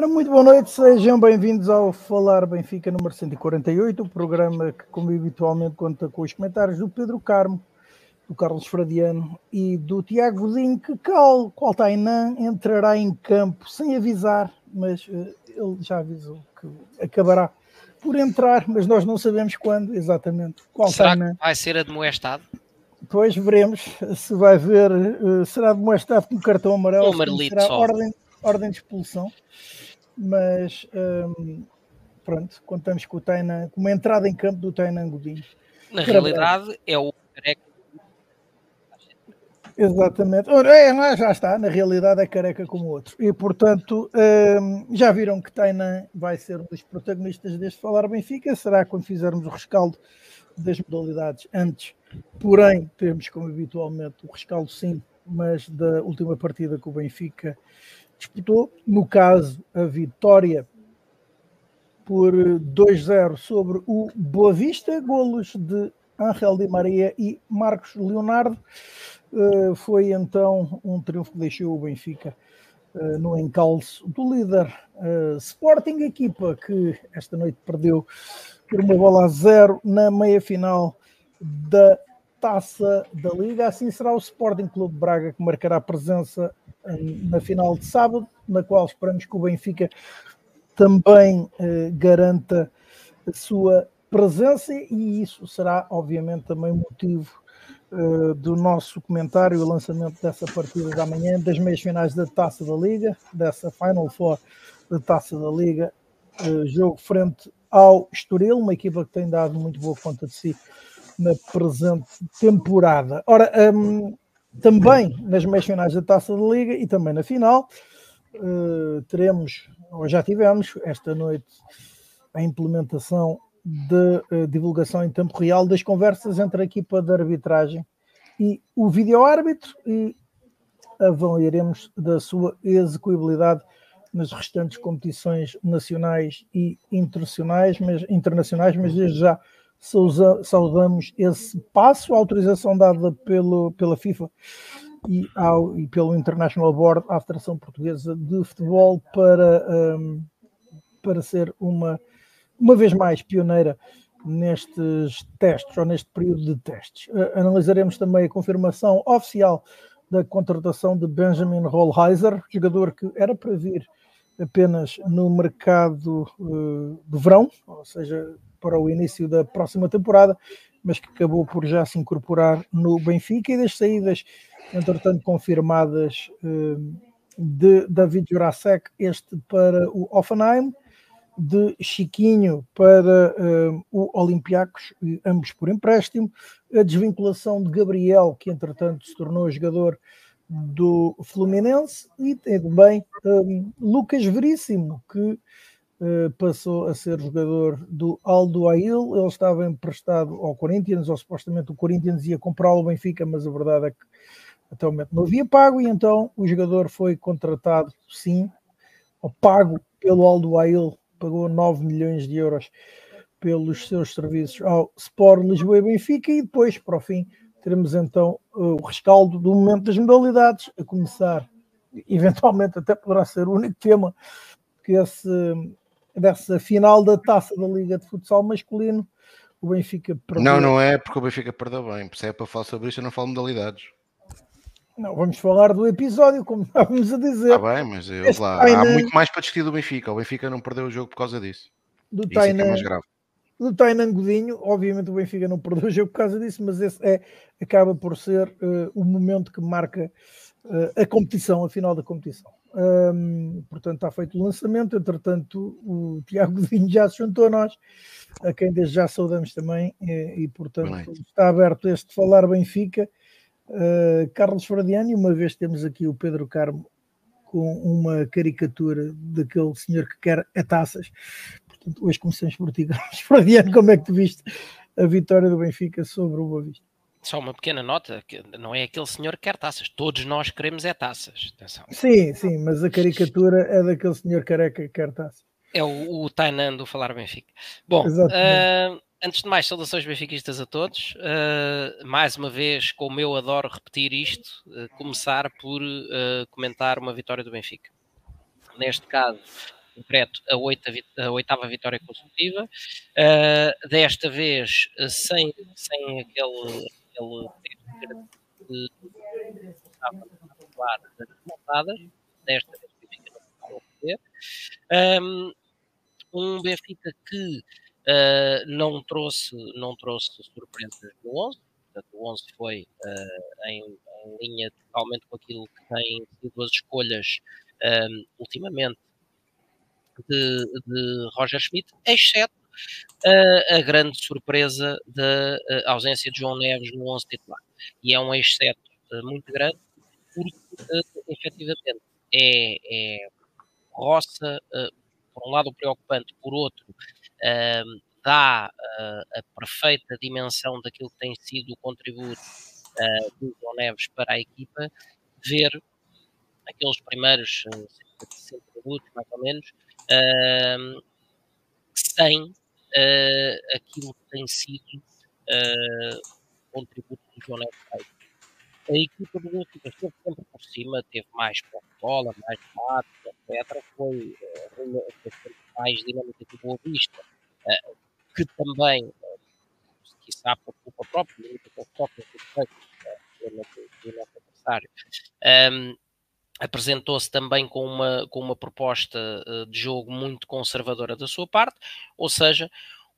Ora, muito boa noite, sejam bem-vindos ao Falar Benfica número 148, o programa que, como habitualmente, conta com os comentários do Pedro Carmo, do Carlos Fradiano e do Tiago Godinho, que qual, qual Tainan entrará em campo sem avisar, mas uh, ele já avisou que acabará por entrar, mas nós não sabemos quando exatamente. Qual Será Tainan. que vai ser admoestado? Depois veremos se vai ver, uh, será demonstrado com cartão amarelo, um será ordem, ordem de expulsão, mas um, pronto, contamos com o Tainan, com uma entrada em campo do Tainan Godinho. Na realidade, é o careca. Exatamente, é, já está, na realidade é careca como outro. E portanto, um, já viram que Tainan vai ser um dos protagonistas deste Falar Benfica, será quando fizermos o rescaldo das modalidades antes Porém, temos como habitualmente o rescaldo sim, mas da última partida que o Benfica disputou. No caso, a vitória por 2-0 sobre o Boa Vista, golos de Angel Di Maria e Marcos Leonardo. Uh, foi então um triunfo que deixou o Benfica uh, no encalço do líder uh, Sporting, equipa que esta noite perdeu por uma bola a zero na meia final da Taça da Liga. Assim será o Sporting Clube Braga que marcará presença na final de sábado, na qual esperamos que o Benfica também eh, garanta a sua presença e isso será obviamente também motivo eh, do nosso comentário e lançamento dessa partida da manhã, das meias finais da Taça da Liga, dessa Final Four da Taça da Liga, eh, jogo frente ao Estoril, uma equipa que tem dado muito boa conta de si na presente temporada. Ora, um, também nas meias finais da Taça da Liga e também na final, uh, teremos, ou já tivemos, esta noite, a implementação de uh, divulgação em tempo real das conversas entre a equipa de arbitragem e o vídeo-árbitro e avaliaremos da sua execuibilidade nas restantes competições nacionais e internacionais, mas, internacionais, mas desde já saudamos esse passo, a autorização dada pelo, pela FIFA e, ao, e pelo International Board à Federação Portuguesa de Futebol para, um, para ser uma, uma vez mais pioneira nestes testes ou neste período de testes. Uh, analisaremos também a confirmação oficial da contratação de Benjamin Rollheiser, jogador que era para vir apenas no mercado uh, de verão, ou seja, para o início da próxima temporada, mas que acabou por já se incorporar no Benfica e das saídas, entretanto, confirmadas eh, de David Jurasek, este para o Offenheim, de Chiquinho para uh, o Olympiacos, ambos por empréstimo, a desvinculação de Gabriel, que entretanto se tornou jogador do Fluminense, e também um, Lucas Veríssimo, que eh, passou a ser jogador do Aldo Ail. Ele estava emprestado ao Corinthians, ou supostamente o Corinthians ia comprá-lo ao Benfica, mas a verdade é que até o momento não havia pago, e então o jogador foi contratado, sim, ou pago pelo Aldo Ail, pagou 9 milhões de euros pelos seus serviços ao Sport Lisboa e Benfica, e depois, para o fim, teremos então o rescaldo do momento das modalidades, a começar, eventualmente até poderá ser o único tema que esse dessa final da taça da Liga de Futsal Masculino. O Benfica perdeu. Não, não é porque o Benfica perdeu bem. Se é para falar sobre isso, eu não falo modalidades. Não, vamos falar do episódio, como estávamos a dizer. Está bem, mas eu, lá, há muito mais para discutir do Benfica. O Benfica não perdeu o jogo por causa disso. Do Tainan, é, é mais grave. Do Tainan Godinho, obviamente o Benfica não perdeu o jogo por causa disso, mas esse é, acaba por ser uh, o momento que marca uh, a competição, a final da competição. Um, portanto, está feito o lançamento. Entretanto, o Tiago Godinho já se juntou a nós, a quem desde já saudamos também, e, e portanto está aberto este Falar Benfica. Uh, Carlos Fradiano, e uma vez temos aqui o Pedro Carmo com uma caricatura daquele senhor que quer a taças. Portanto, hoje começamos por ti, Carlos Fradiano. Como é que tu viste a vitória do Benfica sobre o Boa Vista? Só uma pequena nota, que não é aquele senhor que quer taças, todos nós queremos é taças. Atenção. Sim, sim, mas a caricatura é daquele senhor careca que quer taças. É o, o Tainan do Falar Benfica. Bom, uh, antes de mais, saudações benfiquistas a todos. Uh, mais uma vez, como eu adoro repetir isto, uh, começar por comentar uma vitória do Benfica. Neste caso, concreto, a, a oitava vitória consecutiva. Uh, desta vez, sem, sem aquele, aquele de. Desta vez, perder. Um, um Benfica que uh, não, trouxe, não trouxe surpresas no 11. Portanto, o 11 foi uh, em, em, linha totalmente com aquilo que têm sido as escolhas um, ultimamente de, de Roger Schmidt, exceto uh, a grande surpresa da uh, ausência de João Neves no 11 titular. E é um exceto uh, muito grande, porque uh, efetivamente é, é roça, por um lado preocupante, por outro, dá a perfeita dimensão daquilo que tem sido o contributo do João Neves para a equipa, ver aqueles primeiros 60 minutos, mais ou menos, sem uh, aquilo que tem sido uh, o contributo do João Neves A equipa do Benfica esteve sempre por cima, teve mais bola, mais bate, etc. Foi uh, mais dinâmica que o Boa Vista, uh, que também, uh, quiçá por culpa própria, os próprios defeitos uh, do nosso adversário. Um, apresentou-se também com uma, com uma proposta uh, de jogo muito conservadora da sua parte, ou seja,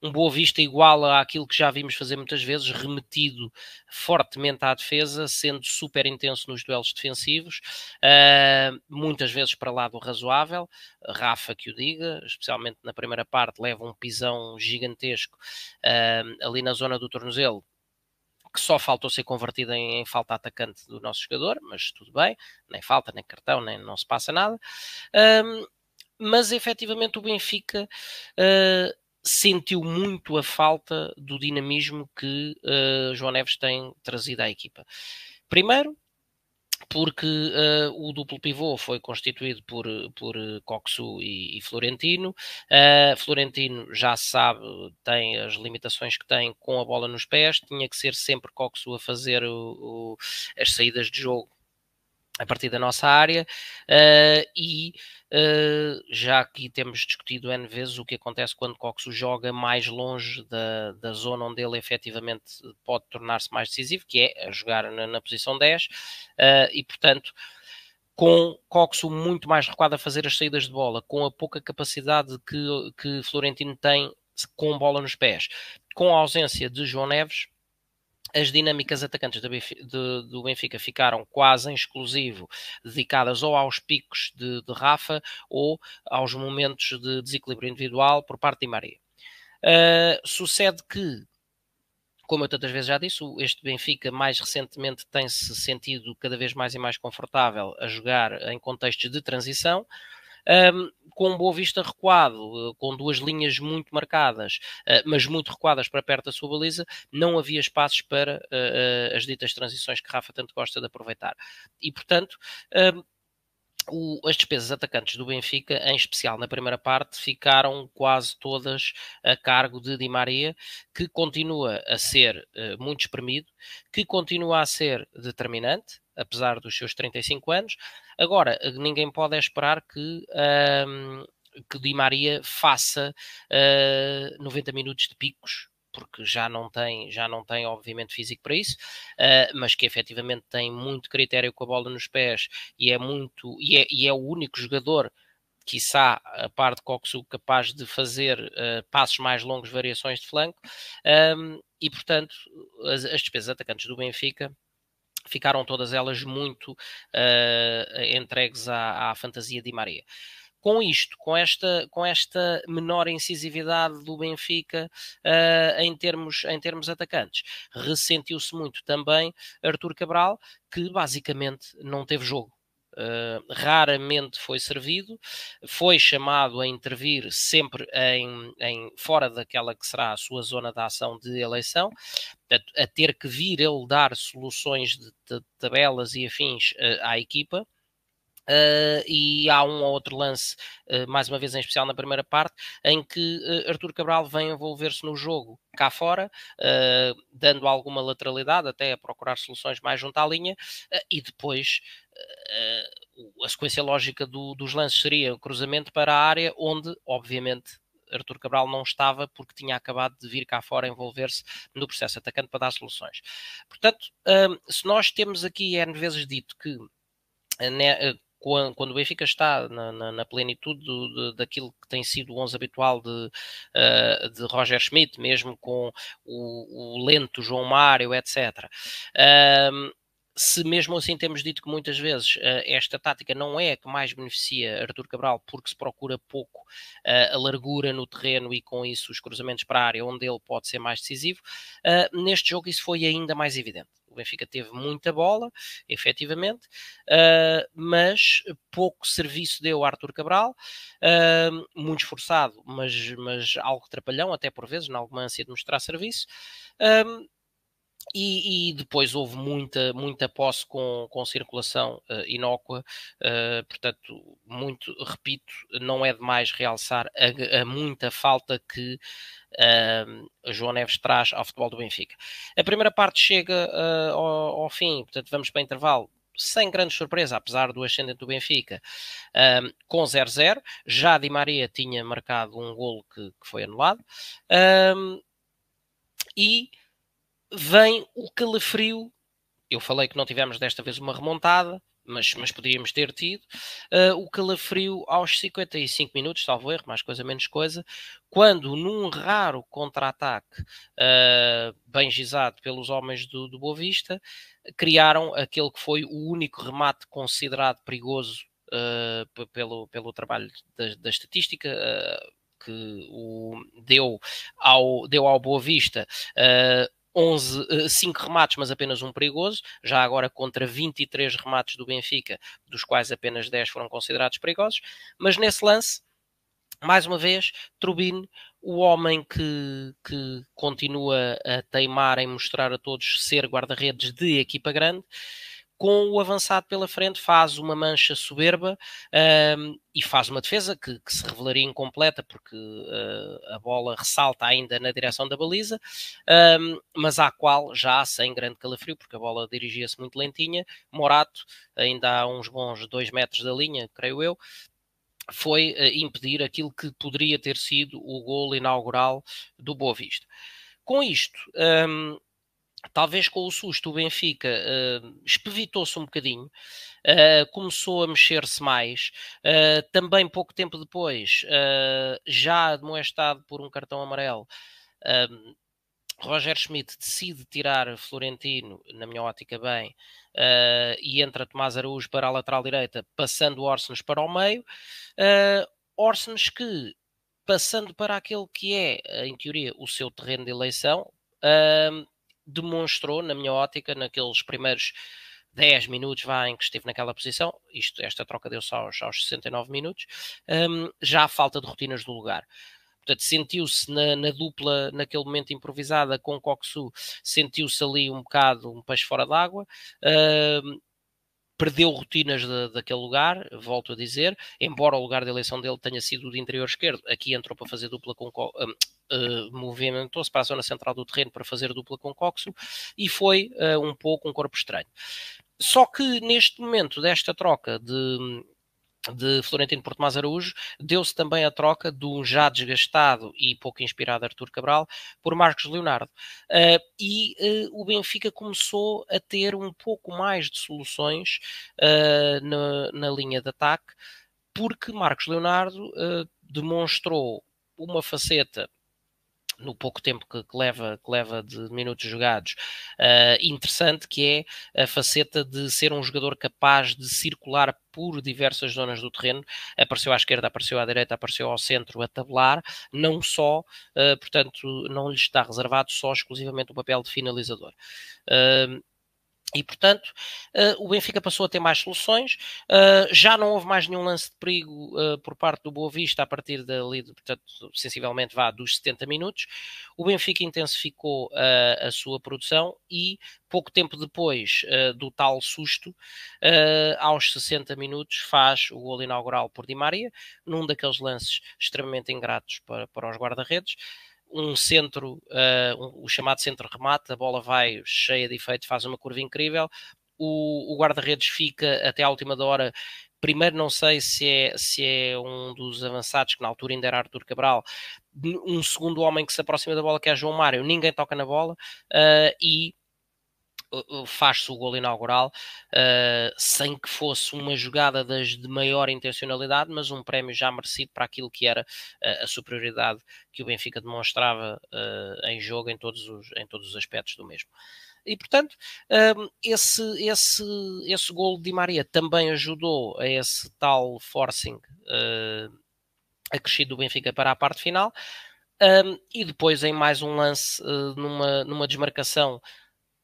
um Boa Vista igual àquilo que já vimos fazer muitas vezes, remetido fortemente à defesa, sendo super intenso nos duelos defensivos, uh, muitas vezes para lá do razoável. Rafa que o diga, especialmente na primeira parte, leva um pisão gigantesco uh, ali na zona do tornozelo, que só faltou ser convertida em, em, falta atacante do nosso jogador, mas tudo bem, nem falta, nem cartão, nem não se passa nada. Um, mas efetivamente o Benfica uh, sentiu muito a falta do dinamismo que uh, João Neves tem trazido à equipa. Primeiro, porque uh, o duplo pivô foi constituído por, por Coxu e, e Florentino. Uh, Florentino já sabe, tem as limitações que tem com a bola nos pés, tinha que ser sempre Coxu a fazer o, o, as saídas de jogo a partir da nossa área uh, e uh, já aqui temos discutido N vezes o que acontece quando Coxo joga mais longe da, da zona onde ele efetivamente pode tornar-se mais decisivo, que é jogar na, na posição 10 uh, eh, e portanto com Coxo muito mais recuado a fazer as saídas de bola, com a pouca capacidade que, que Florentino tem com bola nos pés, com a ausência de João Neves, as dinâmicas atacantes do Benfica, ficaram quase em exclusivo dedicadas ou aos picos de, de Rafa ou aos momentos de desequilíbrio individual por parte de Maria. Uh, sucede que, como eu tantas vezes já disse, este Benfica mais recentemente tem-se sentido cada vez mais e mais confortável a jogar em contextos de transição um, com Boa Vista recuado, eh, com duas linhas muito marcadas, uh, mas muito recuadas para perto da sua baliza, não havia espaços para uh, as ditas transições que Rafa tanto gosta de aproveitar. E, portanto, o, as despesas atacantes do Benfica, em especial na primeira parte, ficaram quase todas a cargo de Di Maria, que continua a ser uh, muito espremido, que continua a ser determinante, apesar dos seus 35 anos. Agora, ninguém pode esperar que. Um, que Di Maria faça uh, ah, 90 minutos de picos porque já não tem, já não tem obviamente físico para isso, uh, mas que efetivamente tem muito critério com a bola nos pés e é muito e é, e é o único jogador quiçá a parte de Coxu capaz de fazer uh, passos mais longos, variações de flanco, um, e portanto as, as despesas atacantes do Benfica ficaram todas elas muito uh, entregues à, à fantasia de Maria com isto, com esta, com esta menor incisividade do Benfica uh, em, termos, em termos atacantes. Ressentiu-se muito também Artur Cabral, que basicamente não teve jogo. Uh, raramente foi servido, foi chamado a intervir sempre em, em, fora daquela que será a sua zona de ação de eleição, a, a ter que vir ele dar soluções de, de tabelas e afins uh, à equipa. Uh, e há um ou outro lance, uh, mais uma vez em especial na primeira parte, em que uh, Artur Cabral vem envolver-se no jogo cá fora, dando alguma lateralidade, até a procurar soluções mais junto à linha, e depois a sequência lógica do, dos lances seria o cruzamento para a área, onde, obviamente, Artur Cabral não estava porque tinha acabado de vir cá fora envolver-se no processo atacante para dar soluções. Portanto, se nós temos aqui N vezes dito que né, quando o Benfica está na, na, na plenitude do, de, daquilo que tem sido o 11 habitual de, uh, de Roger Schmidt, mesmo com o, o lento João Mário, etc. Um, se mesmo assim temos dito que muitas vezes uh, esta tática não é a que mais beneficia Artur Cabral, porque se procura pouco uh, a largura no terreno e com isso os cruzamentos para a área onde ele pode ser mais decisivo, uh, neste jogo isso foi ainda mais evidente. O Benfica teve muita bola, efetivamente, mas pouco serviço deu Artur Cabral, muito esforçado, mas, mas algo trapalhão, até por vezes, na alguma ânsia de mostrar serviço. E, e, depois houve muita, muita posse com, com circulação uh, inócua, uh, portanto, muito, repito, não é demais realçar a, a muita falta que uh, João Neves traz ao futebol do Benfica. A primeira parte chega ao, ao, fim, portanto, vamos para intervalo. Sem grande surpresa, apesar do ascendente do Benfica, com 0-0. Já Di Maria tinha marcado um golo que, que foi anulado. e vem o calafrio. Eu falei que não tivemos desta vez uma remontada, mas, mas poderíamos ter tido. Uh, o calafrio aos 55 minutos, salvo erro, mais coisa menos coisa, quando num raro contra-ataque uh, bem gizado pelos homens do, do Boa Vista, criaram aquele que foi o único remate considerado perigoso uh, pelo, pelo trabalho da, da estatística. que o, deu, ao, deu ao Boa Vista 11, 5 eh, remates, mas apenas um perigoso, já agora contra 23 remates do Benfica, dos quais apenas 10 foram considerados perigosos, mas nesse lance, mais uma vez, Trubin, o homem que, que continua a teimar em mostrar a todos ser guarda-redes de equipa grande, com o avançado pela frente, faz uma mancha soberba um, e faz uma defesa que, que, se revelaria incompleta, porque uh, a bola ressalta ainda na direção da baliza, um, mas à qual já sem grande calafrio, porque a bola dirigia-se muito lentinha. Morato, ainda há uns bons dois metros da linha, creio eu, foi uh, impedir aquilo que poderia ter sido o golo inaugural do Boa Vista. Com isto, um, talvez com o susto o Benfica uh, espevitou-se um bocadinho, uh, começou a mexer-se mais. Uh, também pouco tempo depois, uh, já admoestado por um cartão amarelo, Roger Schmidt decide tirar Florentino, na minha ótica bem, e entra Tomás Araújo para a lateral direita, passando Orsens para o meio. Uh, Orsens que, passando para aquele que é, em teoria, o seu terreno de eleição, Uh, demonstrou, na minha ótica, naqueles primeiros 10 minutos vá, em que esteve naquela posição, isto, esta troca deu-se aos, aos 69 minutos, um, já a falta de rotinas do lugar. Portanto, sentiu-se na, na, dupla, naquele momento improvisada com Coxu, sentiu-se ali um bocado um peixe fora d'água. Um, perdeu rotinas de, daquele lugar, volto a dizer, embora o lugar de eleição dele tenha sido de interior esquerdo, aqui entrou para fazer dupla com um, uh, movimentou-se para a zona central do terreno para fazer dupla com Coxo e foi uh, um pouco um corpo estranho. Só que neste momento desta troca de, de Florentino Portomás Araújo, deu-se também a troca do já desgastado e pouco inspirado Artur Cabral por Marcos Leonardo. Uh, e uh, o Benfica começou a ter um pouco mais de soluções uh, na, na, linha de ataque, porque Marcos Leonardo demonstrou uma faceta no pouco tempo que, que, leva, que leva de minutos jogados, uh, interessante, que é a faceta de ser um jogador capaz de circular por diversas zonas do terreno, apareceu à esquerda, apareceu à direita, apareceu ao centro a tabular, não só, uh, portanto, não lhe está reservado só exclusivamente o papel de finalizador. Uh, e, portanto, uh, o Benfica passou a ter mais soluções. Uh, já não houve mais nenhum lance de perigo uh, por parte do Boa Vista a partir dali, portanto, sensivelmente vá dos 70 minutos. O Benfica intensificou a sua produção e, pouco tempo depois do tal susto, aos 60 minutos, faz o gol inaugural por Di Maria, num daqueles lances extremamente ingratos para, para os guarda-redes um centro, uh, um, o chamado centro remate, a bola vai cheia de efeito, faz uma curva incrível. o, o guarda-redes fica até à última hora Primeiro, não sei se é, se é um dos avançados, que na altura ainda era Arthur Cabral, um segundo homem que se aproxima da bola, que é João Mário, ninguém toca na bola, uh, e faz-se o gol inaugural uh, sem que fosse uma jogada das de maior intencionalidade, mas um prémio já merecido para aquilo que era uh, a superioridade que o Benfica demonstrava uh, em jogo em todos, os, em todos os aspectos do mesmo. E, portanto, esse, esse, esse gol de Di Maria também ajudou a esse tal forcing acrescido do Benfica para a parte final. Um, e depois, em mais um lance, uh, numa, numa desmarcação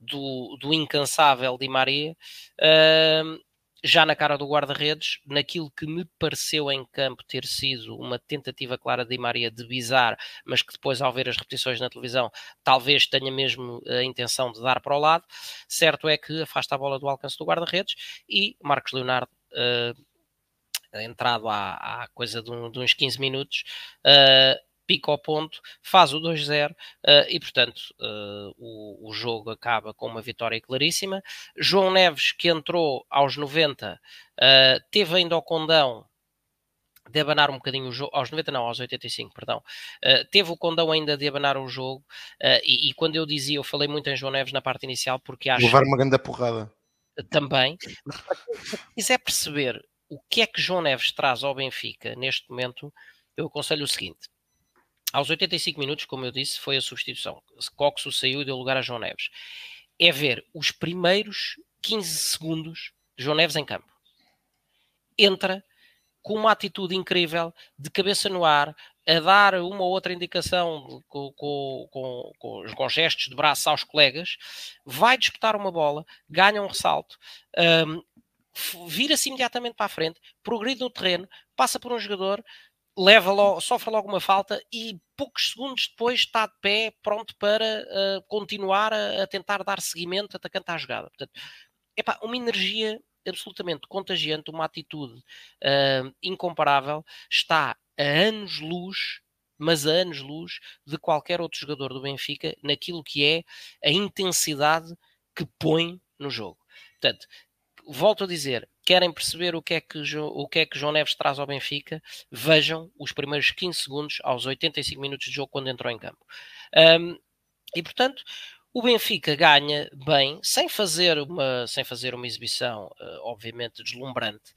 do, do incansável Di Maria, uh, já na cara do guarda-redes, naquilo que me pareceu em campo ter sido uma tentativa clara de Di Maria de bizar, mas que depois, ao ver as repetições na televisão, talvez tenha mesmo a intenção de dar para o lado. Certo é que afasta a bola do alcance do guarda-redes e Marcos Leonardo. Uh, entrado há, há coisa de, um, de, uns 15 minutos, uh, pica ao ponto, faz o 2-0 uh, e, portanto, uh, o, o, jogo acaba com uma vitória claríssima. João Neves, que entrou aos 90, uh, eh, teve ainda o condão de abanar um bocadinho o jogo, aos 90 não, aos 85, perdão, uh, teve o condão ainda de abanar o jogo uh, e, e, quando eu dizia, eu falei muito em João Neves na parte inicial porque acho... Levar uma grande porrada. Também, se quiser perceber o que é que João Neves traz ao Benfica neste momento, eu aconselho o seguinte, aos 85 minutos, como eu disse, foi a substituição. Coxo saiu e deu lugar a João Neves. É ver os primeiros 15 segundos de João Neves em campo. Entra com uma atitude incrível, de cabeça no ar, a dar uma ou outra indicação com, com, com, com, gestos de braço aos colegas, vai disputar uma bola, ganha um ressalto, um, vira-se imediatamente para a frente, progride no terreno, passa por um jogador, leva logo, sofre logo uma falta e poucos segundos depois está de pé, pronto para uh, continuar a, a, tentar dar seguimento atacante à jogada. Portanto, epá, uma energia absolutamente contagiante, uma atitude uh, incomparável, está a anos-luz, mas a anos-luz de qualquer outro jogador do Benfica naquilo que é a intensidade que põe no jogo. Portanto, volto a dizer, querem perceber o que, é que, o que é que João Neves traz ao Benfica, vejam os primeiros 15 segundos aos 85 minutos de jogo quando entrou em campo. Um, e portanto, o Benfica ganha bem, sem fazer uma, sem fazer uma exibição, uh, obviamente, deslumbrante,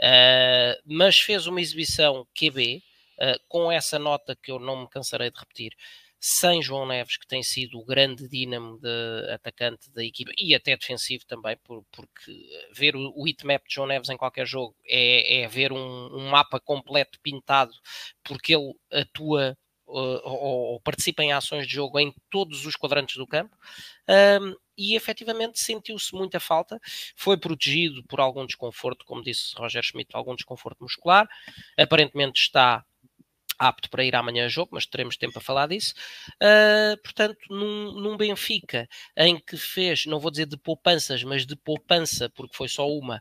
uh, mas fez uma exibição QB, uh, com essa nota que eu não me cansarei de repetir, sem João Neves, que tem sido o grande dínamo de atacante da equipa e até defensivo também, por, porque ver o, o hitmap de João Neves em qualquer jogo é, é ver um, um, mapa completo pintado, porque ele atua uh, ou, ou, participa em ações de jogo em todos os quadrantes do campo. Um, e efetivamente sentiu-se muita falta, foi protegido por algum desconforto, como disse Roger Schmidt, algum desconforto muscular, aparentemente está apto para ir amanhã a jogo, mas teremos tempo a falar disso. Uh, portanto, num, num, Benfica em que fez, não vou dizer de poupanças, mas de poupança, porque foi só uma,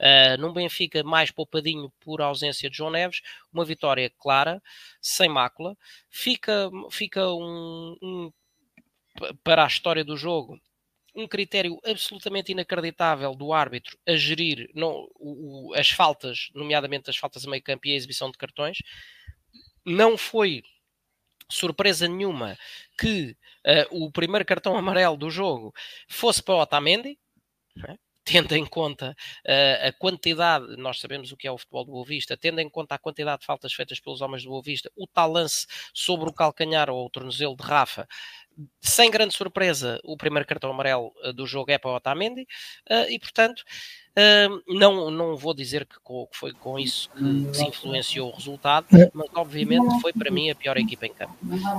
uh, num Benfica mais poupadinho por ausência de João Neves, uma vitória clara, sem mácula. Fica, fica um, um para a história do jogo, um critério absolutamente inacreditável do árbitro a gerir não, o, o, as faltas, nomeadamente as faltas a meio campo e a exibição de cartões, não foi surpresa nenhuma que uh, o primeiro cartão amarelo do jogo fosse para o Otamendi, é? tendo em conta uh, a quantidade, nós sabemos o que é o futebol do Boa Vista, tendo em conta a quantidade de faltas feitas pelos homens do Boa Vista, o tal lance sobre o calcanhar ou o tornozelo de Rafa, sem grande surpresa, o primeiro cartão amarelo uh, do jogo é para o Otamendi, uh, e portanto, não, não vou dizer que, que, foi com isso que se influenciou o resultado, mas obviamente foi para mim a pior equipa em campo.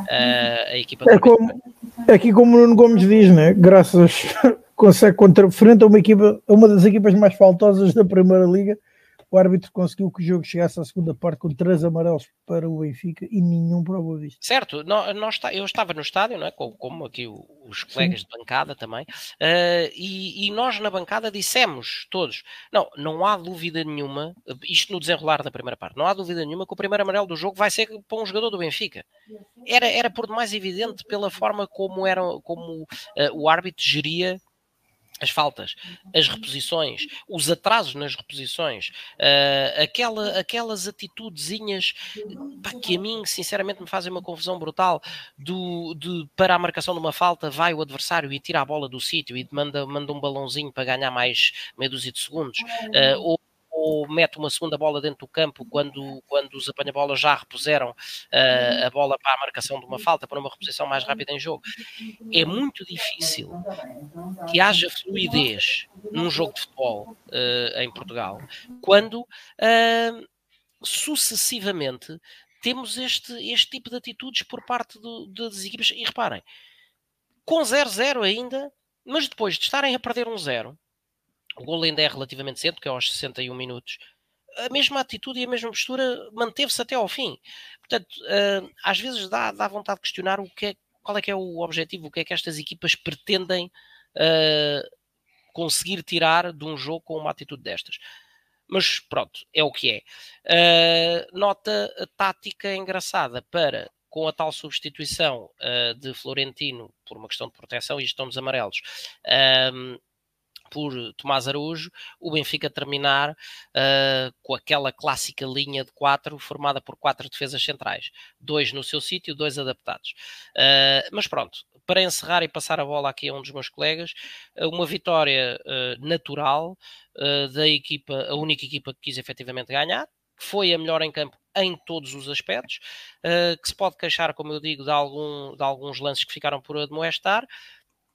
a equipa é como, é aqui como o Nuno Gomes diz, né? graças consegue contra frente a uma equipa, uma das equipas mais faltosas da Primeira Liga, o árbitro conseguiu que o jogo chegasse à segunda parte com três amarelos para o Benfica e nenhum para o Boa Vista. Certo, nós, eu estava no estádio, não é? como, como aqui os colegas Sim. de bancada também, uh, e, e, nós na bancada dissemos todos, não, não há dúvida nenhuma, isto no desenrolar da primeira parte, não há dúvida nenhuma que o primeiro amarelo do jogo vai ser para um jogador do Benfica. Era, era por demais evidente pela forma como, era, como uh, o árbitro geria as faltas, as reposições, os atrasos nas reposições, uh, aquela, aquelas atitudezinhas pá, que a mim, sinceramente, me fazem uma confusão brutal do, de, para a marcação de uma falta, vai o adversário e tira a bola do sítio e manda, manda um balãozinho para ganhar mais meia dúzia de segundos, uh, ou ou mete uma segunda bola dentro do campo quando, quando os apanha-bolas já repuseram uh, a bola para a marcação de uma falta, para uma reposição mais rápida em jogo. É muito difícil que haja fluidez num jogo de futebol uh, em Portugal quando uh, sucessivamente temos este, este tipo de atitudes por parte do, das equipas. E reparem, com 0-0 ainda, mas depois de estarem a perder um 0 o gol ainda é relativamente cedo, que é aos 61 minutos. A mesma atitude e a mesma postura manteve-se até ao fim. Portanto, uh, às vezes dá, dá vontade de questionar o que é, qual é que é o objetivo, o que é que estas equipas pretendem uh, conseguir tirar de um jogo com uma atitude destas. Mas pronto, é o que é. Uh, nota tática engraçada para com a tal substituição de Florentino por uma questão de proteção e gestão dos amarelos, por Tomás Araújo, o Benfica terminar uh, com aquela clássica linha de quatro formada por quatro defesas centrais, dois no seu sítio, dois adaptados. Uh, mas pronto, para encerrar e passar a bola aqui a um dos meus colegas, uma vitória uh, natural da equipa, a única equipa que quis efetivamente ganhar, que foi a melhor em campo em todos os aspectos, que se pode queixar, como eu digo, de, algum, de alguns lances que ficaram por admoestar,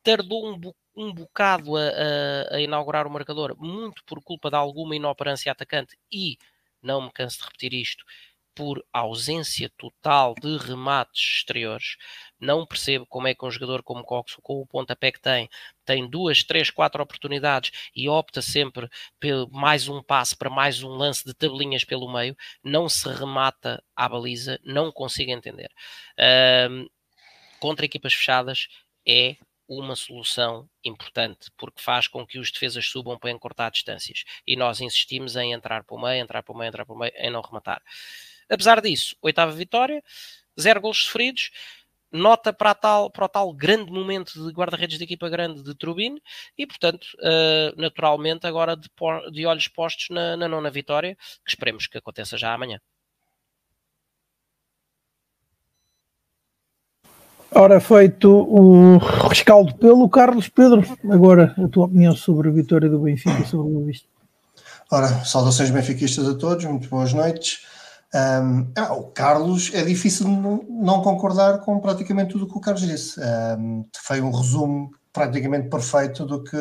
tardou um, um bocado a, a, a, inaugurar o marcador, muito por culpa de alguma inoperância atacante e, não me canso de repetir isto, por ausência total de remates exteriores. Não percebo como é que um jogador como Cox, com o pontapé que tem, tem duas, três, quatro oportunidades e opta sempre por mais um passe para mais um lance de tabelinhas pelo meio, não se remata à baliza, não consigo entender. Um, contra equipas fechadas é uma solução importante, porque faz com que os defesas subam para encurtar distâncias. E nós insistimos em entrar para o meio, entrar para o meio, entrar para o meio, em não rematar. Apesar disso, oitava vitória, zero gols sofridos, nota para, tal, para o tal grande momento de guarda-redes de equipa grande de Trubin e, portanto, uh, naturalmente, agora de, de olhos postos na, na nona vitória, que esperemos que aconteça já amanhã. Ora, feito o rescaldo pelo Carlos Pedro, agora a tua opinião sobre a vitória do Benfica sobre o Vista. Ora, saudações benfiquistas a todos, muito boas noites. Um, ah, o Carlos, é difícil não concordar com praticamente tudo o que o Carlos disse. Um, foi um resumo praticamente perfeito do que,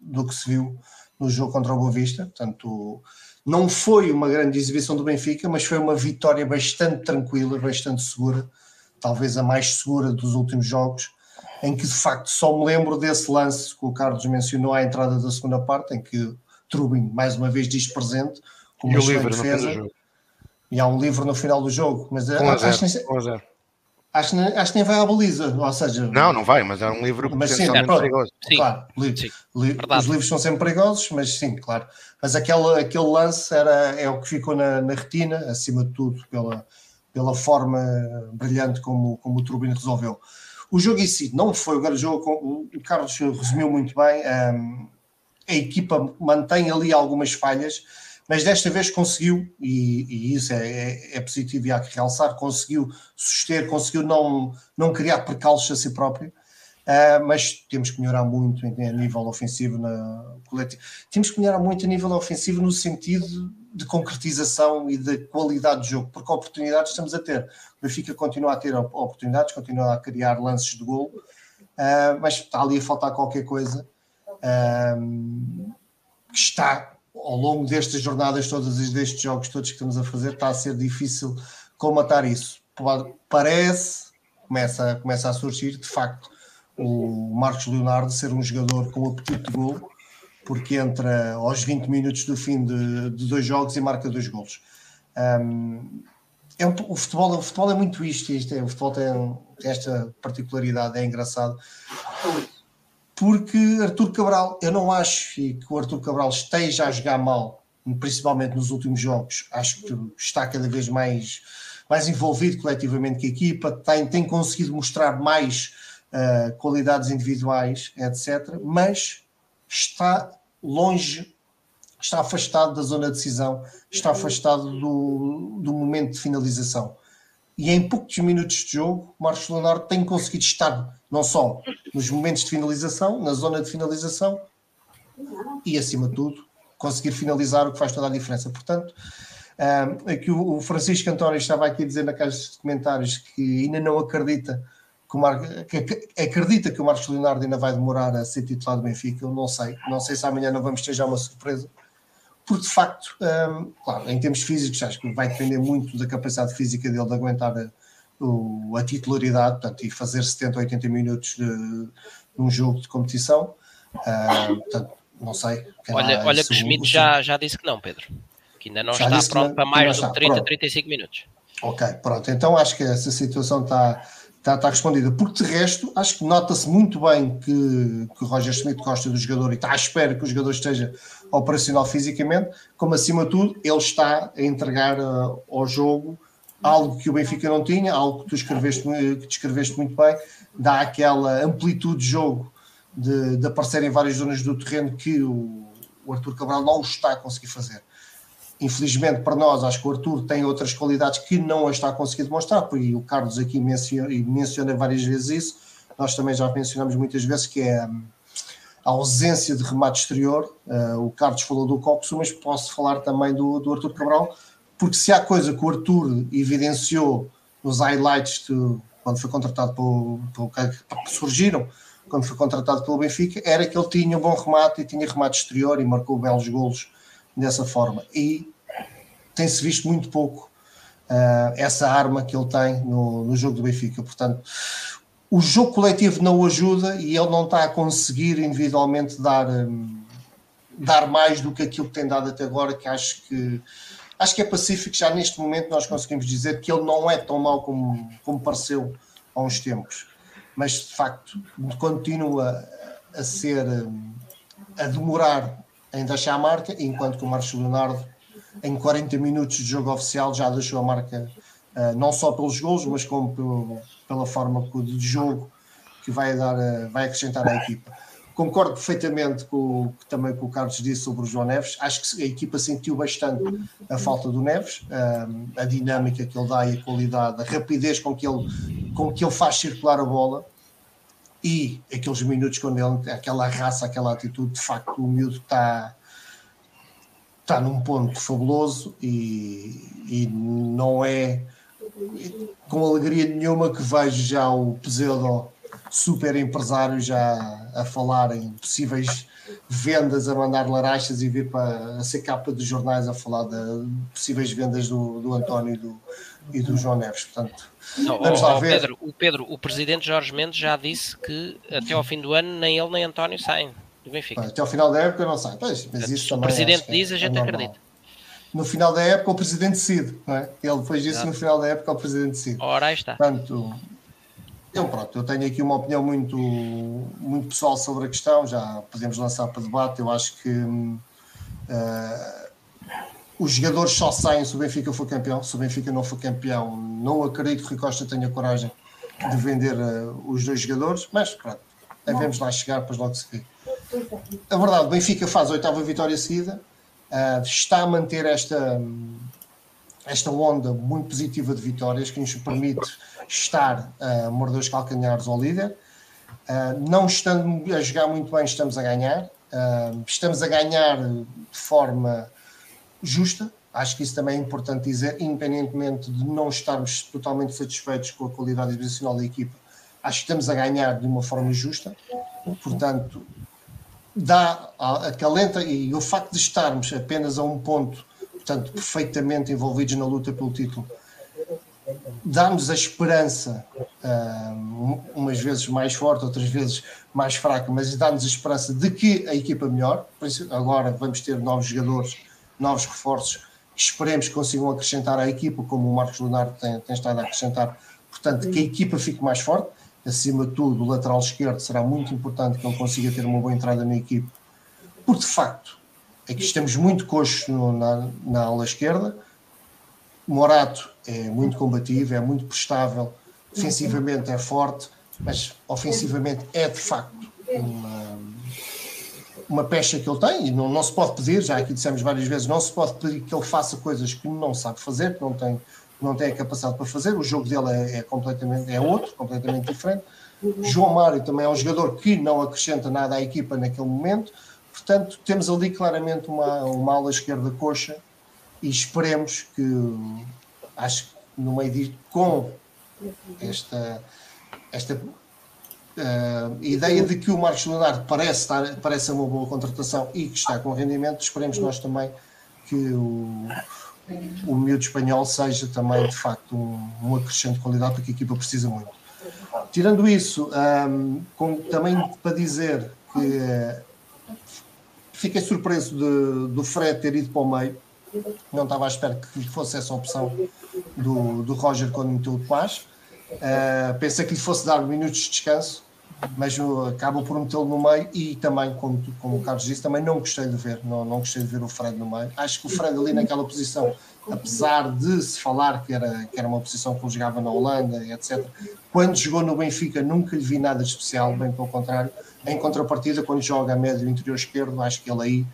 do que se viu no jogo contra o Boa Vista. Portanto, não foi uma grande exibição do Benfica, mas foi uma vitória bastante tranquila, bastante segura talvez a mais segura dos últimos jogos, em que de facto só me lembro desse lance que o Carlos mencionou à entrada da segunda parte, em que Trubin mais uma vez diz presente, com uma excelente defesa. E há um livro no final do jogo, mas eh, acho, acho, acho, acho que nem vai à baliza, ou seja... Não, não vai, mas é um livro mas, sim, perigoso. Sim, claro, li, sim, li, os livros são sempre perigosos, mas sim, claro. Mas aquele, aquele lance era, é o que ficou na, na retina, acima de tudo, pela, pela forma brilhante como, como o Turbine resolveu. O jogo em si não foi o grande jogo, o Carlos resumiu muito bem. Um, a equipa mantém ali algumas falhas, mas desta vez conseguiu, e, e isso é, é, é, positivo e há que realçar, conseguiu suster, conseguiu não, não criar percalços a si próprio. Uh, mas temos que melhorar muito a nível ofensivo na coletiva. Temos que melhorar muito a nível ofensivo no sentido de concretização e de qualidade de jogo, porque oportunidades estamos a ter. O Benfica continua a ter oportunidades, continua a criar lances de gol, uh, mas está ali a faltar qualquer coisa uh, que está ao longo destas jornadas todas e destes jogos todos que estamos a fazer, está a ser difícil comatar isso. Parece, começa, começa a surgir, de facto, o Marcos Leonardo ser um jogador com apetite de gol porque entra aos 20 minutos do fim de, de dois jogos e marca dois golos. Um, é um, o, futebol, o futebol é muito isto, isto é, o futebol tem, tem esta particularidade, é engraçado. Porque Artur Cabral, eu não acho que o Artur Cabral esteja a jogar mal, principalmente nos últimos jogos. Acho que está cada vez mais, mais envolvido coletivamente com a equipa, tem, tem conseguido mostrar mais uh, qualidades individuais, etc. Mas está longe, está afastado da zona de decisão, está afastado do, do momento de finalização. E em poucos minutos de jogo, Marcos Leonardo tem conseguido estar não só nos momentos de finalização, na zona de finalização, e acima de tudo, conseguir finalizar o que faz toda a diferença. Portanto, um, aqui o Francisco António estava aqui a dizer na caixa de comentários que ainda não acredita que, Mar... que acredita que o Marcos Leonardo ainda vai demorar a ser titular do Benfica. Eu não sei, não sei se amanhã não vamos ter já uma surpresa, porque de facto, um, claro, em termos físicos, acho que vai depender muito da capacidade física dele de aguentar a, o, a titularidade portanto, e fazer 70 ou 80 minutos de, num jogo de competição. Uh, portanto, não sei. Olha, olha que o Schmidt já, já disse que não, Pedro. Que ainda não já está pronto para mais que 30, pronto. 35 minutos. Ok, pronto. Então acho que essa situação está, está, está respondida. Porque de resto, acho que nota-se muito bem que, que Roger Schmidt gosta do jogador e está à espera que o jogador esteja operacional fisicamente, como acima de tudo, ele está a entregar uh, ao jogo algo que o Benfica não tinha, algo que tu escreveste, que descreveste muito bem, dá aquela amplitude de jogo de, de aparecer em várias zonas do terreno que o, o Arthur Cabral não está a conseguir fazer. Infelizmente para nós, acho que o Arthur tem outras qualidades que não a está a conseguir demonstrar, e o Carlos aqui menciona, menciona várias vezes isso, nós também já mencionamos muitas vezes que é a ausência de remate exterior. Uh, o Carlos falou do Coxo, mas posso falar também do, do Arthur Cabral, porque se há coisa que o Arthur evidenciou nos highlights de, quando foi contratado pelo, pelo, que surgiram quando foi contratado pelo Benfica, era que ele tinha um bom remate e tinha remate exterior e marcou belos golos dessa forma. E tem-se visto muito pouco uh, essa arma que ele tem no, no jogo do Benfica. Portanto, o jogo coletivo não o ajuda e ele não está a conseguir individualmente dar, um, dar mais do que aquilo que tem dado até agora, que acho que acho que é pacífico, já neste momento nós conseguimos dizer que ele não é tão mau como, como pareceu há uns tempos mas de facto continua a ser a demorar em deixar a marca, enquanto que o Marcos Leonardo em 40 minutos de jogo oficial já deixou a marca eh, não só pelos gols, mas como pela forma de jogo que vai dar vai acrescentar à equipa. Concordo perfeitamente com, também com o Carlos disse sobre o João Neves. Acho que a equipa sentiu bastante a falta do Neves, a, a dinâmica que ele dá e a qualidade, a rapidez com que ele com que ele faz circular a bola e aqueles minutos quando ele, aquela raça, aquela atitude, de facto o miúdo está está num ponto fabuloso e, e não é com alegria nenhuma que vejo já o pseudo super empresário já a falar em possíveis vendas, a mandar larachas e vir para a ser capa dos jornais a falar de possíveis vendas do, do António do, e do João Neves. Portanto, não, vamos lá ver. Pedro, o Pedro, o presidente Jorge Mendes já disse que até ao fim do ano nem ele nem António saem do Benfica. Até ao final da época não sai. Pois, mas isso o presidente diz, a gente é acredita. No final da época o presidente decide, não é? Ele depois disse no final da época o presidente decide. Ora, aí está. Portanto, eu pronto, eu tenho aqui uma opinião muito, muito pessoal sobre a questão, já podemos lançar para debate. Eu acho que uh, os jogadores só saem se o Benfica for campeão. Se o Benfica não for campeão, não acredito que o Rui Costa tenha coragem de vender uh, os dois jogadores, mas pronto, devemos lá chegar, depois logo se vê. A verdade, o Benfica faz a oitava vitória seguida, uh, está a manter esta, esta onda muito positiva de vitórias que nos permite estar a uh, morder os calcanhares ao líder. Não estando a jogar muito bem, estamos a ganhar. estamos a ganhar de forma justa. Acho que isso também é importante dizer, independentemente de não estarmos totalmente satisfeitos com a qualidade exibicional da equipa, acho que estamos a ganhar de uma forma justa. Portanto, dá a, calenta e o facto de estarmos apenas a um ponto, portanto, perfeitamente envolvidos na luta pelo título, dá-nos a esperança, uh, umas vezes mais forte, outras vezes mais fraca, mas dá-nos a esperança de que a equipa melhor. Agora vamos ter novos jogadores novos reforços que esperemos que consigam acrescentar à equipa, como o Marcos Leonardo tem, tem estado a acrescentar. Portanto, que a equipa fique mais forte. Acima de tudo, o lateral esquerdo será muito importante que ele consiga ter uma boa entrada na equipa, porque de facto é que estamos muito coxos na, na ala esquerda. Morato é muito combativo, é muito prestável, defensivamente é forte, mas ofensivamente é de facto uma, uma pecha que ele tem, e não, não se pode pedir, já aqui dissemos várias vezes, não se pode pedir que ele faça coisas que não sabe fazer, que não tem, não tem a capacidade para fazer, o jogo dele é, é completamente é outro, completamente diferente. João Mário também é um jogador que não acrescenta nada à equipa naquele momento, portanto, temos ali claramente uma, uma ala esquerda coxa e esperemos que, acho que no meio disto, com esta, esta uh, ideia de que o Marcos Leonardo parece, estar, parece uma boa contratação e que está com rendimento, esperemos nós também que o, o miúdo espanhol seja também de facto um, um acrescente de qualidade porque a equipa precisa muito. Tirando isso, um, com, também para dizer que uh, fiquei surpreso de, do Fred ter ido para o meio, não estava à espera que fosse essa opção do, do Roger quando meteu o Paz. Uh, pensei que lhe fosse dar minutos de descanso, mas uh, acaba por metê-lo no meio e também, como, como o Carlos disse, também não gostei de ver, não, não gostei de ver o Fred no meio. Acho que o Fred ali naquela posição, apesar de se falar que era, que era uma posição que ele jogava na Holanda, etc., quando jogou no Benfica nunca lhe vi nada de especial, bem pelo contrário. Em contrapartida, quando joga a médio interior esquerdo, acho que ele aí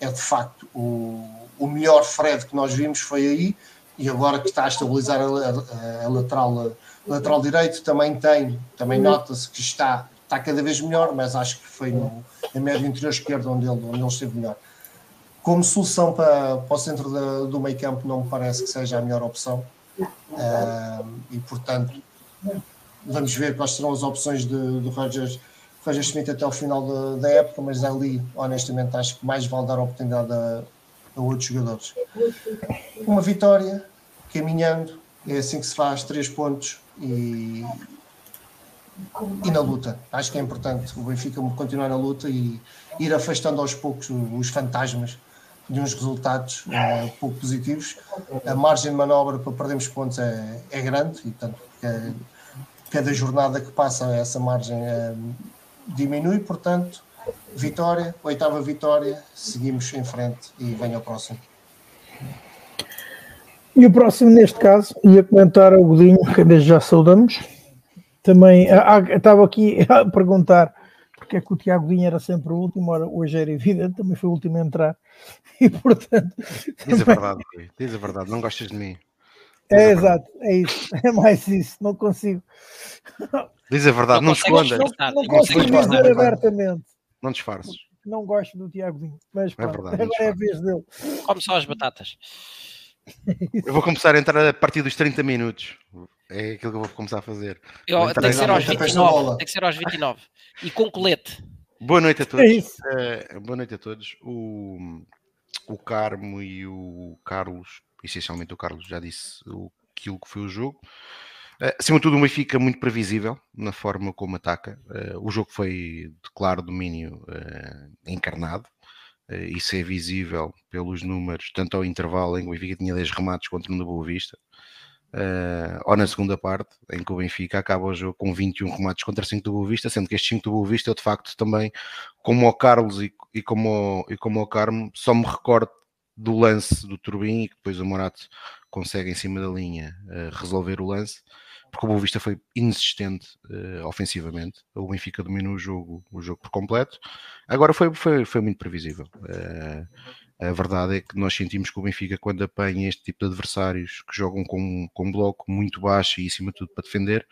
é de facto o, o melhor Fred que nós vimos foi aí e agora que está a estabilizar a, a, a lateral, lateral direito, também tem, também nota-se que está, está cada vez melhor, mas acho que foi no, no médio interior esquerdo onde ele, onde ele esteve melhor. Como solução para, para o centro da, do meio campo, não me parece que seja a melhor opção. Uh, e portanto, vamos ver quais serão as opções de, de Roger, Roger Schmidt até o final da, da época, mas ali, honestamente, acho que mais vale dar a oportunidade a a outros jogadores. Uma vitória, caminhando, é assim que se faz, três pontos e, e na luta. Acho que é importante o Benfica continuar na luta e ir afastando aos poucos os fantasmas de uns resultados uh, pouco positivos. A margem de manobra para perdermos pontos é, é grande e, portanto, é, cada jornada que passa essa margem é, diminui, portanto, vitória, oitava vitória, seguimos em frente e venha ao próximo. E o próximo, neste caso, ia comentar o Godinho, que desde já saudamos. Também ah, ah estava aqui a perguntar porque é que o Tiago Godinho era sempre o último, hoje era evidente, também foi o último a entrar. E portanto. Diz também... a verdade, diz a verdade, não gostas de mim. Diz é exato, é isso, é mais isso, não consigo. Diz a verdade, não, não escondas. Não, não, consigo dizer abertamente. Não disfarces. Não gosto do Tiago Vinho, mas pronto, é verdade, agora é a vez dele. Come só as batatas. Eu vou começar a entrar a partir dos 30 minutos. É aquilo que eu vou começar a fazer. Eu, tem, que ser aos 29, tem que ser aos 29. E com colete. Boa noite a todos. É uh, boa noite a todos. O, o Carmo e o Carlos, essencialmente o Carlos já disse o, aquilo que foi o jogo. Uh, acima de tudo, o Benfica muito previsível na forma como ataca. Uh, o jogo foi de claro domínio uh, encarnado. Isso é visível pelos números, tanto ao intervalo em que o Benfica tinha 10 remates contra o Boa Vista, ou na segunda parte, em que o Benfica acaba o jogo com 21 remates contra 5 do Boa Vista, sendo que estes 5 do Boa Vista eu de facto também, como o Carlos e, e, como, e como o Carmo, só me recordo do lance do Turbin e que depois o Morato consegue em cima da linha resolver o lance porque o Boa Vista foi inexistente uh, ofensivamente. O Benfica dominou o jogo, o jogo por completo. Agora foi, foi, foi muito previsível. Uh, a verdade é que nós sentimos que o Benfica, quando apanha este tipo de adversários que jogam com, com um bloco muito baixo e acima de tudo para defender,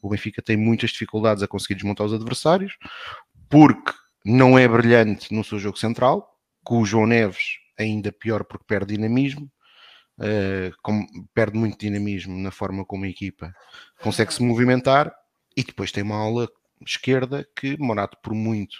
o Benfica tem muitas dificuldades a conseguir desmontar os adversários, porque não é brilhante no seu jogo central, com o João Neves ainda pior porque perde dinamismo, uh, com, perde muito dinamismo na forma como a equipa consegue se movimentar e depois tem uma aula esquerda que Morato por muito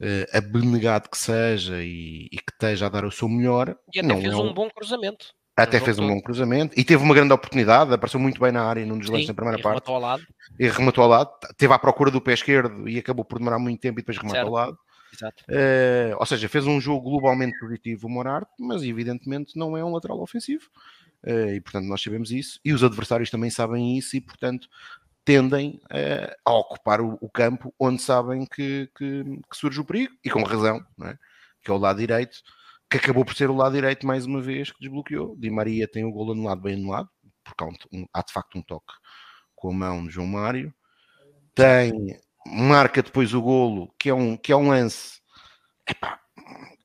uh, abnegado que seja e, e, que esteja a dar o seu melhor e até não fez é um, um bom cruzamento até fez um bom cruzamento e teve uma grande oportunidade, apareceu muito bem na área num dos lances da primeira e parte. Rematou ao lado. E rematou ao lado, teve à procura do pé esquerdo e acabou por demorar muito tempo e depois rematou ao lado. Uh, ou seja, fez um jogo globalmente positivo o Morarte, mas evidentemente não é um lateral ofensivo. Uh, e portanto nós sabemos isso. E os adversários também sabem isso e portanto tendem uh, a ocupar o, o, campo onde sabem que, que, que, surge o perigo e com razão, é? que é o lado direito, que acabou por ser o lado direito mais uma vez que desbloqueou. Di Maria tem o gol anulado bem anulado, porque há, um, há de facto um toque com a mão de João Mário. Tem marca depois o golo, que é um, que é um lance epá,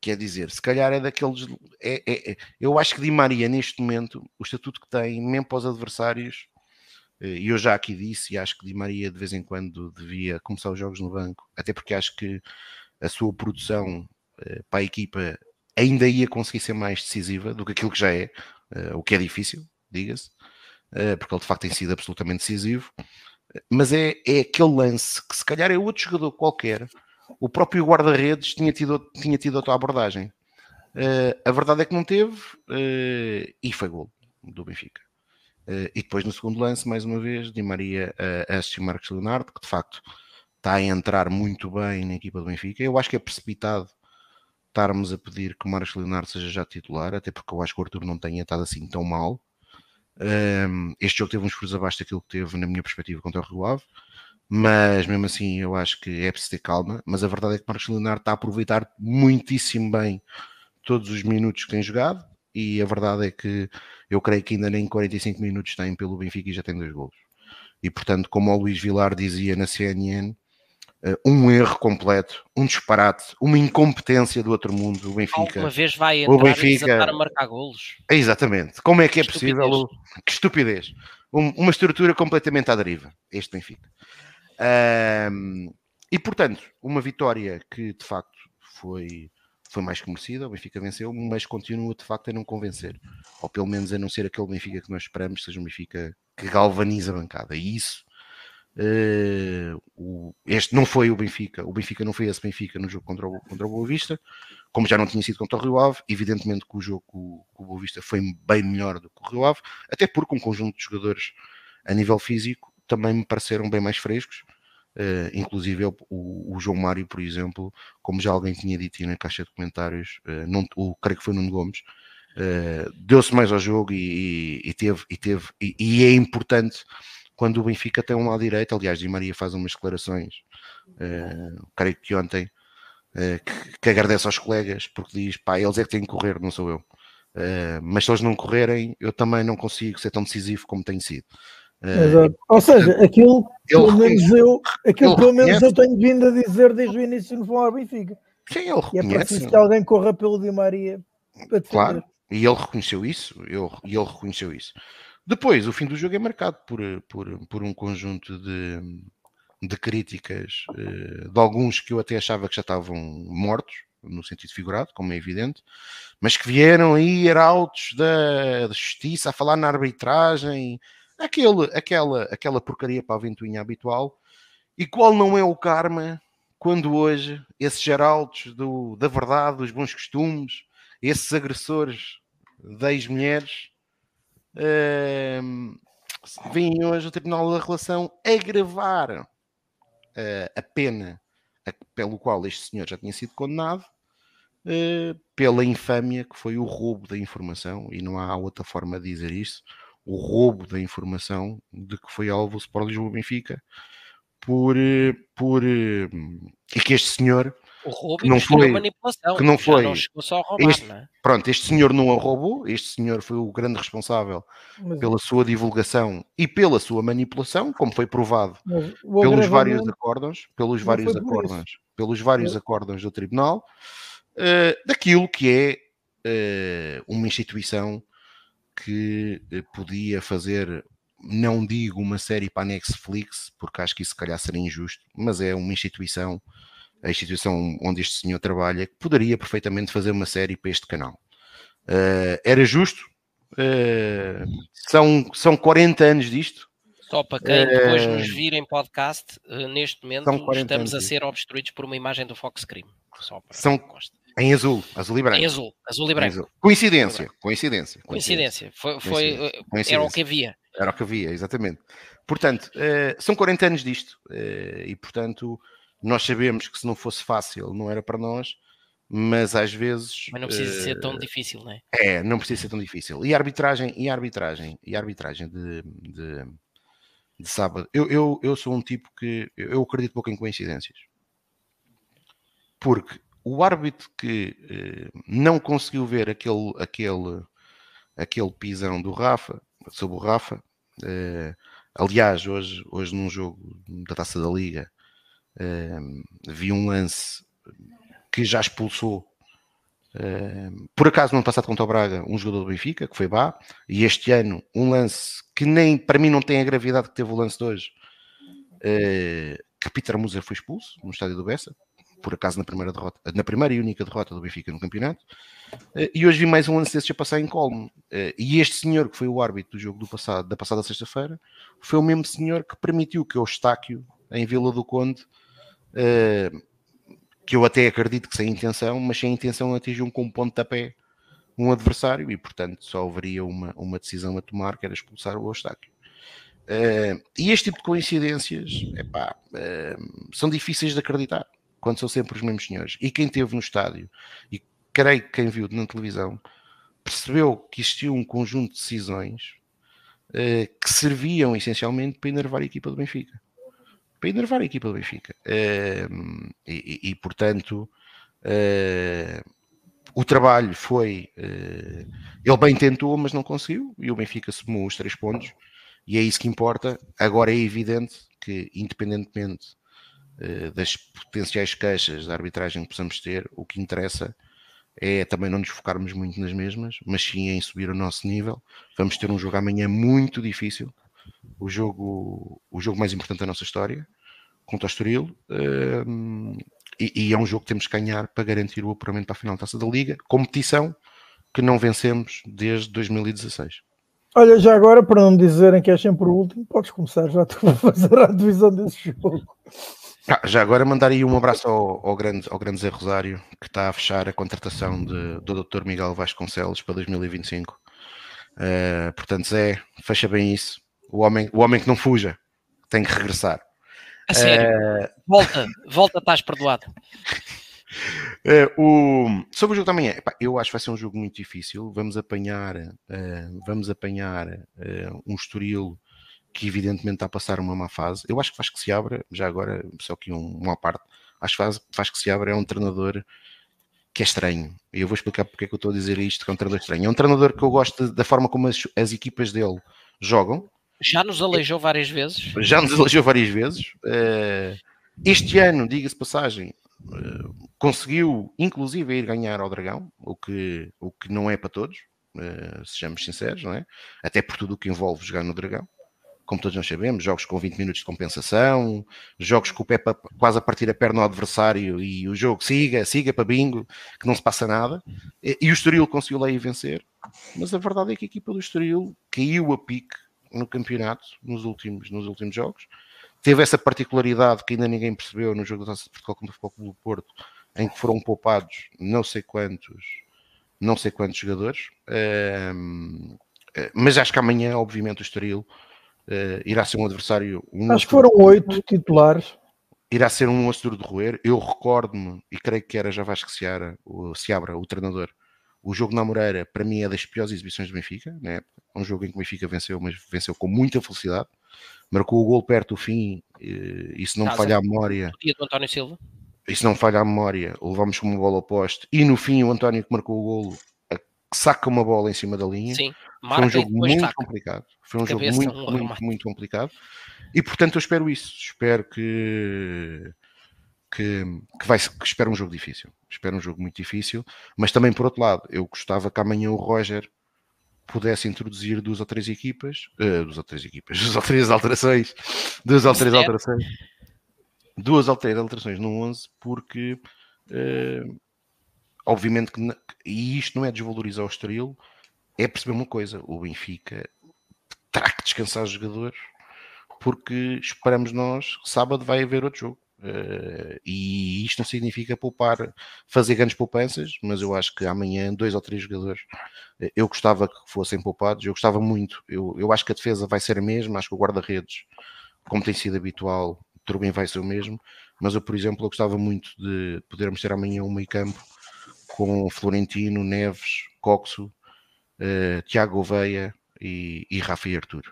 quer dizer, se calhar é daqueles. É, é, é, eu acho que Di Maria, neste momento, o estatuto que tem, mesmo para os adversários, eh, e eu já aqui disse, e acho que Di Maria de vez em quando devia começar os jogos no banco, até porque acho que a sua produção eh, para a equipa ainda ia conseguir ser mais decisiva do que aquilo que já é, eh, o que é difícil, diga-se, porque ele de facto tem sido absolutamente decisivo. Mas é, é aquele lance que se calhar é outro jogador qualquer, o próprio guarda-redes tinha tido, tinha tido outra abordagem. a verdade é que não teve e foi gol do Benfica. Uh, e depois no segundo lance, mais uma vez, Di Maria uh, assistiu Marcos Leonardo, que de facto está a entrar muito bem na equipa do Benfica. Eu acho que é precipitado estarmos a pedir que o Marcos Leonardo seja já titular, até porque eu acho que o Arthur não tenha estado assim tão mal. Um, este jogo teve uns furos abaixo daquilo que teve, na minha perspectiva, contra o Rio Ave, mas mesmo assim eu acho que é preciso ter calma. Mas a verdade é que Marcos Leonardo está a aproveitar muitíssimo bem todos os minutos que tem jogado e a verdade é que eu creio que ainda nem 45 minutos tem pelo Benfica e já tem dois golos. E portanto, como o Luís Vilar dizia na CNN, um erro completo, um disparate, uma incompetência do outro mundo. O Benfica. Uma vez vai entrar o Benfica, a marcar golos. Exatamente. Como é que é que possível? Estupidez. Que estupidez. Um, uma estrutura completamente à deriva. Este Benfica. Um, e portanto, uma vitória que de facto foi foi mais que merecida, o Benfica venceu, mas continua de facto a não convencer, ou pelo menos a não ser aquele Benfica que nós esperamos, seja um Benfica que galvaniza a bancada, e isso este não foi o Benfica, o Benfica não foi esse Benfica no jogo contra o, contra o Boa Vista, como já não tinha sido contra o Rio Ave, evidentemente que o jogo com, o Boa Vista foi bem melhor do que o Rio Ave, até porque um conjunto de jogadores a nível físico também me pareceram bem mais frescos, Uh, inclusive o, o, João Mário, por exemplo, como já alguém tinha dito na caixa de comentários, uh, não, o, creio que foi Nuno Gomes, uh, deu-se mais ao jogo e, e, e teve, e, teve e, é importante quando o Benfica tem um lado direito, aliás, Di Maria faz umas declarações, creio que ontem, que, que, agradece aos colegas, porque diz, pá, eles é que têm que correr, não sou eu. mas se eles não correrem, eu também não consigo ser tão decisivo como tenho sido. Exato. Ou seja, aquilo, pelo menos eu, aquilo pelo menos eu tenho vindo a dizer desde o início no Falar Benfica. Sim, ele reconhece. E é preciso que alguém corra pelo Di Maria. Claro, e ele reconheceu isso, eu, e ele reconheceu isso. Depois, o fim do jogo é marcado por, por, por um conjunto de, de críticas eh, de alguns que eu até achava que já estavam mortos, no sentido figurado, como é evidente, mas que vieram aí arautos da, da justiça a falar na arbitragem aquele, aquela, aquela porcaria para a ventoinha habitual. E qual não é o karma quando hoje esses do, da verdade, dos bons costumes, esses agressores das ex-mulheres, vêm hoje o Tribunal da Relação agravar uh, a pena a, pelo qual este senhor já tinha sido condenado uh, pela infâmia que foi o roubo da informação, e não há outra forma de dizer isso o roubo da informação de que foi alvo o Sport Lisboa Benfica por, eh, por e que este senhor o roubo que não foi manipulação que não foi não só roubar, este, não é? pronto este senhor não a roubou este senhor foi o grande responsável mas, pela sua divulgação e pela sua manipulação como foi provado pelos vários acórdãos pelos vários acórdãos pelos vários é. acórdãos do tribunal uh, daquilo que é uh, uma instituição que eh, podia fazer, não digo uma série para a Netflix, porque acho que isso se calhar seria injusto, mas é uma instituição, a instituição onde este senhor trabalha, que poderia perfeitamente fazer uma série para este canal. Uh, era justo? Uh, são, são 40 anos disto. Só para quem depois uh, nos vir em podcast, neste momento estamos a ser obstruídos por uma imagem do Fox Crime. São, em azul, azul e branco. Em azul, azul e branco. Azul. Coincidência, coincidência, coincidência. Foi, foi, coincidência. Era o que havia. Era o que havia, exatamente. Portanto, uh, são 40 anos disto uh, e, portanto, nós sabemos que se não fosse fácil não era para nós, mas às vezes. Mas não precisa uh, ser tão difícil, não é? É, não precisa ser tão difícil. E a arbitragem, e a arbitragem, e a arbitragem de, de, de sábado. Eu, eu, eu sou um tipo que eu acredito pouco em coincidências. Porque o árbitro que eh, não conseguiu ver aquele, aquele, aquele pisão do Rafa, sobre o Rafa, eh, aliás, hoje, hoje num jogo da Taça da Liga, eh, vi um lance que já expulsou por acaso, no ano passado contra o Braga, um jogador do Benfica, que foi Bá, e este ano um lance que nem para mim não tem a gravidade que teve o lance de hoje, uh, que Peter Musa foi expulso no estádio do Bessa, por acaso na primeira derrota, na primeira e única derrota do Benfica no campeonato. Uh, e hoje vi mais um lance desses a passar em Colmo. e este senhor que foi o árbitro do jogo do passado, da passada sexta-feira, foi o mesmo senhor que permitiu que o Estáquio, em Vila do Conde, que eu até acredito que sem intenção, mas sem intenção atingiu com pontapé um adversário e, portanto, só haveria uma, uma decisão a tomar, que era expulsar o Eustáquio. Uh, e este tipo de coincidências epá, uh, são difíceis de acreditar quando são sempre os mesmos senhores. E quem esteve no estádio, e creio que quem viu na televisão, percebeu que existia um conjunto de decisões uh, que serviam essencialmente para enervar a equipa do Benfica para enervar a equipa do Benfica. Uh, e, e, portanto, uh, o trabalho foi. Uh, ele bem tentou, mas não conseguiu, e o Benfica somou os três pontos, e é isso que importa. Agora é evidente que, independentemente eh, das potenciais queixas da arbitragem que possamos ter, o que interessa é também não nos focarmos muito nas mesmas, mas sim em subir o nosso nível. Vamos ter um jogo amanhã muito difícil o jogo, o jogo mais importante da nossa história, contra o Estoril, um, e, e, é um jogo que temos que ganhar para garantir o apuramento para a final da Taça da Liga, competição que não vencemos desde 2016. Olha, já agora, para não dizerem que é sempre o último, podes começar já tu a fazer a divisão desse jogo. Ah, já agora mandar aí um abraço ao, ao, grande, ao grande Zé Rosário, que está a fechar a contratação de, do Dr. Miguel Vasconcelos para 2025. Uh, eh, portanto, Zé, fecha bem isso. O homem, o homem que não fuja tem que regressar. A sério, uh... volta, volta, estás perdoado. Uh, o... Sobre o jogo da manhã, eu acho que vai ser um jogo muito difícil. Vamos apanhar, uh, vamos apanhar uh, um Estoril que evidentemente está a passar uma má fase. Eu acho que faz que se abra, já agora, só que um, uma parte, acho que faz, faz que se abra é um treinador que é estranho. E eu vou explicar porque é que eu estou a dizer isto, que é um treinador estranho. É um treinador que eu gosto da forma como as, as equipas dele jogam, já nos aleijou várias vezes. Já nos aleijou várias vezes. Uh, este ano, diga-se passagem, uh, conseguiu inclusive ir ganhar ao Dragão, o que, o que não é para todos, uh, sejamos sinceros, não é? Até por tudo o que envolve jogar no Dragão. Como todos nós sabemos, jogos com 20 minutos de compensação, jogos com o pé quase a partir a perna ao adversário e o jogo siga, siga para bingo, que não se passa nada. E, e o Estoril conseguiu lá ir vencer, mas a verdade é que a equipa do Estoril caiu a pique no campeonato nos últimos, nos últimos jogos. Teve essa particularidade que ainda ninguém percebeu no jogo da Taça de Portugal contra o Futebol Clube do Porto, em que foram poupados não sei quantos, não sei quantos jogadores. Uh, mas acho que amanhã, obviamente, o Estoril uh, irá ser um adversário. Um acho que foram oito titulares. Irá ser um osso de roer. Eu recordo-me, e creio que era já Vasco Seara, o Seabra, o treinador, o jogo na Moreira, para mim, é das piores exibições do Benfica, né? um jogo em que o Benfica venceu, mas venceu com muita felicidade. Marcou o gol perto do fim, e se não me falha a memória. Dia do António Silva. E se não falha a memória, levamos com uma bola oposta. E no fim, o António que marcou o golo saca uma bola em cima da linha. Sim, foi um jogo muito taca. complicado. Foi um Cabeça, jogo muito, um muito, muito complicado. E portanto, eu espero isso. Espero que que, que, vai, que espera um jogo difícil. Espera um jogo muito difícil, mas também por outro lado, eu gostava que amanhã o Roger pudesse introduzir duas ou três equipas, uh, duas ou três equipas, duas ou três alterações, duas ou três alterações, duas ou três alterações no 11, porque uh, obviamente que, e isto não é desvalorizar o Estoril, é perceber uma coisa, o Benfica terá que descansar os jogadores, porque esperamos nós, sábado vai haver outro jogo Uh, e isto não significa poupar, fazer grandes poupanças, mas eu acho que amanhã dois ou três jogadores uh, eu gostava que fossem poupados, eu gostava muito. Eu, eu acho que a defesa vai ser a mesma, acho que o guarda-redes, como tem sido habitual, Turbin vai ser o mesmo, mas eu, por exemplo, eu gostava muito de podermos ter amanhã um meio campo com Florentino, Neves, Coxo, uh, Tiago Oveia e, e Rafa e Arturo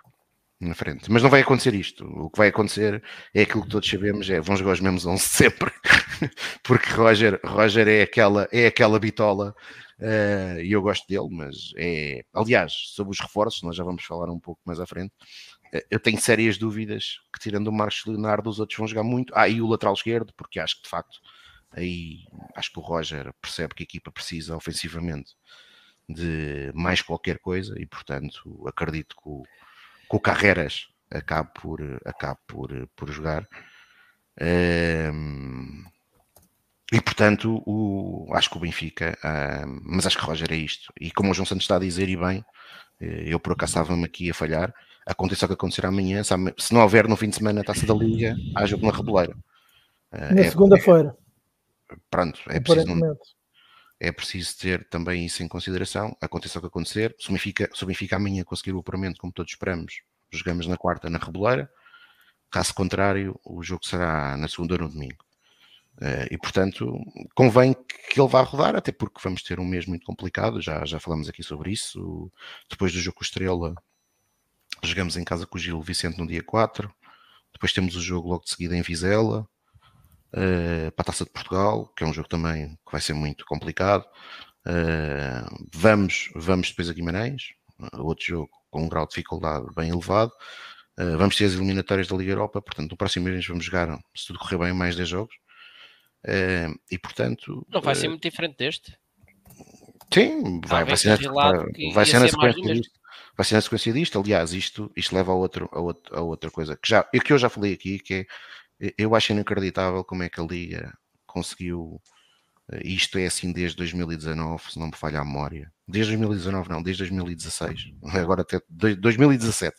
na frente. Mas não vai acontecer isto. O que vai acontecer é aquilo que todos sabemos, é vão jogar os mesmos 11 sempre, porque Roger, Roger é aquela, é aquela bitola uh, e eu gosto dele, mas é, aliás, sobre os reforços, nós já vamos falar um pouco mais à frente. Uh, eu tenho sérias dúvidas que, tirando o Marcos Leonardo, os outros vão jogar muito. Ah, e o lateral esquerdo, porque acho que de facto aí acho que o Roger percebe que a equipa precisa ofensivamente de mais qualquer coisa e portanto acredito que o, que o Carreras acabe por, acabe por, por jogar. Um, e portanto, o, acho que o Benfica, um, mas acho que Roger é isto. E como o João Santos está a dizer, e bem, eh, eu por acaso estava-me aqui a falhar. Aconteça o que acontecer amanhã, se não houver no fim de semana a taça da Liga, há jogo na Reboleira. Eh, na é, segunda-feira. Pronto, é preciso, é preciso ter também isso em consideração. Aconteça o que acontecer, o Benfica amanhã conseguir o apuramento, como todos esperamos, jogamos na quarta na Reboleira. Caso contrário, o jogo será na segunda ou no domingo. Uh, e portanto, convém que ele vá rodar, até porque vamos ter um mês muito complicado. Já, já falamos aqui sobre isso. Depois do jogo com Estrela, jogamos em casa com o Gil Vicente no dia 4. Depois temos o jogo logo de seguida em Vizela, uh, para a Taça de Portugal, que é um jogo também que vai ser muito complicado. Uh, vamos, vamos depois a Guimarães, outro jogo com um grau de dificuldade bem elevado. Uh, vamos ter as eliminatórias da Liga Europa, portanto, no próximo mês vamos jogar, se tudo correr bem, mais 10 jogos. E portanto. Não vai ser muito diferente deste. Sim, vai, vai, ser, na, vai ser na sequência disto. Vai ser na sequência disto. Aliás, isto, isto leva a, outro, a, outro, a outra coisa que, já, que eu já falei aqui, que é eu acho inacreditável como é que a Liga conseguiu isto é assim desde 2019, se não me falha a memória. Desde 2019, não, desde 2016. Agora até 2017.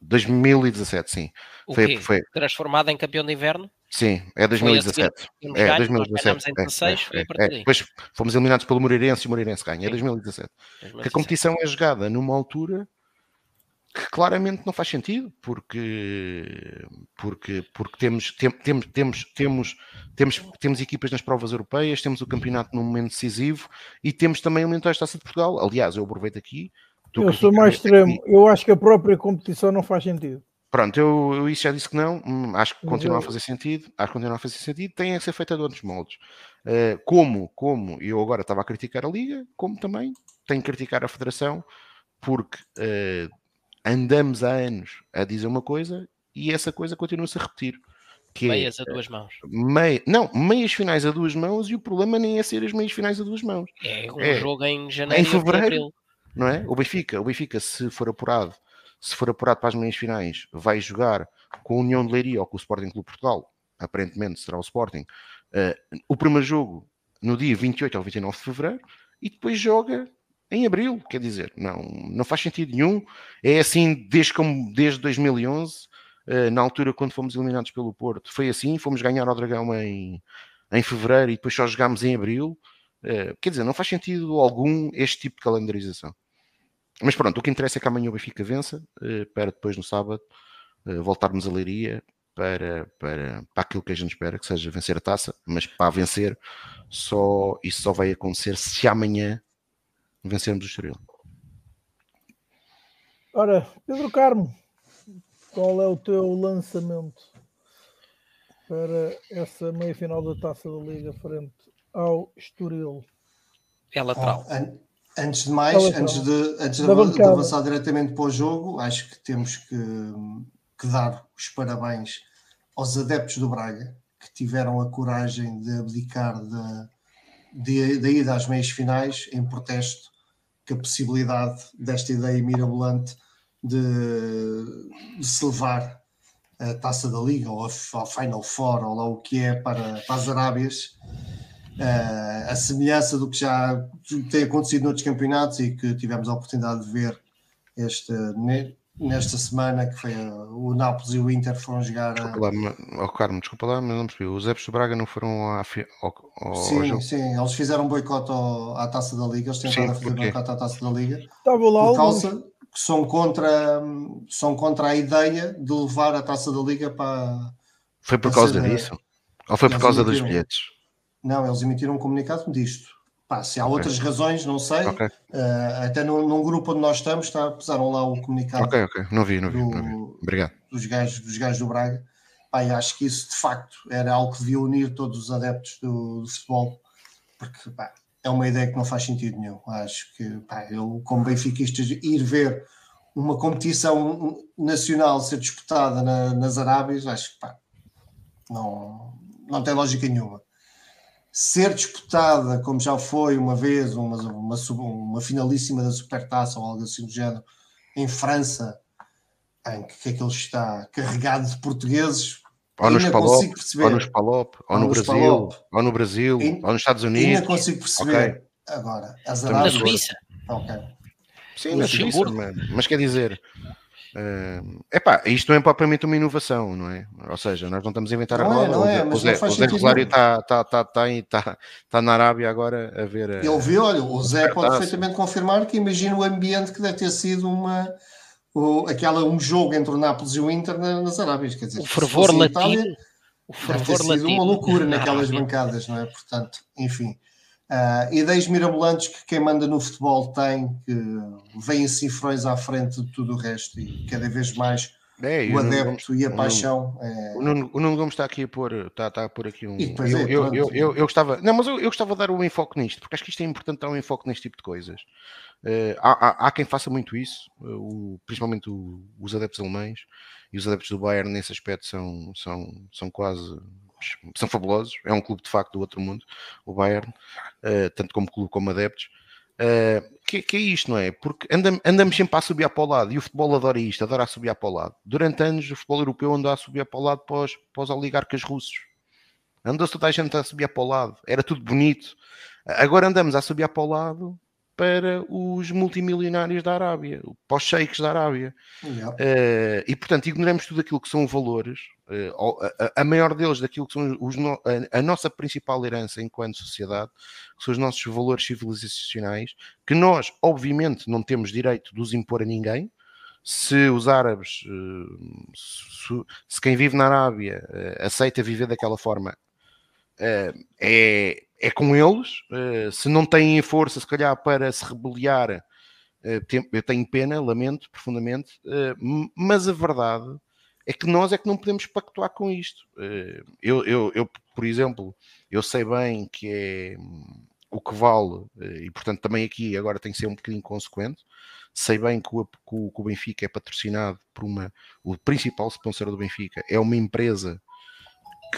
2017, sim. O foi, quê? foi transformado em campeão de inverno? Sim, é 2017. É, 2017. É, 16, é, é, é. Depois fomos eliminados pelo Moreirense e o Moreirense ganha. É 2017. 2017. a competição é jogada numa altura que claramente não faz sentido, porque, porque, porque temos, tem, temos, temos, temos, temos, temos equipas nas provas europeias, temos o campeonato num momento decisivo e temos também o da Taça de Portugal. Aliás, eu aproveito aqui. Eu sou mais extremo, aqui. eu acho que a própria competição não faz sentido. Pronto, eu, eu isso já disse que não, hum, acho que continua a fazer sentido, acho que continua a fazer sentido, tem a ser feita de outros moldes. Uh, como, como eu agora estava a criticar a Liga, como também tenho que criticar a Federação, porque uh, andamos há anos a dizer uma coisa e essa coisa continua-se a repetir. É, meias é, a duas mãos. Meia, não, meias finais a duas mãos e o problema nem é ser as meias finais a duas mãos. É um é, jogo em janeiro em fevereiro, não é? O Benfica, o Benfica, se for apurado, se for apurado para as meias finais, vai jogar com a União de Leiria ou com o Sporting Clube Portugal. Aparentemente será o Sporting. Uh, o primeiro jogo no dia 28 ou 29 de fevereiro e depois joga em abril, quer dizer, não, não faz sentido nenhum. É assim desde, como, desde 2011, eh, na altura quando fomos eliminados pelo Porto, foi assim, fomos ganhar ao Dragão em, em fevereiro e depois só jogámos em abril. Eh, quer dizer, não faz sentido algum este tipo de calendarização. Mas pronto, o que interessa é que amanhã o Benfica vença, eh, para depois no sábado voltarmos a Leiria para, para, para aquilo que a gente espera, que seja vencer a taça, mas para vencer, só, isso só vai acontecer se amanhã vencermos o Estoril. Ora, Pedro Carmo, qual é o teu lançamento para essa meia final da Taça da Liga frente ao Estoril? É lateral. Ah, an antes de mais, é antes de, antes de, de, avançar diretamente para o jogo, acho que temos que, que dar os parabéns aos adeptos do Braga que tiveram a coragem de abdicar da, de ida às meias finais em protesto que a possibilidade desta ideia mirabolante de, de se levar a taça da Liga ou a, Final Four ou lá o que é para, para as Arábias, uh, a semelhança do que já tem acontecido noutros campeonatos e que tivemos a oportunidade de ver este, nesta semana que foi o Nápoles e o Inter foram jogar. Desculpa lá, oh, Carmo, desculpa lá, mas não percebi. Os Epos do Braga não foram ao, ao, sim, ao sim, eles fizeram um boicote à taça da Liga, eles tentaram sim, fazer boicote à taça da Liga. Estava lá por causa que são contra, são contra a ideia de levar a taça da Liga para. Foi por causa disso? Ou foi por causa dos bilhetes? Não, eles emitiram um comunicado disto. Pá, se há okay. outras razões, não sei. Okay. Uh, até no, num grupo onde nós estamos, puseram lá o comunicado. Ok, ok. Não vi, não vi. Do, não vi. Obrigado. Dos gajos, dos gajos do Braga. Pá, acho que isso, de facto, era algo que devia unir todos os adeptos do, do futebol. Porque, pá, é uma ideia que não faz sentido nenhum. Acho que, pá, eu, como benfiquista, ir ver uma competição nacional ser disputada na, nas Arábias, acho que, pá, não, não tem lógica nenhuma. Ser disputada, como já foi uma vez, uma, uma, uma finalíssima da Supertaça ou algo assim do género, em França, em que aquilo está carregado de portugueses, ou nos Palop, ou nos Palop, ou, ou no Brasil, Palop. ou no Brasil, e, ou nos Estados Unidos. Ainda consigo perceber. Okay. Agora, as Arábias... Na Suíça. Ok. Sim, na Suíça, mas quer dizer, Uh, epá, isto não é propriamente uma inovação, não é? Ou seja, nós não estamos a inventar não a roda. É, não é, o Zé, o Zé Rosário está tá, tá, tá, tá, tá na Arábia agora a ver. Ele viu, olha, o Zé pode perfeitamente confirmar que imagina o ambiente que deve ter sido uma, o, aquela, um jogo entre o Nápoles e o Inter nas Arábias. Quer dizer, o fervor latino. Itália, o fervor deve ter sido uma loucura naquelas bancadas, não é? Portanto, enfim. Uh, ideias mirabolantes que quem manda no futebol tem, que vêm cifrões à frente de tudo o resto e cada vez mais é, o adepto Gomes, e a paixão. O Nuno, é... o, Nuno, o Nuno Gomes está aqui a pôr, está, está a pôr aqui um. Eu, é, eu, eu, eu, eu, gostava, não, mas eu, eu gostava de dar um enfoque nisto, porque acho que isto é importante dar um enfoque neste tipo de coisas. Uh, há, há, há, quem faça muito isso, principalmente o, os adeptos alemães e os adeptos do Bayern nesse aspecto são, são, são quase são fabulosos, é um clube de facto do outro mundo, o Bayern, uh, tanto como clube como adeptos. Uh, que, que, é isto, não é? Porque andamos, andamos sempre a subir para o lado e o futebol adora isto, adora a subir para o lado. Durante anos o futebol europeu andou a subir para o lado para os, para os oligarcas russos. Andou-se toda a gente a subir para o lado, era tudo bonito. Agora andamos a subir para o lado para os multimilionários da Arábia, para os sheiks da Arábia. Uh, e portanto, ignoramos tudo aquilo que são valores, a, a, maior deles daquilo que são os a, nossa principal herança enquanto sociedade, que são os nossos valores civilizacionais, que nós, obviamente, não temos direito de os impor a ninguém. Se os árabes, uh, se, quem vive na Arábia aceita viver daquela forma, é é com eles. Se não têm força, se calhar, para se rebeliar, eu tenho pena, lamento profundamente, mas a verdade é que nós é que não podemos pactuar com isto. Eu, eu, eu, por exemplo, eu sei bem que é hum, o que vale, e portanto também aqui agora tem que ser um bocadinho consequente. Sei bem que o, que o, Benfica é patrocinado por uma. O principal sponsor do Benfica é uma empresa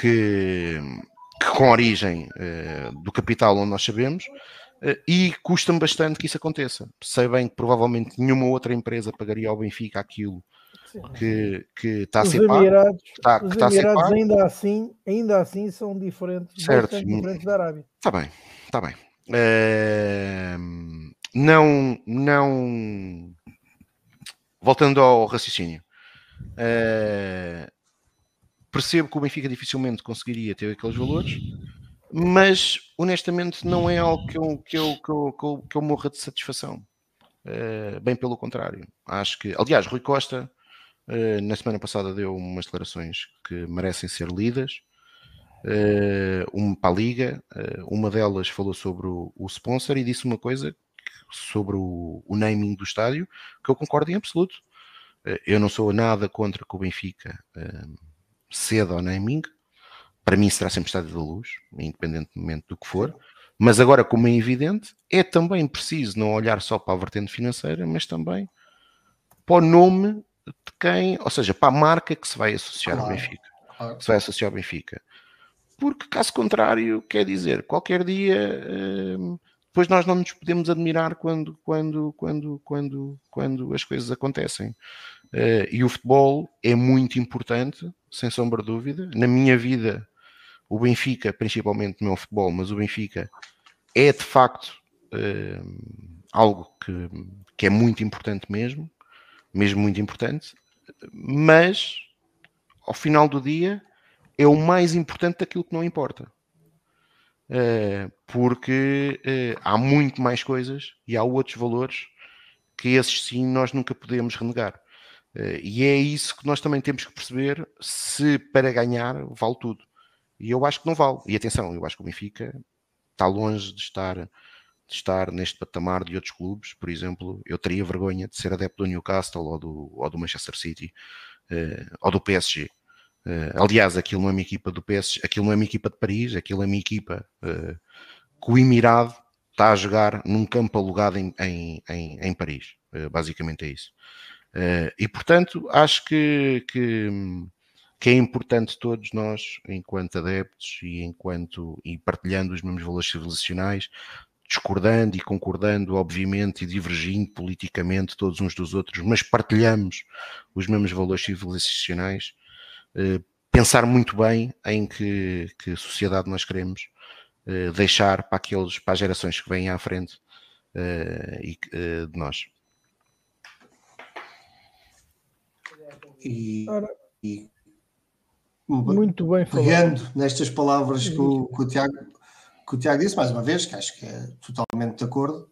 que que com origem uh, do capital onde nós sabemos, e custa-me bastante que isso aconteça. Sei bem que provavelmente nenhuma outra empresa pagaria ao Benfica aquilo que, que está a ser pago. Emirados, está, os está Emirados ainda assim, ainda assim são diferentes, certo. diferentes da Arábia. Está bem, está bem. Uh, não, não. Voltando ao raciocínio. Uh, percebo que o Benfica dificilmente conseguiria ter aqueles valores, mas honestamente não é algo que eu, que eu, que eu, que eu, que eu morra de satisfação. Uh, bem pelo contrário. Acho que, aliás, Rui Costa uh, na semana passada deu umas declarações que merecem ser lidas. Uh, uma para a Liga, uma delas falou sobre o, sponsor e disse uma coisa sobre o, o naming do estádio que eu concordo em absoluto. eu não sou nada contra que o Benfica cedo ao naming. Para mim será sempre estádio da luz, independentemente do que for. Mas agora, como é evidente, é também preciso não olhar só para a vertente financeira, mas também para o nome de quem, ou seja, para a marca que se vai associar claro, ao Benfica. Claro. Que se vai associar ao Benfica. Porque, caso contrário, quer dizer, qualquer dia hum, depois nós não nos podemos admirar quando, quando, quando, quando, quando as coisas acontecem. Uh, e o futebol é muito importante, sem sombra de dúvida. Na minha vida, o Benfica, principalmente no meu futebol, mas o Benfica é de facto uh, algo que, que é muito importante mesmo, mesmo muito importante, mas ao final do dia é o mais importante daquilo que não importa. Uh, porque uh, há muito mais coisas e há outros valores que esses sim nós nunca podemos renegar. Uh, e é isso que nós também temos que perceber se para ganhar vale tudo. E eu acho que não vale. E atenção, eu acho que o Benfica está longe de estar, estar neste patamar de outros clubes. Por exemplo, eu teria vergonha de ser adepto do Newcastle ou do, ou do Manchester City uh, ou do PSG. Uh, aliás, aquilo não é uma equipa do PSG, aquilo não é uma equipa de Paris, aquilo é uma equipa que o Emirado está a jogar num campo alugado em, em, em, em Paris. basicamente é isso. Uh, e portanto, acho que, que, que é importante todos nós, enquanto adeptos e enquanto e partilhando os mesmos valores civilizacionais, discordando e concordando, obviamente, e divergindo politicamente todos uns dos outros, mas partilhamos os mesmos valores civilizacionais, eh, pensar muito bem em que, que sociedade nós queremos eh, deixar para, aqueles, para as gerações que vêm à frente eh, e, de nós. E, e muito bem falado. Pegando nestas palavras que o, que o Tiago que o Tiago disse, mais uma vez, que acho que é totalmente de acordo.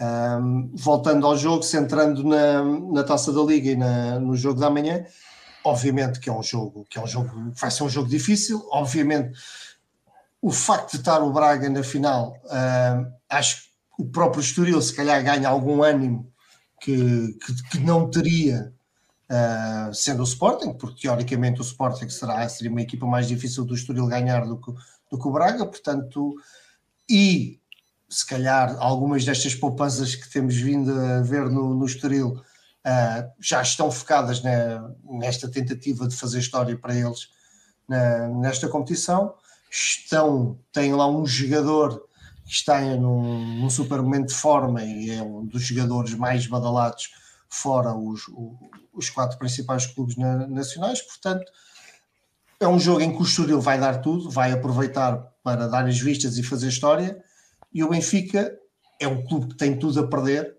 Um, voltando ao jogo, centrando na, na taça da Liga e na, no jogo da manhã, obviamente que é um jogo que é um jogo, vai ser um jogo difícil, obviamente o facto de estar o Braga na final, uh, acho que o próprio Estoril se calhar ganha algum ânimo que, que, que não teria uh, sendo o Sporting, porque teoricamente o Sporting será, seria uma equipa mais difícil do Estoril ganhar do que, do que o Braga, portanto e se calhar algumas destas poupanças que temos vindo a ver no, no Estoril uh, já estão focadas nesta tentativa de fazer história para eles na, nesta competição. Estão, têm lá um jogador que está num, num super momento de forma e é um dos jogadores mais badalados fora os, os quatro principais clubes na, nacionais, portanto é um jogo em que o Estoril vai dar tudo, vai aproveitar para dar as vistas e fazer história. E o Benfica é um clube que tem tudo a perder,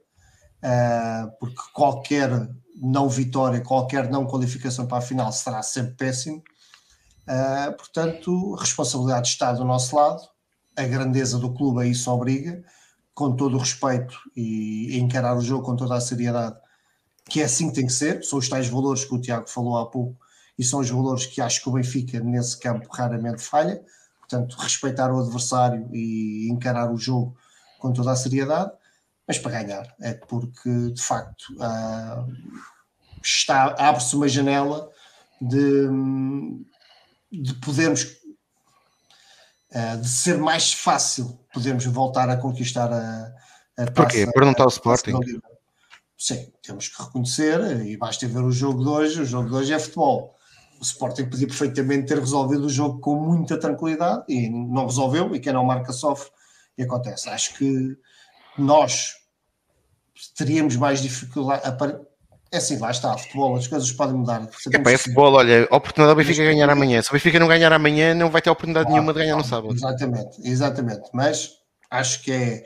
uh, porque qualquer não vitória, qualquer não qualificação para a final será sempre péssimo. Uh, portanto, a responsabilidade está do nosso lado, a grandeza do clube a isso obriga, com todo o respeito e, e encarar o jogo com toda a seriedade, que é assim que tem que ser. São os tais valores que o Tiago falou há pouco e são os valores que acho que o Benfica nesse campo raramente falha portanto, respeitar o adversário e encarar o jogo com toda a seriedade, mas para ganhar, é porque de facto uh, está abre-se uma janela de, de podermos uh, de ser mais fácil podermos voltar a conquistar a, a Porquê? Por não estar o Sporting? Sim, temos que reconhecer, e basta ver o jogo de hoje, o jogo de hoje é futebol o Sporting podia perfeitamente ter resolvido o jogo com muita tranquilidade e não resolveu, e quem não marca sofre, e acontece. Acho que nós teríamos mais dificuldade. É assim, lá está, futebol, as coisas podem mudar. É, pá, é futebol, olha, a oportunidade do Benfica ganhar amanhã. Se o Benfica não ganhar amanhã, não vai ter oportunidade nenhuma de ganhar no sábado. Exatamente, exatamente. Mas acho que é,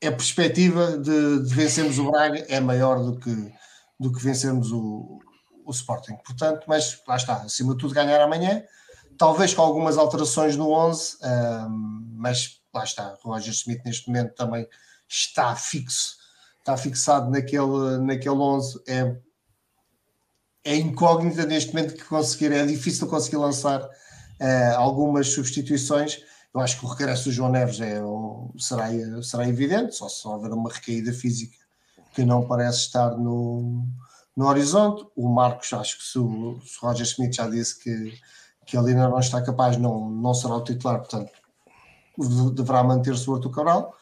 é a perspectiva de, de vencermos o Braga é maior do que, do que vencermos o, o Sporting. Portanto, mas lá está, acima de tudo ganhar amanhã, talvez com algumas alterações no 11, um, mas lá está, Roger Smith neste momento também está fixo, está fixado naquele, naquele 11, é, é incógnita neste momento que conseguir, é difícil conseguir lançar uh, algumas substituições. Eu acho que o regresso do João Neves é, será, será evidente, só se houver uma recaída física que não parece estar no, no horizonte. O Marcos, acho que se o, se o Roger Smith já disse que, que ele ainda não está capaz, não, não será o titular, portanto, deverá manter-se o Arthur Cabral.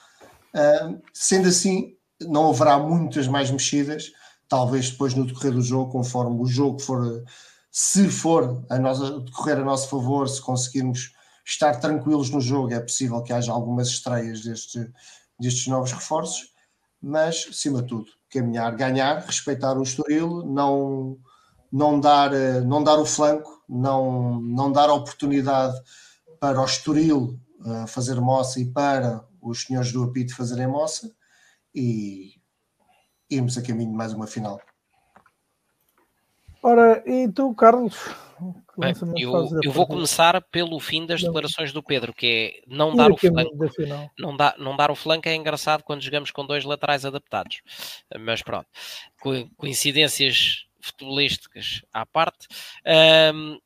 Uh, sendo assim, não haverá muitas mais mexidas, talvez depois no decorrer do jogo, conforme o jogo for, se for a nossa, decorrer a nosso favor, se conseguirmos estar tranquilos no jogo, é possível que haja algumas estreias deste, destes novos reforços, mas, acima de tudo, caminhar, ganhar, respeitar o Estoril, não, não, dar, eh, não dar o flanco, não, não dar oportunidade para o Estoril uh, fazer moça e para os senhores do apito fazerem moça e irmos a caminho de mais uma final. Ora, e tu, Carlos? Bem, eu, eu vou começar pelo fim das declarações do Pedro, que é não dar o flanco. Não, dá, não dar o flanco é engraçado quando jogamos com dois laterais adaptados. Mas pronto, coincidências futebolísticas à parte. Um,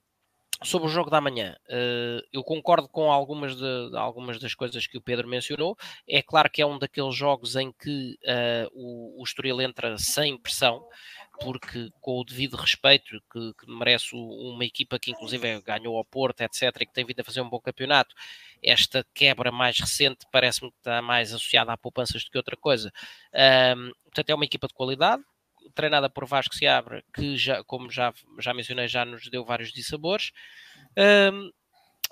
sobre o jogo da manhã, uh, eu concordo com algumas, de, algumas das coisas que o Pedro mencionou. É claro que é um daqueles jogos em que uh, o, o Estoril entra sem pressão porque com o devido respeito que, que, merece uma equipa que inclusive ganhou ao Porto, etc., e que tem vindo a fazer um bom campeonato, esta quebra mais recente parece-me que está mais associada a poupanças do que outra coisa. Um, portanto, é uma equipa de qualidade, treinada por Vasco Seabra, que já, como já, já mencionei, já nos deu vários dissabores, um,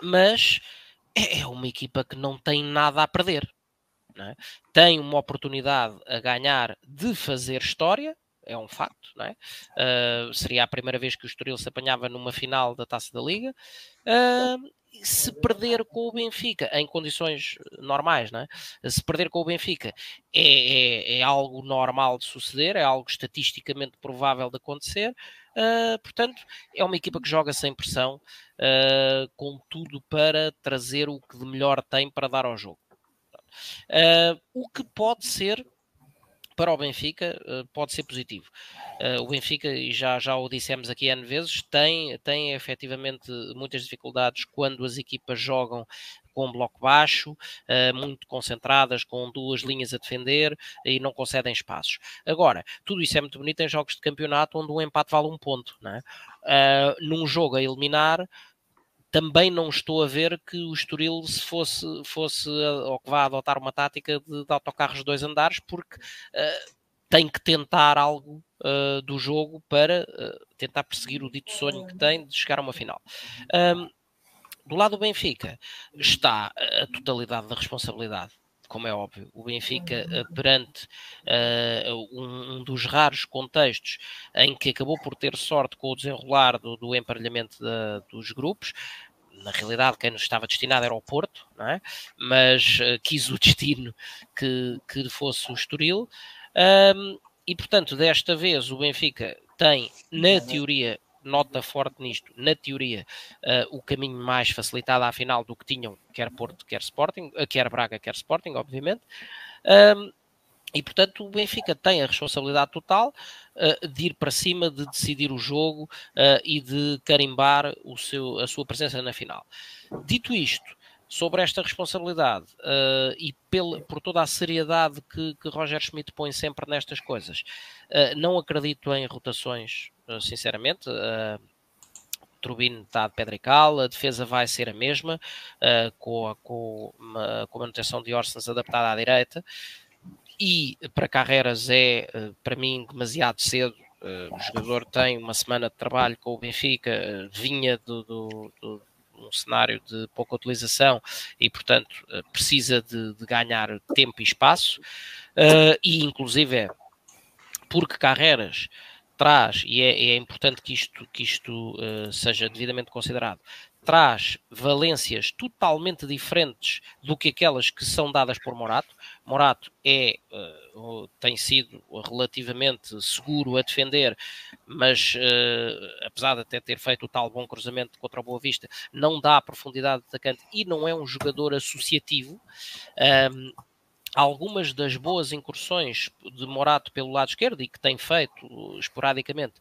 mas é, é uma equipa que não tem nada a perder. É? Tem uma oportunidade a ganhar de fazer história, é um facto, não é? Uh, seria a primeira vez que o Estoril se apanhava numa final da Taça da Liga. Uh, se perder com o Benfica em condições normais, não é? se perder com o Benfica é, é, é algo normal de suceder, é algo estatisticamente provável de acontecer. Uh, portanto, é uma equipa que joga sem pressão, uh, com tudo para trazer o que de melhor tem para dar ao jogo. Uh, o que pode ser para o Benfica eh, pode ser positivo. Eh, o Benfica, e já, já o dissemos aqui N vezes, tem, tem efetivamente muitas dificuldades quando as equipas jogam com bloco baixo, eh, muito concentradas, com duas linhas a defender e não concedem espaços. Agora, tudo isso é muito bonito em jogos de campeonato onde um empate vale um ponto. Não é? num jogo a eliminar, também não estou a ver que o Estoril se fosse, fosse ou que vá adotar uma tática de, de autocarros dois andares, porque uh, tem que tentar algo uh, do jogo para uh, tentar perseguir o dito sonho que tem de chegar a uma final. Um, do lado do Benfica está a totalidade da responsabilidade como é óbvio, o Benfica perante uh, um, um, dos raros contextos em que acabou por ter sorte com o desenrolar do, do emparelhamento dos grupos, na realidade quem nos estava destinado era o Porto, não é? mas uh, quis o destino que, que fosse o Estoril. Um, e portanto, desta vez o Benfica tem, na teoria, nota forte nisto, na teoria, uh, o caminho mais facilitado à final do que tinham quer Porto, quer Sporting, uh, quer Braga, quer Sporting, obviamente. Um, e portanto o Benfica tem a responsabilidade total uh, de ir para cima, de decidir o jogo e de carimbar o seu, a sua presença na final. Dito isto, sobre esta responsabilidade uh, e por toda a seriedade que, que Roger Schmidt põe sempre nestas coisas, uh, não acredito em rotações, uh, sinceramente. o Turbino está de pedra e cal, a defesa vai ser a mesma, com, a, com, uma, com a manutenção de Orsens adaptada à direita. E para Carreras é, para mim, demasiado cedo Uh, o jogador tem uma semana de trabalho com o Benfica, uh, vinha do, do, do, um cenário de pouca utilização e, portanto, precisa de, de ganhar tempo e espaço, uh, e inclusive é porque Carreras traz, e é, é, importante que isto, que isto uh, seja devidamente considerado, traz valências totalmente diferentes do que aquelas que são dadas por Morato. Morato é, uh, tem sido relativamente seguro a defender, mas uh, apesar de até ter feito o tal bom cruzamento contra o Boa Vista, não dá profundidade de atacante e não é um jogador associativo. Um, algumas das boas incursões de Morato pelo lado esquerdo e que tem feito esporadicamente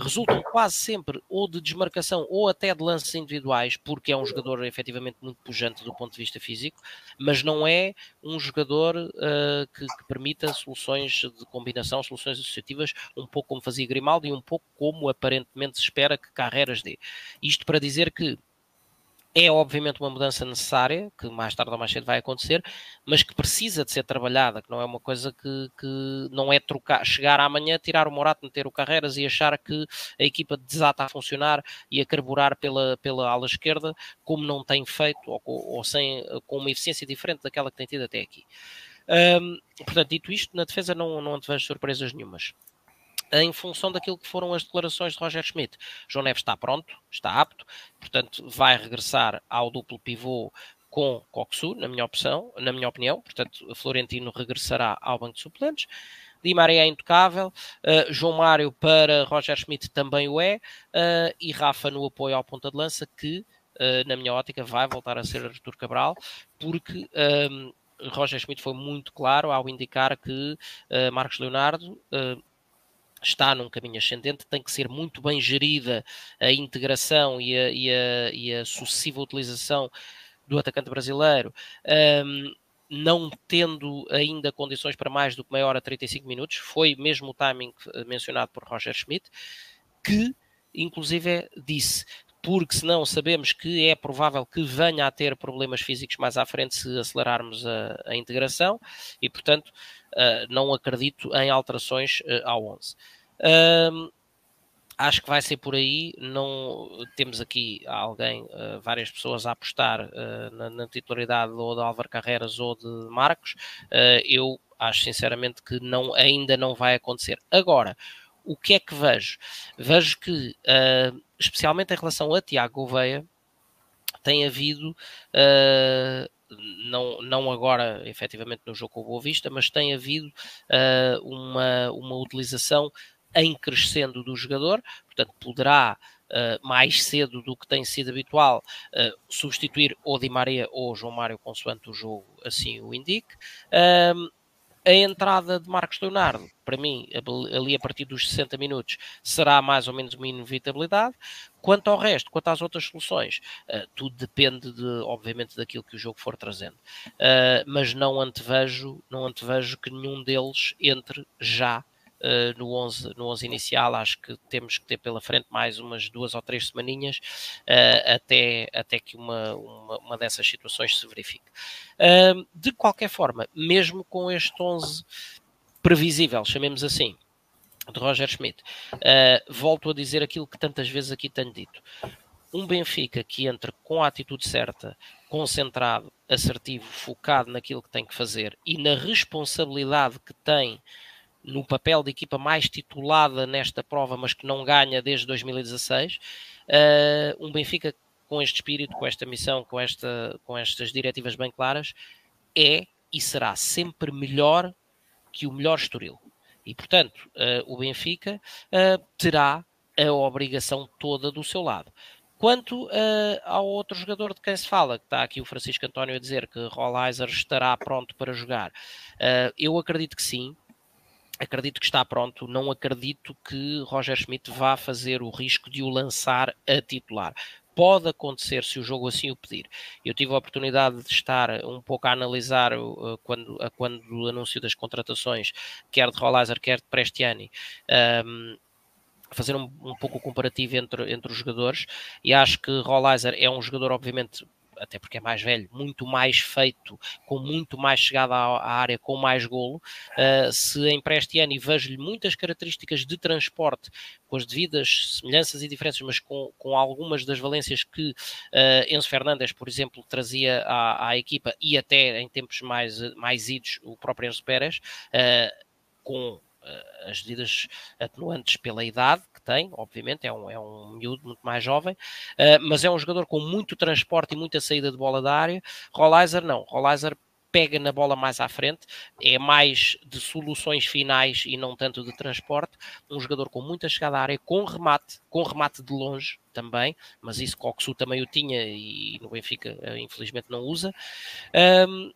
resultam quase sempre ou de desmarcação ou até de lances individuais, porque é um jogador efetivamente muito pujante do ponto de vista físico, mas não é um jogador uh, que, que, permita soluções de combinação, soluções associativas, um pouco como fazia Grimaldi e um pouco como aparentemente se espera que Carreiras dê. Isto para dizer que é obviamente uma mudança necessária, que mais tarde ou mais cedo vai acontecer, mas que precisa de ser trabalhada, que não é uma coisa que, que não é trocar, chegar amanhã, tirar o Morato, meter o Carreiras e achar que a equipa desata a funcionar e a carburar pela, pela ala esquerda, como não tem feito, ou, ou sem, com uma eficiência diferente daquela que tem tido até aqui. Portanto, dito isto, na defesa não, não antevejo surpresas nenhumas em função daquilo que foram as declarações de Roger Schmidt. João Neves está pronto, está apto, portanto vai regressar ao duplo pivô com Coxu, na minha opção, na minha opinião, portanto Florentino regressará ao banco de suplentes. Di Maria é intocável, uh, João Mário para Roger Schmidt também o é, uh, e Rafa no apoio ao ponta de lança, que uh, na minha ótica vai voltar a ser Artur Cabral, porque um, Roger Schmidt foi muito claro ao indicar que Marcos Leonardo está num caminho ascendente, tem que ser muito bem gerida a integração e a, e a, e a sucessiva utilização do atacante brasileiro, um, não tendo ainda condições para mais do que meia hora 35 minutos, foi mesmo o timing eh, mencionado por Roger Schmidt, que inclusive disse, porque senão sabemos que é provável que venha a ter problemas físicos mais à frente se acelerarmos a, a integração e, portanto, uh, não acredito em alterações uh, ao 11. acho que vai ser por aí. Não temos aqui alguém, uh, várias pessoas a apostar uh, na, na, titularidade ou de Álvaro Carreras ou de Marcos. Uh, eu acho sinceramente que não, ainda não vai acontecer. Agora, o que é que vejo? Vejo que, especialmente em relação a Tiago Gouveia, tem havido não, não agora efetivamente no jogo com o Boa Vista, mas tem havido uh, uma, uma utilização em crescendo do jogador, portanto, poderá uh, mais cedo do que tem sido habitual uh, substituir ou Di Maria ou João Mário, consoante o jogo assim o indique. A entrada de Marcos Leonardo, para mim, ali a partir dos 60 minutos, será mais ou menos uma inevitabilidade. Quanto ao resto, quanto às outras soluções, uh, tudo depende, de, obviamente, daquilo que o jogo for trazendo. Uh, mas não antevejo, não antevejo que nenhum deles entre já uh, no, 11, no 11 inicial. Acho que temos que ter pela frente mais umas duas ou três semaninhas uh, até, até que uma, uma, uma, dessas situações se verifique. Uh, de qualquer forma, mesmo com este 11 previsível, chamemos assim, de Roger Schmidt, volto a dizer aquilo que tantas vezes aqui tenho dito um Benfica que entra com a atitude certa, concentrado, assertivo, focado naquilo que tem que fazer e na responsabilidade que tem no papel de equipa mais titulada nesta prova, mas que não ganha desde 2016. Uh, eh, um Benfica com este espírito, com esta missão, com, esta, com estas diretivas bem claras, é e será sempre melhor que o melhor Estoril. E, portanto, uh, o Benfica uh, terá a obrigação toda do seu lado. Quanto uh, ao outro jogador de quem se fala, que está aqui o Francisco António a dizer que Rollizer estará pronto para jogar, eu acredito que sim, acredito que está pronto. Não acredito que Roger Schmidt vá fazer o risco de o lançar a titular. Pode acontecer se o jogo assim o pedir. Eu tive a oportunidade de estar um pouco a analisar uh, quando, uh, quando o anúncio das contratações, quer de Rollizer, quer de Prestiani. Um, fazer um, um, pouco o comparativo entre, entre os jogadores e acho que Rollizer é um jogador obviamente até porque é mais velho, muito mais feito, com muito mais chegada à, área, com mais golo. Uh, se em Prestiani vejo-lhe muitas características de transporte, com as devidas semelhanças e diferenças, mas com, com algumas das valências que uh, Enzo Fernandes, por exemplo, trazia à, à, equipa e até em tempos mais, mais idos o próprio Enzo Pérez, uh, com as devidas atenuantes pela idade tem, obviamente, é um, é um miúdo muito mais jovem, uh, mas é um jogador com muito transporte e muita saída de bola da área. Rollizer não, Rollizer pega na bola mais à frente, é mais de soluções finais e não tanto de transporte. Um jogador com muita chegada à área, com remate, com remate de longe também, mas isso Coxu também o tinha e no Benfica eh, infelizmente não usa. Um,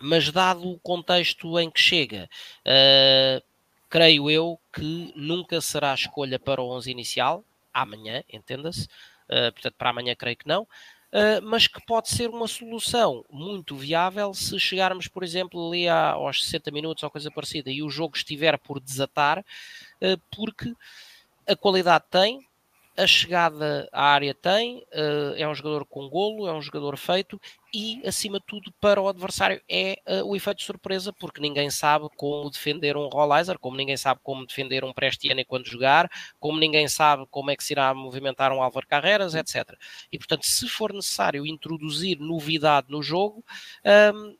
mas dado o contexto em que chega, uh, creio eu que nunca será escolha para o 11 inicial, amanhã, entenda-se, uh, portanto, para amanhã creio que não, uh, mas que pode ser uma solução muito viável se chegarmos, por exemplo, ali a, aos 60 minutos ou coisa parecida e o jogo estiver por desatar, uh, porque a qualidade tem, a chegada à área tem, uh, é um jogador com golo, é um jogador feito e, acima de tudo, para o adversário é uh, o efeito de surpresa, porque ninguém sabe como defender um Rollizer, como ninguém sabe como defender um Prestiane quando jogar, como ninguém sabe como é que se irá movimentar um Álvaro Carreras, etc. E, portanto, se for necessário introduzir novidade no jogo, um,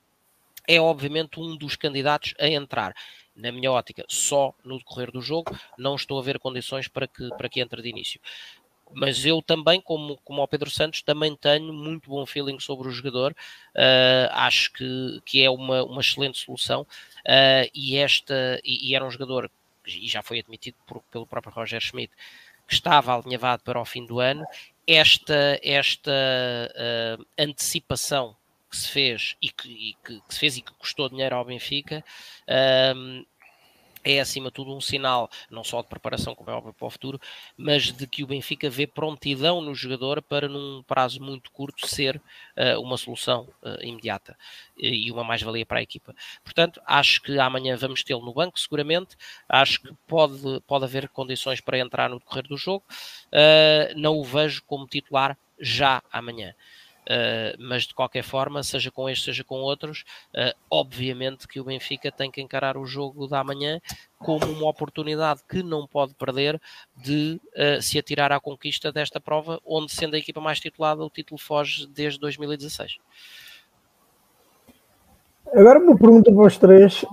é obviamente um dos candidatos a entrar na minha ótica, só no decorrer do jogo, não estou a ver condições para que, para que entre de início. Mas eu também, como, como ao Pedro Santos, também tenho muito bom feeling sobre o jogador. Uh, acho que, que é uma, uma excelente solução. Uh, e, esta, e, e, era um jogador, e já foi admitido por, pelo próprio Roger Schmidt, que estava alinhavado para o fim do ano. Esta, esta uh, antecipação que se fez e que, e que, que, se fez e que custou dinheiro ao Benfica um, é acima de tudo um sinal, não só de preparação, como é óbvio, para o futuro, mas de que o Benfica vê prontidão no jogador para, num prazo muito curto, ser uh, uma solução uh, imediata e uma mais-valia para a equipa. Portanto, acho que amanhã vamos tê-lo no banco, seguramente. Acho que pode, pode haver condições para entrar no decorrer do jogo. Uh, não o vejo como titular já amanhã. Uh, mas de qualquer forma, seja com este, seja com outros, uh, obviamente que o Benfica tem que encarar o jogo da manhã como uma oportunidade que não pode perder de uh, se atirar à conquista desta prova, onde sendo a equipa mais titulada, o título foge desde 2016. Agora uma pergunta para os três.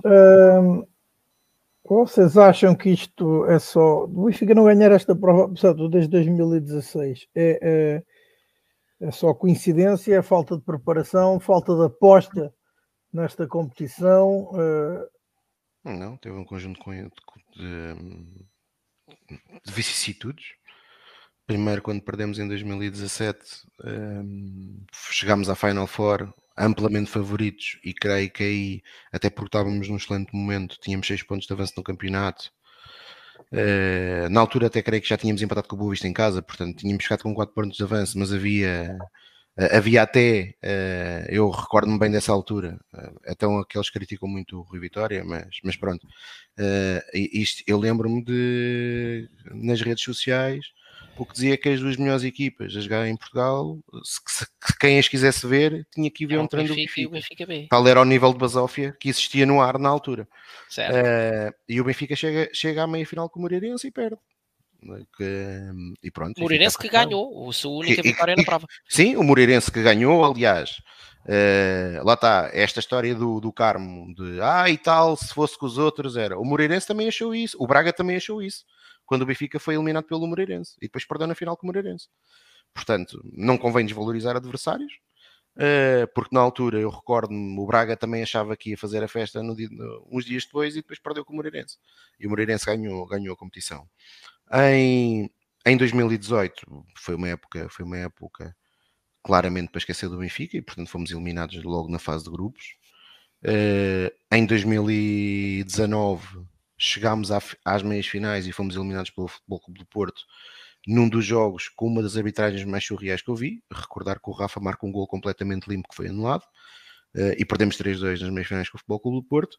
vocês acham que isto é só. O Benfica não ganhar esta prova, apesar de desde 2016, é, é é só coincidência, é falta de preparação, falta de aposta nesta competição. Uh... Não, teve um conjunto de, de vicissitudes. Primeiro, quando perdemos em 2017, um, ehm, chegámos à Final Four amplamente favoritos e creio que aí, até porque estávamos num excelente momento, tínhamos 6 pontos de avanço no campeonato Uh, na altura até creio que já tínhamos empatado com o Boa Vista em casa, portanto tínhamos ficado com 4 pontos de avanço, mas havia, uh, havia até, uh, eu recordo-me bem dessa altura, então aqueles criticam muito o Rui Vitória, mas, mas pronto, isto, eu lembro-me de, nas redes sociais, o que dizia que as duas melhores equipas a jogar em Portugal, se, se, quem as quisesse ver, tinha que ir ver um treino do Benfica. Benfica B. Tal era o nível de basófia que existia no ar na altura. Uh, e o Benfica chega, chega à meia-final com o Moreirense e perde. Que, e pronto. Moreirense que ganhou, a sua única vitória e, na prova. Sim, o Moreirense que ganhou, aliás. Uh, lá está, esta história do, do Carmo, de ah e tal, se fosse com os outros era. O Moreirense também achou isso, o Braga também achou isso quando o Benfica foi eliminado pelo Moreirense e depois perdeu na final com o Moreirense. Portanto, não convém desvalorizar adversários, uh, porque na altura eu recordo-me, o Braga também achava que ia fazer a festa dia, uns dias depois e depois perdeu com o Moreirense. E o Moreirense ganhou, ganhou a competição. Em, em 2018 foi uma época, foi uma época claramente para esquecer do Benfica e portanto fomos eliminados logo na fase de grupos. Uh, em 2019 chegámos às meias finais e fomos eliminados pelo Futebol Clube do Porto num dos jogos com uma das arbitragens mais surreais que eu vi. Recordar que o Rafa marca um gol completamente limpo que foi anulado uh, e perdemos 3-2 nas meias finais com o Futebol Clube do Porto.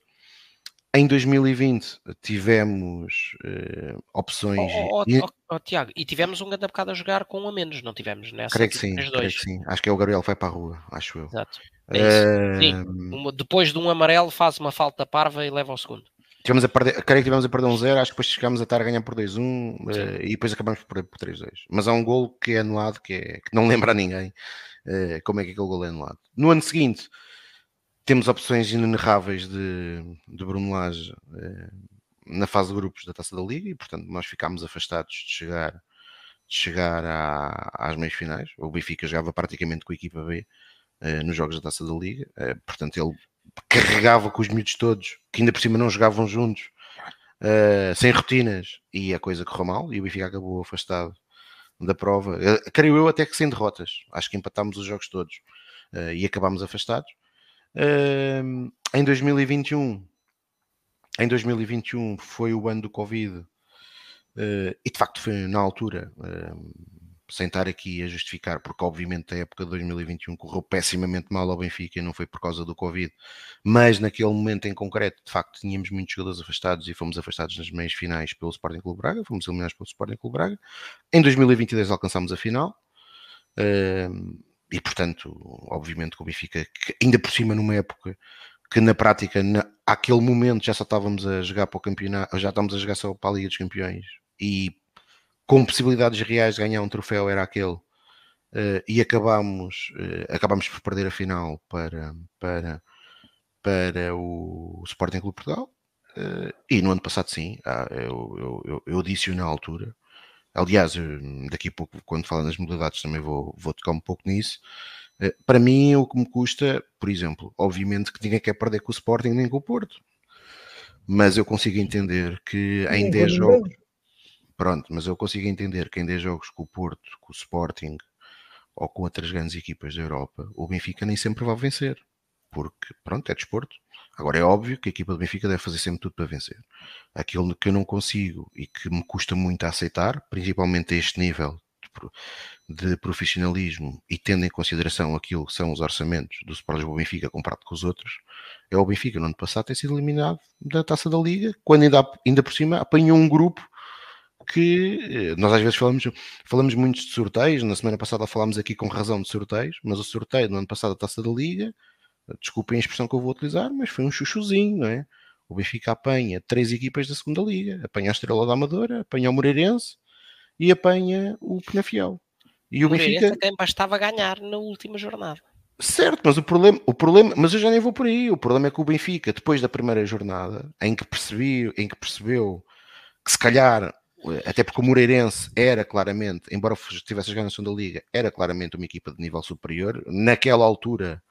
Em 2020 tivemos uh, opções. Oh, oh, e... oh, Tiago, e tivemos um grande bocado a jogar com um a menos, não tivemos nessa? Creio que sim, creio que sim. Acho que é o Gabriel que vai para a rua, acho eu. Exato. É uh... Sim, depois de um amarelo faz uma falta parva e leva ao segundo. Tivemos a perder, creio que tivemos a perder um 0, acho que depois chegámos a estar a ganhar por 2-1 uh, eh, e depois acabamos por perder por 3-2. Mas há um gol que é anulado que, é, que não lembra a ninguém uh, como é que aquele gol é anulado. No ano seguinte, temos opções inenarráveis de, de Bruno Lage uh, na fase de grupos da Taça da Liga e, portanto, nós ficámos afastados de chegar, de chegar à, às meias finais. O Benfica jogava praticamente com a equipa B nos jogos da Taça da Liga, portanto, ele carregava com os miúdos todos, que ainda por cima não jogavam juntos, uh, sem rotinas, e a coisa correu mal, e o Benfica acabou afastado da prova. Uh, creio eu até que sem derrotas, acho que empatámos os jogos todos uh, e acabámos afastados. Em 2021, em 2021 foi o ano do Covid, e de facto foi na altura sem estar aqui a justificar, porque obviamente a época de 2021 correu pessimamente mal ao Benfica e não foi por causa do Covid, mas naquele momento em concreto, de facto, tínhamos muitos jogadores afastados e fomos afastados nas meias finais pelo Sporting Clube Braga, fomos eliminados pelo Sporting Clube Braga. Em 2022 alcançámos a final. Uh, e portanto, obviamente que o Benfica, que ainda por cima numa época que na prática, na, àquele momento já só estávamos a jogar para o campeonato, já estávamos a jogar só para a Liga dos Campeões e com possibilidades reais de ganhar um troféu era aquele uh, e acabámos, uh, acabámos por perder a final para, para, para o Sporting Clube Portugal uh, e no ano passado sim, ah, eu, eu, eu, eu, disse na altura. Aliás, daqui a pouco quando falar nas modalidades também vou, vou tocar um pouco nisso. Para mim o que me custa, por exemplo, obviamente que ninguém quer perder com o Sporting nem com o Porto mas eu consigo entender que em 10 jogos Pronto, mas eu consigo entender que em 10 jogos com o Porto, com o Sporting ou com outras grandes equipas da Europa, o Benfica nem sempre vai vencer. Porque, pronto, é desporto. Agora é óbvio que a equipa do Benfica deve fazer sempre tudo para vencer. Aquilo que eu não consigo e que me custa muito a aceitar, principalmente a este nível de, de profissionalismo e tendo em consideração aquilo que são os orçamentos do Sport Lisboa Benfica comparado com os outros, é o Benfica no ano passado ter sido eliminado da Taça da Liga, quando ainda, ainda por cima apanhou um grupo que nós às vezes falamos, falamos muito de sorteios, na semana passada falámos aqui com razão de sorteios, mas o sorteio no ano passado da Taça da Liga, desculpem a expressão que eu vou utilizar, mas foi um chuchuzinho, não é? O Benfica apanha três equipas da segunda Liga, apanha a Estrela da Amadora, apanha o Moreirense e apanha o Penafiel. E o, o Benfica... quem bastava ganhar na última jornada. Certo, mas o problema, o problema, mas eu já nem vou por aí. O problema é que o Benfica, depois da primeira jornada, em que percebeu, em que percebeu que se calhar, até porque o Moreirense era claramente, embora tivesse jogado na segunda liga, era claramente uma equipa de nível superior. Naquela altura,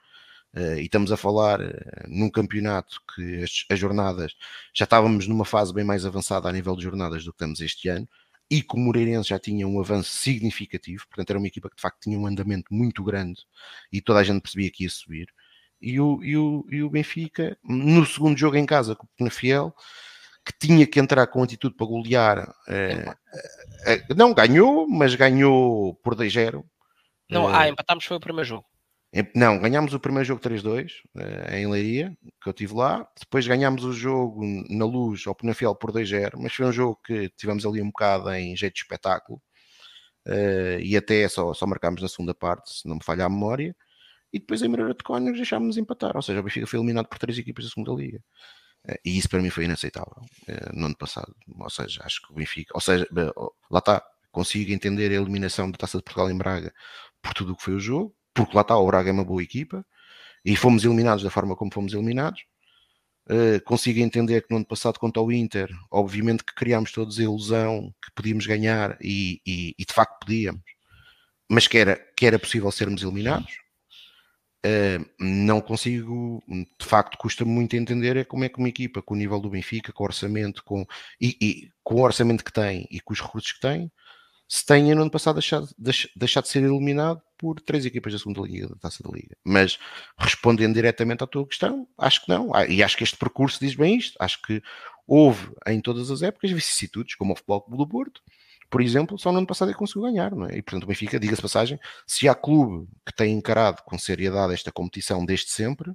uh, e estamos a falar uh, num campeonato que as, as jornadas já estávamos numa fase bem mais avançada a nível de jornadas do que estamos este ano e que o Moreirense já tinha um avanço significativo, portanto era uma equipa que de facto tinha um andamento muito grande e toda a gente percebia que ia subir. E o, e o, e o Benfica, no segundo jogo em casa com o Penafiel, que tinha que entrar com atitude para golear, eh, eh, não ganhou, mas ganhou por 2-0. Não, ah, empatámos foi o primeiro jogo. Não, ganhámos o primeiro jogo 3-2 eh, em Leiria, que eu tive lá. Depois ganhámos o jogo na luz ao Penafiel por 2-0, mas foi um jogo que tivemos ali um bocado em jeito de espetáculo. E até só, só marcámos na segunda parte, se não me falha a memória. E depois em Moreira de Cónigos deixámos-nos empatar. Ou seja, o Benfica foi eliminado por três equipas da segunda liga. E isso para mim foi inaceitável uh, no ano passado. Ou seja, acho que o Benfica, ou seja, lá está, consigo entender a eliminação da Taça de Portugal em Braga por tudo o que foi o jogo porque lá está, o Braga é uma boa equipa e fomos eliminados da forma como fomos eliminados. Uh, consigo entender que no ano passado contra o Inter, obviamente que criámos todos a ilusão que podíamos ganhar e, e, e de facto podíamos, mas que era, que era possível sermos eliminados. Não consigo, de facto, custa muito entender é como é que uma equipa com o nível do Benfica, com o orçamento, com, e, e com o orçamento que tem e com os recursos que tem, se tenha no ano passado deixado, deixado de ser eliminado por três equipas da segunda liga, da taça da liga. Mas respondendo diretamente à tua questão, acho que não. Ah, e acho que este percurso diz bem isto. Acho que houve em todas as épocas vicissitudes, como o Futebol do Porto, por exemplo, só no ano passado é que conseguiu ganhar, não é? E portanto o Benfica, diga-se passagem, se há clube que tem encarado com seriedade esta competição desde sempre,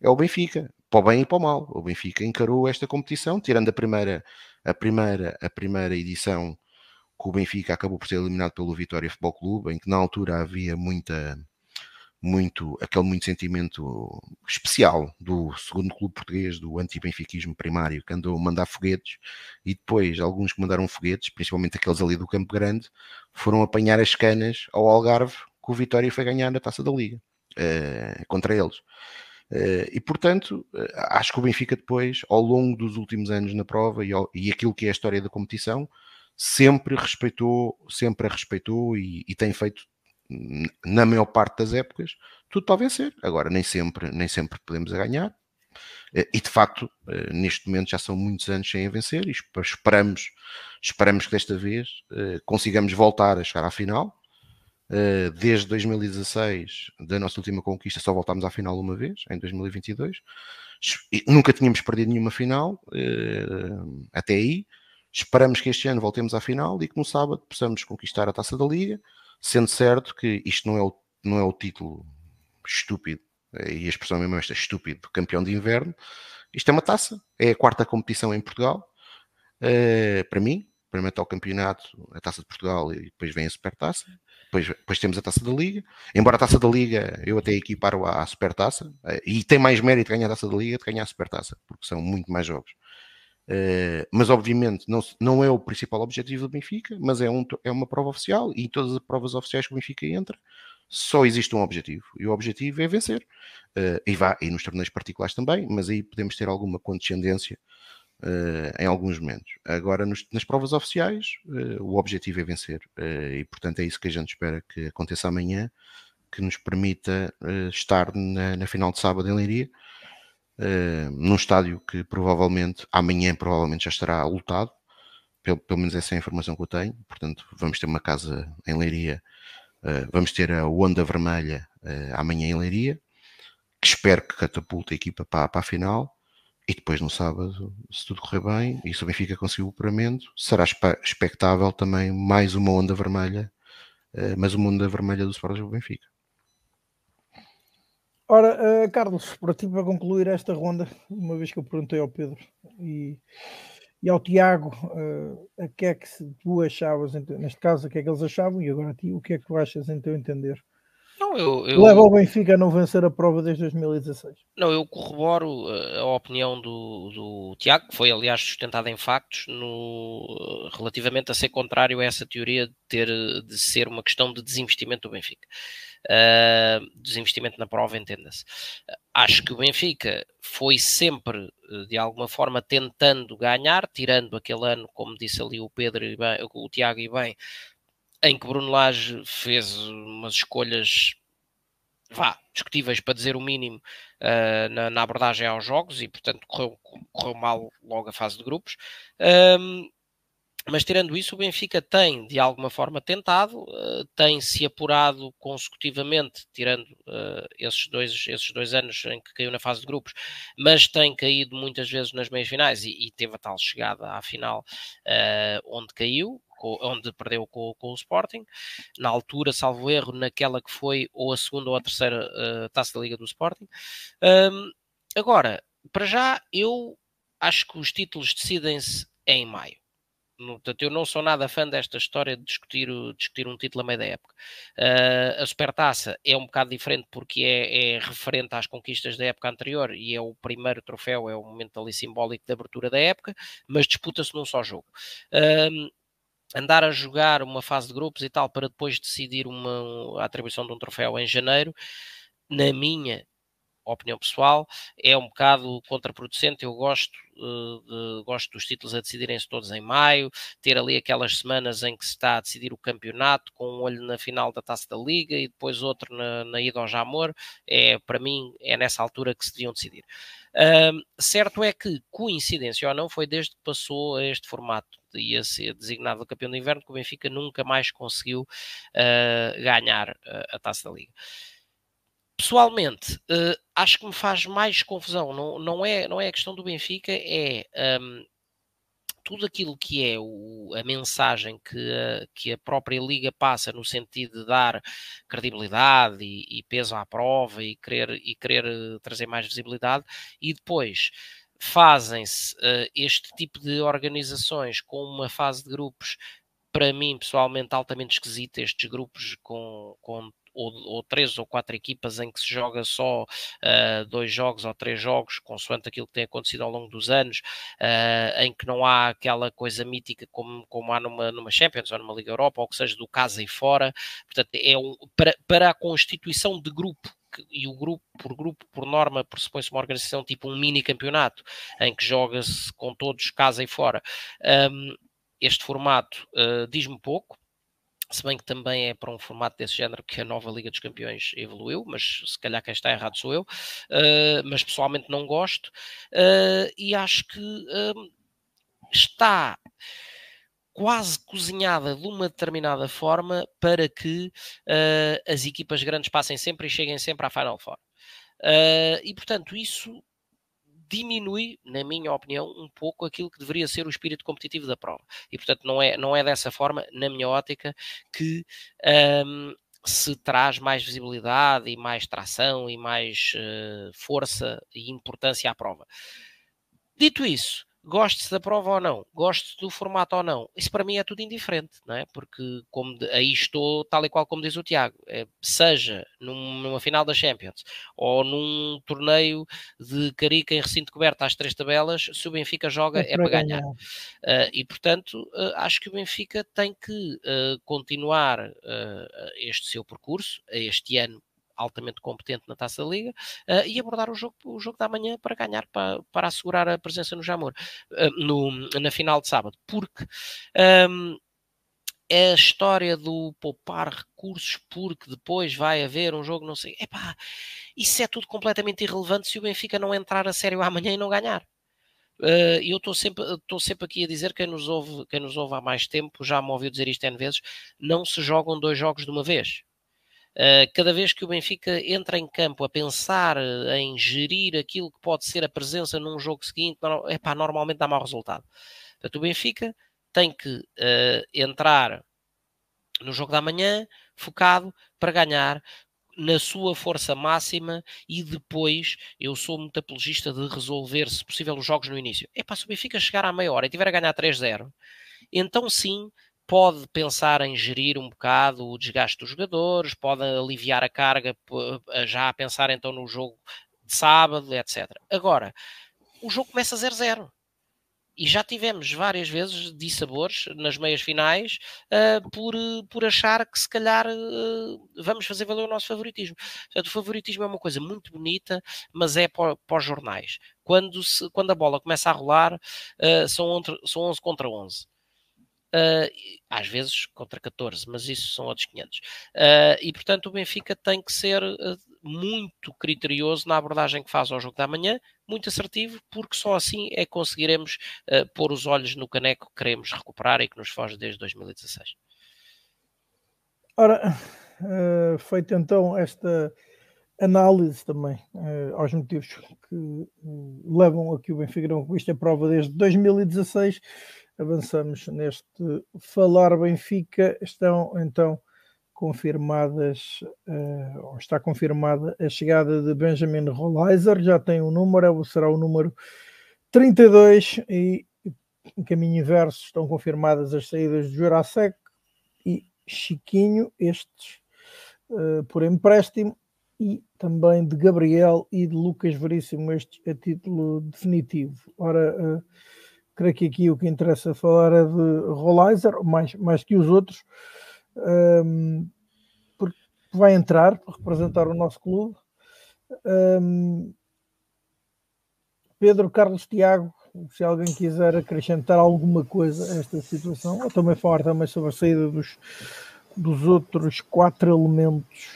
é o Benfica, para o bem e para o mal. O Benfica encarou esta competição, tirando a primeira, a primeira, a primeira edição que o Benfica acabou por ser eliminado pelo Vitória Futebol Clube, em que na altura havia muita, muito, aquele muito sentimento especial do segundo clube português, do anti-benfiquismo primário, que andou a mandar foguetes, e depois alguns que mandaram foguetes, principalmente aqueles ali do Campo Grande, foram apanhar as canas ao Algarve, que o Vitória foi ganhar na Taça da Liga, uh, contra eles. Uh, e portanto, uh, acho que o Benfica depois, ao longo dos últimos anos na prova e, ao, e aquilo que é a história da competição, sempre respeitou, sempre respeitou e, e, tem feito na maior parte das épocas tudo para vencer. Agora nem sempre, nem sempre podemos ganhar. Eh, e de facto, eh, neste momento já são muitos anos sem vencer e esperamos, esperamos que desta vez eh, consigamos voltar a chegar à final. Desde 2016, da nossa última conquista, só voltámos à final uma vez, em 2022. Nunca tínhamos perdido nenhuma final até aí Esperamos que este ano voltemos à final e que no sábado possamos conquistar a taça da Liga, sendo certo que isto não é o, não é o título estúpido, e a expressão mesmo é esta, estúpido, campeão de inverno. Isto é uma taça, é a quarta competição em Portugal. Uh, para mim, primeiro está o campeonato, a taça de Portugal e depois vem a supertaça. Depois, depois temos a taça da Liga. Embora a taça da Liga eu até equiparo à supertaça, uh, e tem mais mérito ganhar a taça da Liga de ganhar a supertaça, porque são muito mais jogos. Uh, mas obviamente não, não é o principal objetivo do Benfica, mas é, um, é uma prova oficial e em todas as provas oficiais que o Benfica entra só existe um objetivo. E o objetivo é vencer. Uh, e vá e nos torneios particulares também, mas aí podemos ter alguma condescendência uh, em alguns momentos. Agora nos, nas provas oficiais o objetivo é vencer. E portanto é isso que a gente espera que aconteça amanhã, que nos permita estar na, na final de sábado em Leiria uh, num estádio que provavelmente amanhã provavelmente já estará lotado, pelo, pelo menos essa é a informação que eu tenho. Portanto, vamos ter uma casa em Leiria, uh, vamos ter a Onda Vermelha uh, amanhã em Leiria, que espero que catapulte a equipa para, para a final. E depois no sábado, se tudo correr bem e se o Benfica conseguir o operamento, será expectável também mais uma onda vermelha, mais uma onda vermelha do Sporting Benfica. Ora, uh, Carlos, para ti, para concluir esta ronda, uma vez que eu perguntei ao Pedro, e, e ao Tiago, uh, a que é que tu achavas, neste caso, o que é que eles achavam, e agora a ti, o que é que tu achas teu entender? Não, eu, eu... Leva o Benfica a não vencer a prova desde 2016. Não, eu corroboro eh, a opinião do, do Tiago, que foi aliás sustentada em factos, no, relativamente a ser contrário a essa teoria de, ter, de ser uma questão de desinvestimento do Benfica. Uh, desinvestimento na prova, entenda-se. Acho que o Benfica foi sempre, eh, de alguma forma, tentando ganhar, tirando aquele ano, como disse ali o Pedro e bem, o Tiago e bem, em que Bruno Lage fez umas escolhas vá, discutíveis para dizer o mínimo uh, na, na, abordagem aos jogos e portanto correu, correu mal logo a fase de grupos. Um, mas tirando isso, o Benfica tem de alguma forma tentado, uh, tem se apurado consecutivamente, tirando uh, esses, dois, esses dois anos em que caiu na fase de grupos, mas tem caído muitas vezes nas meias finais e, e teve a tal chegada à final onde caiu, onde perdeu com, com, o Sporting, na altura, salvo erro, naquela que foi ou a segunda ou a terceira uh, taça da Liga do Sporting. Um, agora, para já, eu acho que os títulos decidem-se em maio. Portanto, eu não sou nada fã desta história de discutir, discutir um título a meio da época. Uh, a Supertaça é um bocado diferente porque é, é, referente às conquistas da época anterior e é o primeiro troféu, é o momento ali simbólico de abertura da época, mas disputa-se num só jogo. Uh, andar a jogar uma fase de grupos e tal para depois decidir uma, a atribuição de um troféu em janeiro, na minha opinião pessoal, é um bocado contraproducente. Eu gosto, uh, de, gosto dos títulos a decidirem-se todos em maio, ter ali aquelas semanas em que se está a decidir o campeonato, com um olho na final da taça da Liga e depois outro na, na ida ao Jamor. É, para mim, é nessa altura que se deviam decidir. Certo é que, coincidência ou não, foi desde que passou a este formato ia ser designado campeão de inverno que o Benfica nunca mais conseguiu uh, ganhar uh, a taça da Liga pessoalmente, uh, acho que me faz mais confusão. Não, não, é, não é a questão do Benfica, é um, tudo aquilo que é o, a mensagem que a, que a própria Liga passa no sentido de dar credibilidade e, e peso à prova e querer, e querer eh, trazer mais visibilidade, e depois fazem-se uh, este tipo de organizações com uma fase de grupos para mim, pessoalmente, altamente esquisita, estes grupos com, com ou, ou, três ou quatro equipas em que se joga só uh, dois jogos ou três jogos, consoante aquilo que tem acontecido ao longo dos anos, uh, em que não há aquela coisa mítica como, como há numa, numa Champions ou numa Liga Europa, ou que seja do casa e fora. Portanto, é um, para, para a constituição de grupo e o grupo por grupo, por norma, pressupõe-se uma organização tipo um mini campeonato, em que joga-se com todos casa e fora. Um, este formato uh, diz-me pouco, se bem que também é para um formato desse género que a nova Liga dos Campeões evoluiu, mas se calhar quem está errado sou eu, uh, mas pessoalmente não gosto, uh, e acho que uh, está quase cozinhada de uma determinada forma para que as equipas grandes passem sempre e cheguem sempre à Final Four. e portanto, isso diminui, na minha opinião, um pouco aquilo que deveria ser o espírito competitivo da prova. E, portanto, não é, não é dessa forma, na minha ótica, que um, se traz mais visibilidade e mais tração e mais uh, força e importância à prova. Dito isso, goste da prova ou não, goste do formato ou não, isso para mim é tudo indiferente, não é? Porque como de, aí estou, tal e qual como diz o Tiago, é, seja num, numa final da Champions ou num torneio de carica em recinto coberto às três tabelas, se o Benfica joga é, é para ganhar. ganhar. Uh, e portanto, uh, acho que o Benfica tem que uh, continuar este seu percurso, este ano altamente competente na Taça da Liga, uh, e abordar o jogo, o jogo da manhã para ganhar, para, para assegurar a presença no Jamor, uh, no, na final de sábado, porque um, é a história do poupar recursos porque depois vai haver um jogo, não sei, epá, isso é tudo completamente irrelevante se o Benfica não entrar a sério amanhã e não ganhar. Uh, eu estou sempre, sempre aqui a dizer, quem nos, ouve, quem nos ouve há mais tempo já me ouviu dizer isto N vezes, não se jogam dois jogos de uma vez. Eh, cada vez que o Benfica entra em campo a pensar eh, em gerir aquilo que pode ser a presença num jogo seguinte, epá, normalmente dá mau resultado. Portanto, o Benfica tem que uh, entrar no jogo da manhã focado para ganhar, na sua força máxima e depois eu sou muito apologista de resolver, se possível, os jogos no início. É para se o Benfica chegar à meia hora e tiver a ganhar 3-0, então sim pode pensar em gerir um bocado o desgaste dos jogadores, pode aliviar a carga já a pensar então no jogo de sábado, etc. Agora, o jogo começa 0-0 e já tivemos várias vezes dissabores nas meias finais uh, por, por achar que se calhar uh, vamos fazer valer o nosso favoritismo. Portanto, o favoritismo é uma coisa muito bonita, mas é para, os jornais. Quando, se, quando a bola começa a rolar, uh, são, são 11 contra 11. Uh, às vezes contra 14, mas isso são outros 500. Uh, e portanto o Benfica tem que ser uh, muito criterioso na abordagem que faz ao jogo da manhã, muito assertivo, porque só assim é que conseguiremos pôr os olhos no caneco que queremos recuperar e que nos foge desde 2016. Ora, feita então esta análise também aos motivos que levam a que o Benfica não conquiste a prova desde 2016 avançamos neste Falar Benfica. Estão então confirmadas, uh, ou está confirmada a chegada de Benjamin Rollizer, já tem o um número, será o número 32 e em caminho inverso estão confirmadas as saídas de Jurasek e Chiquinho, estes uh, por empréstimo, e também de Gabriel e de Lucas Veríssimo, este a título definitivo. Ora, uh, creio que aqui o que interessa falar é de Rollizer, mais, mais que os outros, um, porque vai entrar para representar o nosso clube. Um, Pedro Carlos Tiago, se alguém quiser acrescentar alguma coisa a esta situação, ou também falar também sobre a saída dos, dos outros quatro elementos.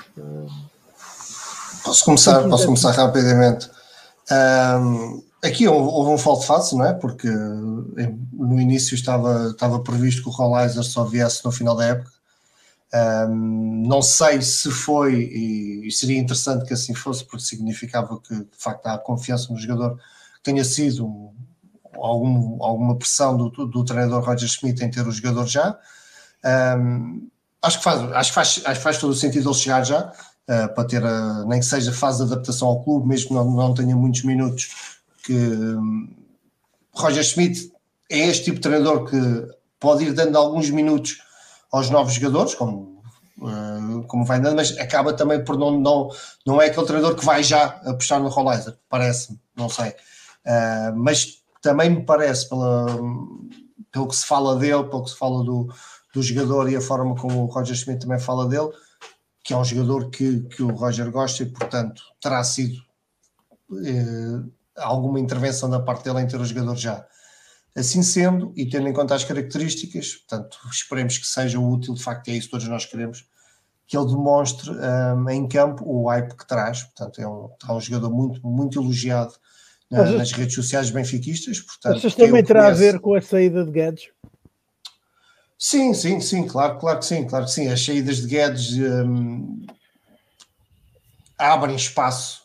Posso começar, posso começar rapidamente. Um, Aqui houve um de face, não é? Porque no início estava, estava previsto que o Rollizer só viesse no final da época. Um, não sei se foi, e, seria interessante que assim fosse, porque significava que de facto há confiança no jogador, que tenha sido um, algum, alguma pressão do, do, treinador Roger Schmidt em ter o jogador já. Um, acho, que faz, acho, faz, acho que faz todo o sentido ele chegar já, uh, para ter, a, nem que seja fase de adaptação ao clube, mesmo que não, não tenha muitos minutos que hum, Roger Schmidt é este tipo de treinador que pode ir dando alguns minutos aos novos jogadores, como, uh, como vai dando, mas acaba também por não, não, não é aquele treinador que vai já apostar no Rollizer, parece-me, não sei. Uh, mas também me parece, pela, pelo que se fala dele, pelo que se fala do, do jogador e a forma como o Roger Schmidt também fala dele, que é um jogador que, que o Roger gosta e, portanto, terá sido. Uh, alguma intervenção da parte dele em ter o jogador já. Assim sendo, e tendo em conta as características, portanto, esperemos que seja útil, de facto é isso que todos nós queremos, que ele demonstre um, em campo o hype que traz, portanto é um, é um jogador muito, muito elogiado na, nas redes sociais benfiquistas, portanto... Também terá a ver com a saída de Guedes? Sim, sim, sim, claro, claro que sim, claro que sim, as saídas de Guedes um, abrem espaço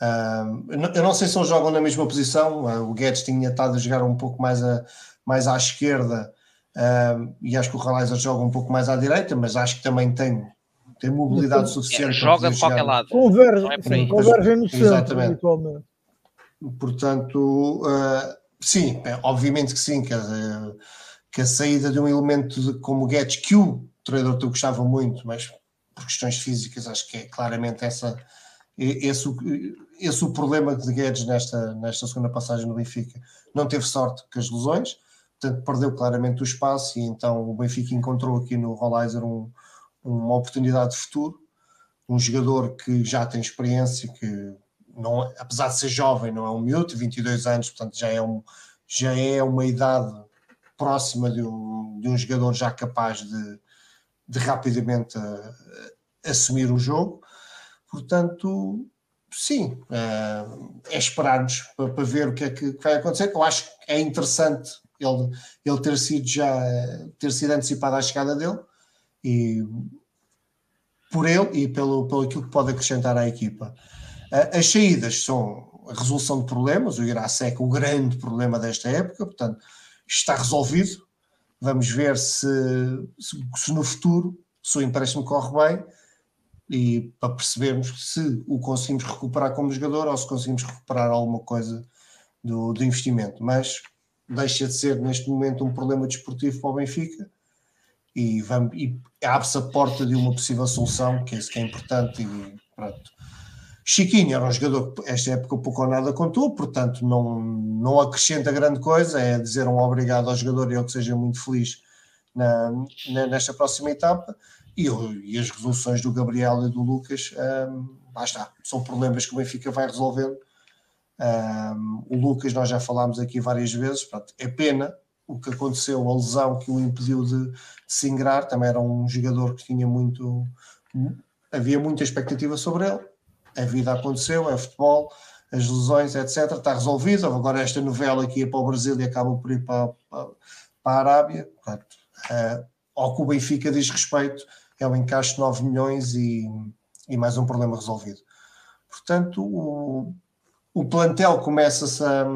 eu não sei se eles jogam na mesma posição. Ah, o Guedes tinha estado a jogar um pouco mais, a, mais à esquerda e acho que o Realizer joga um pouco mais à direita, mas acho que também tem, tem mobilidade suficiente. É, joga de qualquer lado. Converge, é converge no centro, Exatamente. Portanto, uh, sim, é, obviamente que sim, que a, que a saída de um elemento de, como o Guedes, que o treinador te gostava muito, mas por questões físicas, acho que é claramente essa esse, esse o problema de Guedes nesta, nesta segunda passagem no Benfica. Não teve sorte com as lesões, portanto perdeu claramente o espaço e então o Benfica encontrou aqui no Rollizer um, uma oportunidade de futuro, um jogador que já tem experiência, que não, apesar de ser jovem, não é um miúdo, 22 anos, portanto já é, um, já é uma idade próxima de um, de um jogador já capaz de, de rapidamente a, uh, a assumir o jogo Portanto, sim, é, é esperarmos para, para, ver o que é que vai acontecer. Eu acho que é interessante ele, ele ter sido já ter sido antecipado à chegada dele e por ele e pelo, pelo aquilo que pode acrescentar à equipa. As saídas são a resolução de problemas, o Irasec, o grande problema desta época, portanto, está resolvido. Vamos ver se, se, se no futuro, se o empréstimo corre bem, e para percebermos se o conseguimos recuperar como jogador ou se conseguimos recuperar alguma coisa do, do investimento. Mas deixa de ser neste momento um problema desportivo para o Benfica e, e abre-se a porta de uma possível solução, que é isso que é importante e pronto. Chiquinho era um jogador que esta época pouco ou nada contou, portanto não, não acrescenta grande coisa, é dizer um obrigado ao jogador e eu que seja muito feliz na, na, nesta próxima etapa e, e, as resoluções do Gabriel e do Lucas, um, lá está, são problemas que o Benfica vai resolvendo. Um, o Lucas, nós já falámos aqui várias vezes, pronto, é pena o que aconteceu, a lesão que o impediu de, de se ingrar, também era um jogador que tinha muito, havia muita expectativa sobre ele a vida aconteceu, é futebol, as lesões, etc. Está resolvido. Agora esta novela aqui é para o Brasil e acaba por ir para, para, para a Arábia. Portanto, uh, ao que o Benfica diz respeito, é um encaixe de 9 milhões e, e mais um problema resolvido. Portanto, o, o plantel começa-se a,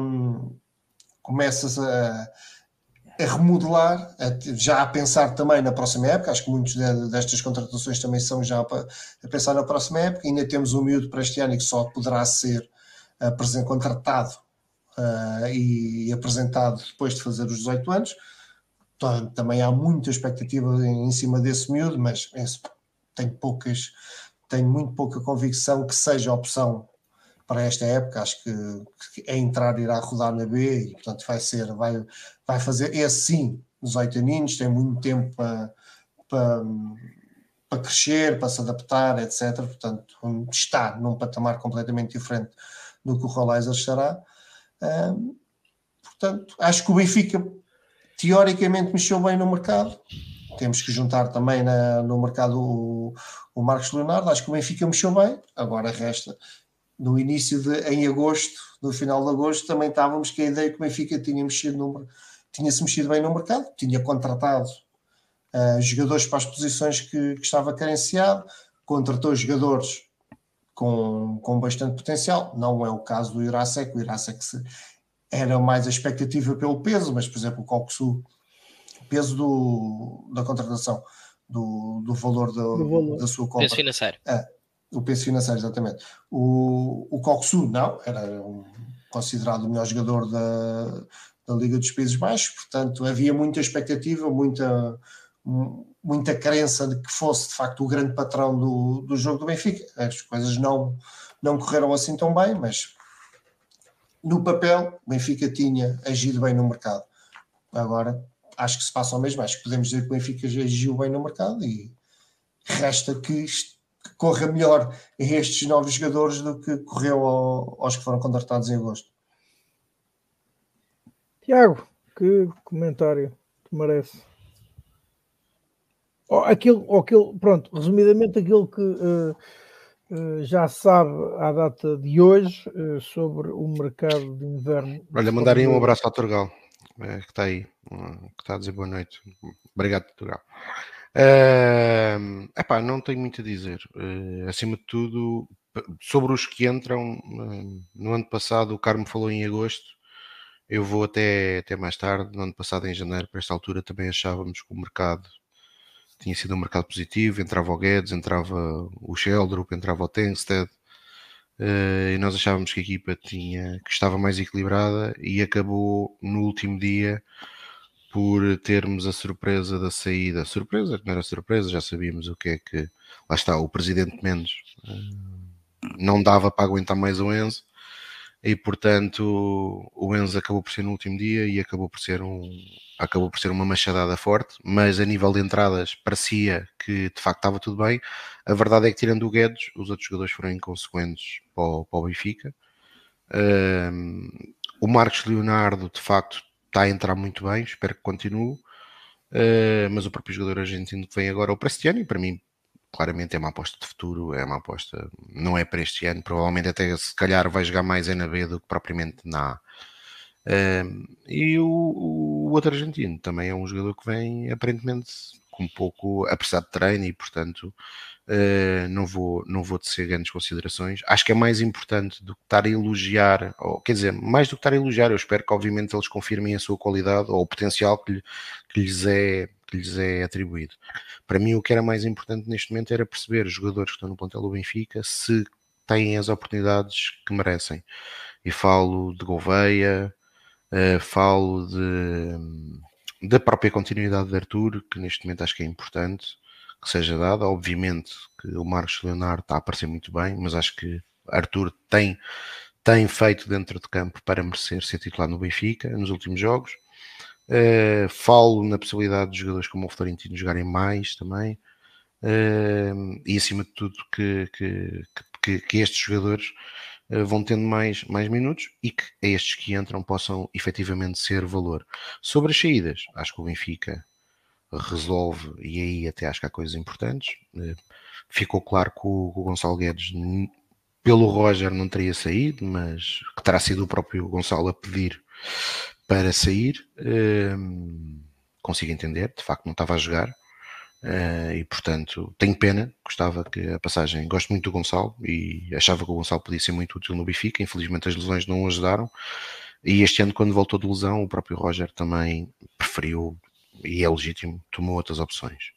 começa a, a remodelar, a, já a pensar também na próxima época. Acho que muitas de, destas contratações também são já a pensar na próxima época. Ainda temos um miúdo para este ano que só poderá ser uh, contratado uh, e, e, apresentado depois de fazer os 18 anos. Então, também há muita expectativa em, cima desse miúdo, mas tenho poucas, tenho muito pouca convicção que seja opção para esta época, acho que, que é entrar irá rodar na B e portanto vai ser, vai, vai fazer, é sim, nos oito aninhos, tem muito tempo para, para, para crescer, para se adaptar, etc. Portanto, está num patamar completamente diferente do que o Rolaiser estará. Um, portanto, acho que o Benfica teoricamente mexeu bem no mercado. Temos que juntar também na, no mercado o, o Marcos Leonardo. Acho que o Benfica mexeu bem. Agora resta no início de em agosto, no final de agosto, também estávamos com a ideia que o Benfica tinha mexido no, tinha-se mexido bem no mercado, tinha contratado uh, jogadores para as posições que, que, estava carenciado, contratou jogadores com, com bastante potencial, não é o caso do Irasek, o Irasek era mais a expectativa pelo peso, mas por exemplo o Coxu, peso do, da contratação, do, do valor, do, do valor. da sua compra. Peso financeiro. Uh, o peso financeiro, exatamente. O, o Coxu, não, era um, considerado o melhor jogador da, da Liga dos Países Baixos, portanto havia muita expectativa, muita, muita crença de que fosse de facto o grande patrão do, do jogo do Benfica. As coisas não, não correram assim tão bem, mas no papel o Benfica tinha agido bem no mercado. Agora acho que se passa o mesmo, acho que podemos dizer que o Benfica agiu bem no mercado e resta que que corra melhor a estes novos jogadores do que correu ao, aos que foram contratados em agosto. Tiago, que comentário te merece? Oh, aquilo, aquilo, pronto, resumidamente aquilo que uh, já sabe à data de hoje uh, sobre o mercado de inverno. Olha, mandarem um abraço ao Turgal, que está aí, que está a dizer boa noite. Obrigado, Turgal. Uh, epá, não tenho muito a dizer. Uh, acima de tudo, sobre os que entram, uh, no ano passado o Carmo falou em agosto, eu vou até, até mais tarde, no ano passado em janeiro, para esta altura também achávamos que o mercado tinha sido um mercado positivo, entrava o Guedes, entrava o Sheldrup, entrava o Tengsted, uh, e nós achávamos que a equipa tinha, que estava mais equilibrada e acabou no último dia por termos a surpresa da saída. Surpresa, que não era surpresa, já sabíamos o que é que. Lá está, o presidente Mendes eh, não dava para aguentar mais o Enzo e portanto o Enzo acabou por ser no último dia e acabou por ser um acabou por ser uma machadada forte, mas a nível de entradas parecia que de facto estava tudo bem. A verdade é que tirando o Guedes, os outros jogadores foram inconsequentes para o, para o Benfica. Um, o Marcos Leonardo de facto está a entrar muito bem, espero que continue. Uh, mas o próprio jogador argentino que vem agora, o Prestiano, para mim, claramente é uma aposta de futuro, é uma aposta, não é para este ano, provavelmente até se calhar vai jogar mais na B do que propriamente na A. E o, o, outro argentino também é um jogador que vem aparentemente com pouco apressado de treino e portanto Uh, não, vou, não vou tecer grandes considerações. Acho que é mais importante do que estar a elogiar, ou quer dizer, mais do que estar a elogiar, eu espero que obviamente eles confirmem a sua qualidade ou o potencial que, que, lhes, é, que lhes é atribuído. Para mim, o que era mais importante neste momento era perceber os jogadores que estão no plantel do Benfica se têm as oportunidades que merecem. E falo de Gouveia, uh, falo de, da própria continuidade de Arthur, que neste momento acho que é importante que seja dada. Obviamente que o Marcos Leonardo está a aparecer muito bem, mas acho que Arthur tem, tem feito dentro de campo para merecer ser titular no Benfica nos últimos jogos. Uh, falo na possibilidade de jogadores como o Florentino jogarem mais também. Uh, e acima de tudo que, que, que, que estes jogadores uh, vão tendo mais, mais minutos e que estes que entram possam efetivamente ser valor. Sobre as saídas, acho que o Benfica resolve, e aí até acho que há coisas importantes. ficou claro que o, o Gonçalo Guedes pelo Roger não teria saído, mas que terá sido o próprio Gonçalo a pedir para sair. Um, consigo entender, de facto não estava a jogar. Uh, e portanto tenho pena, gostava que a passagem, gosto muito do Gonçalo e achava que o Gonçalo podia ser muito útil no Benfica, infelizmente as lesões não o ajudaram e este ano quando voltou de lesão o próprio Roger também preferiu e é legítimo, tomou outras opções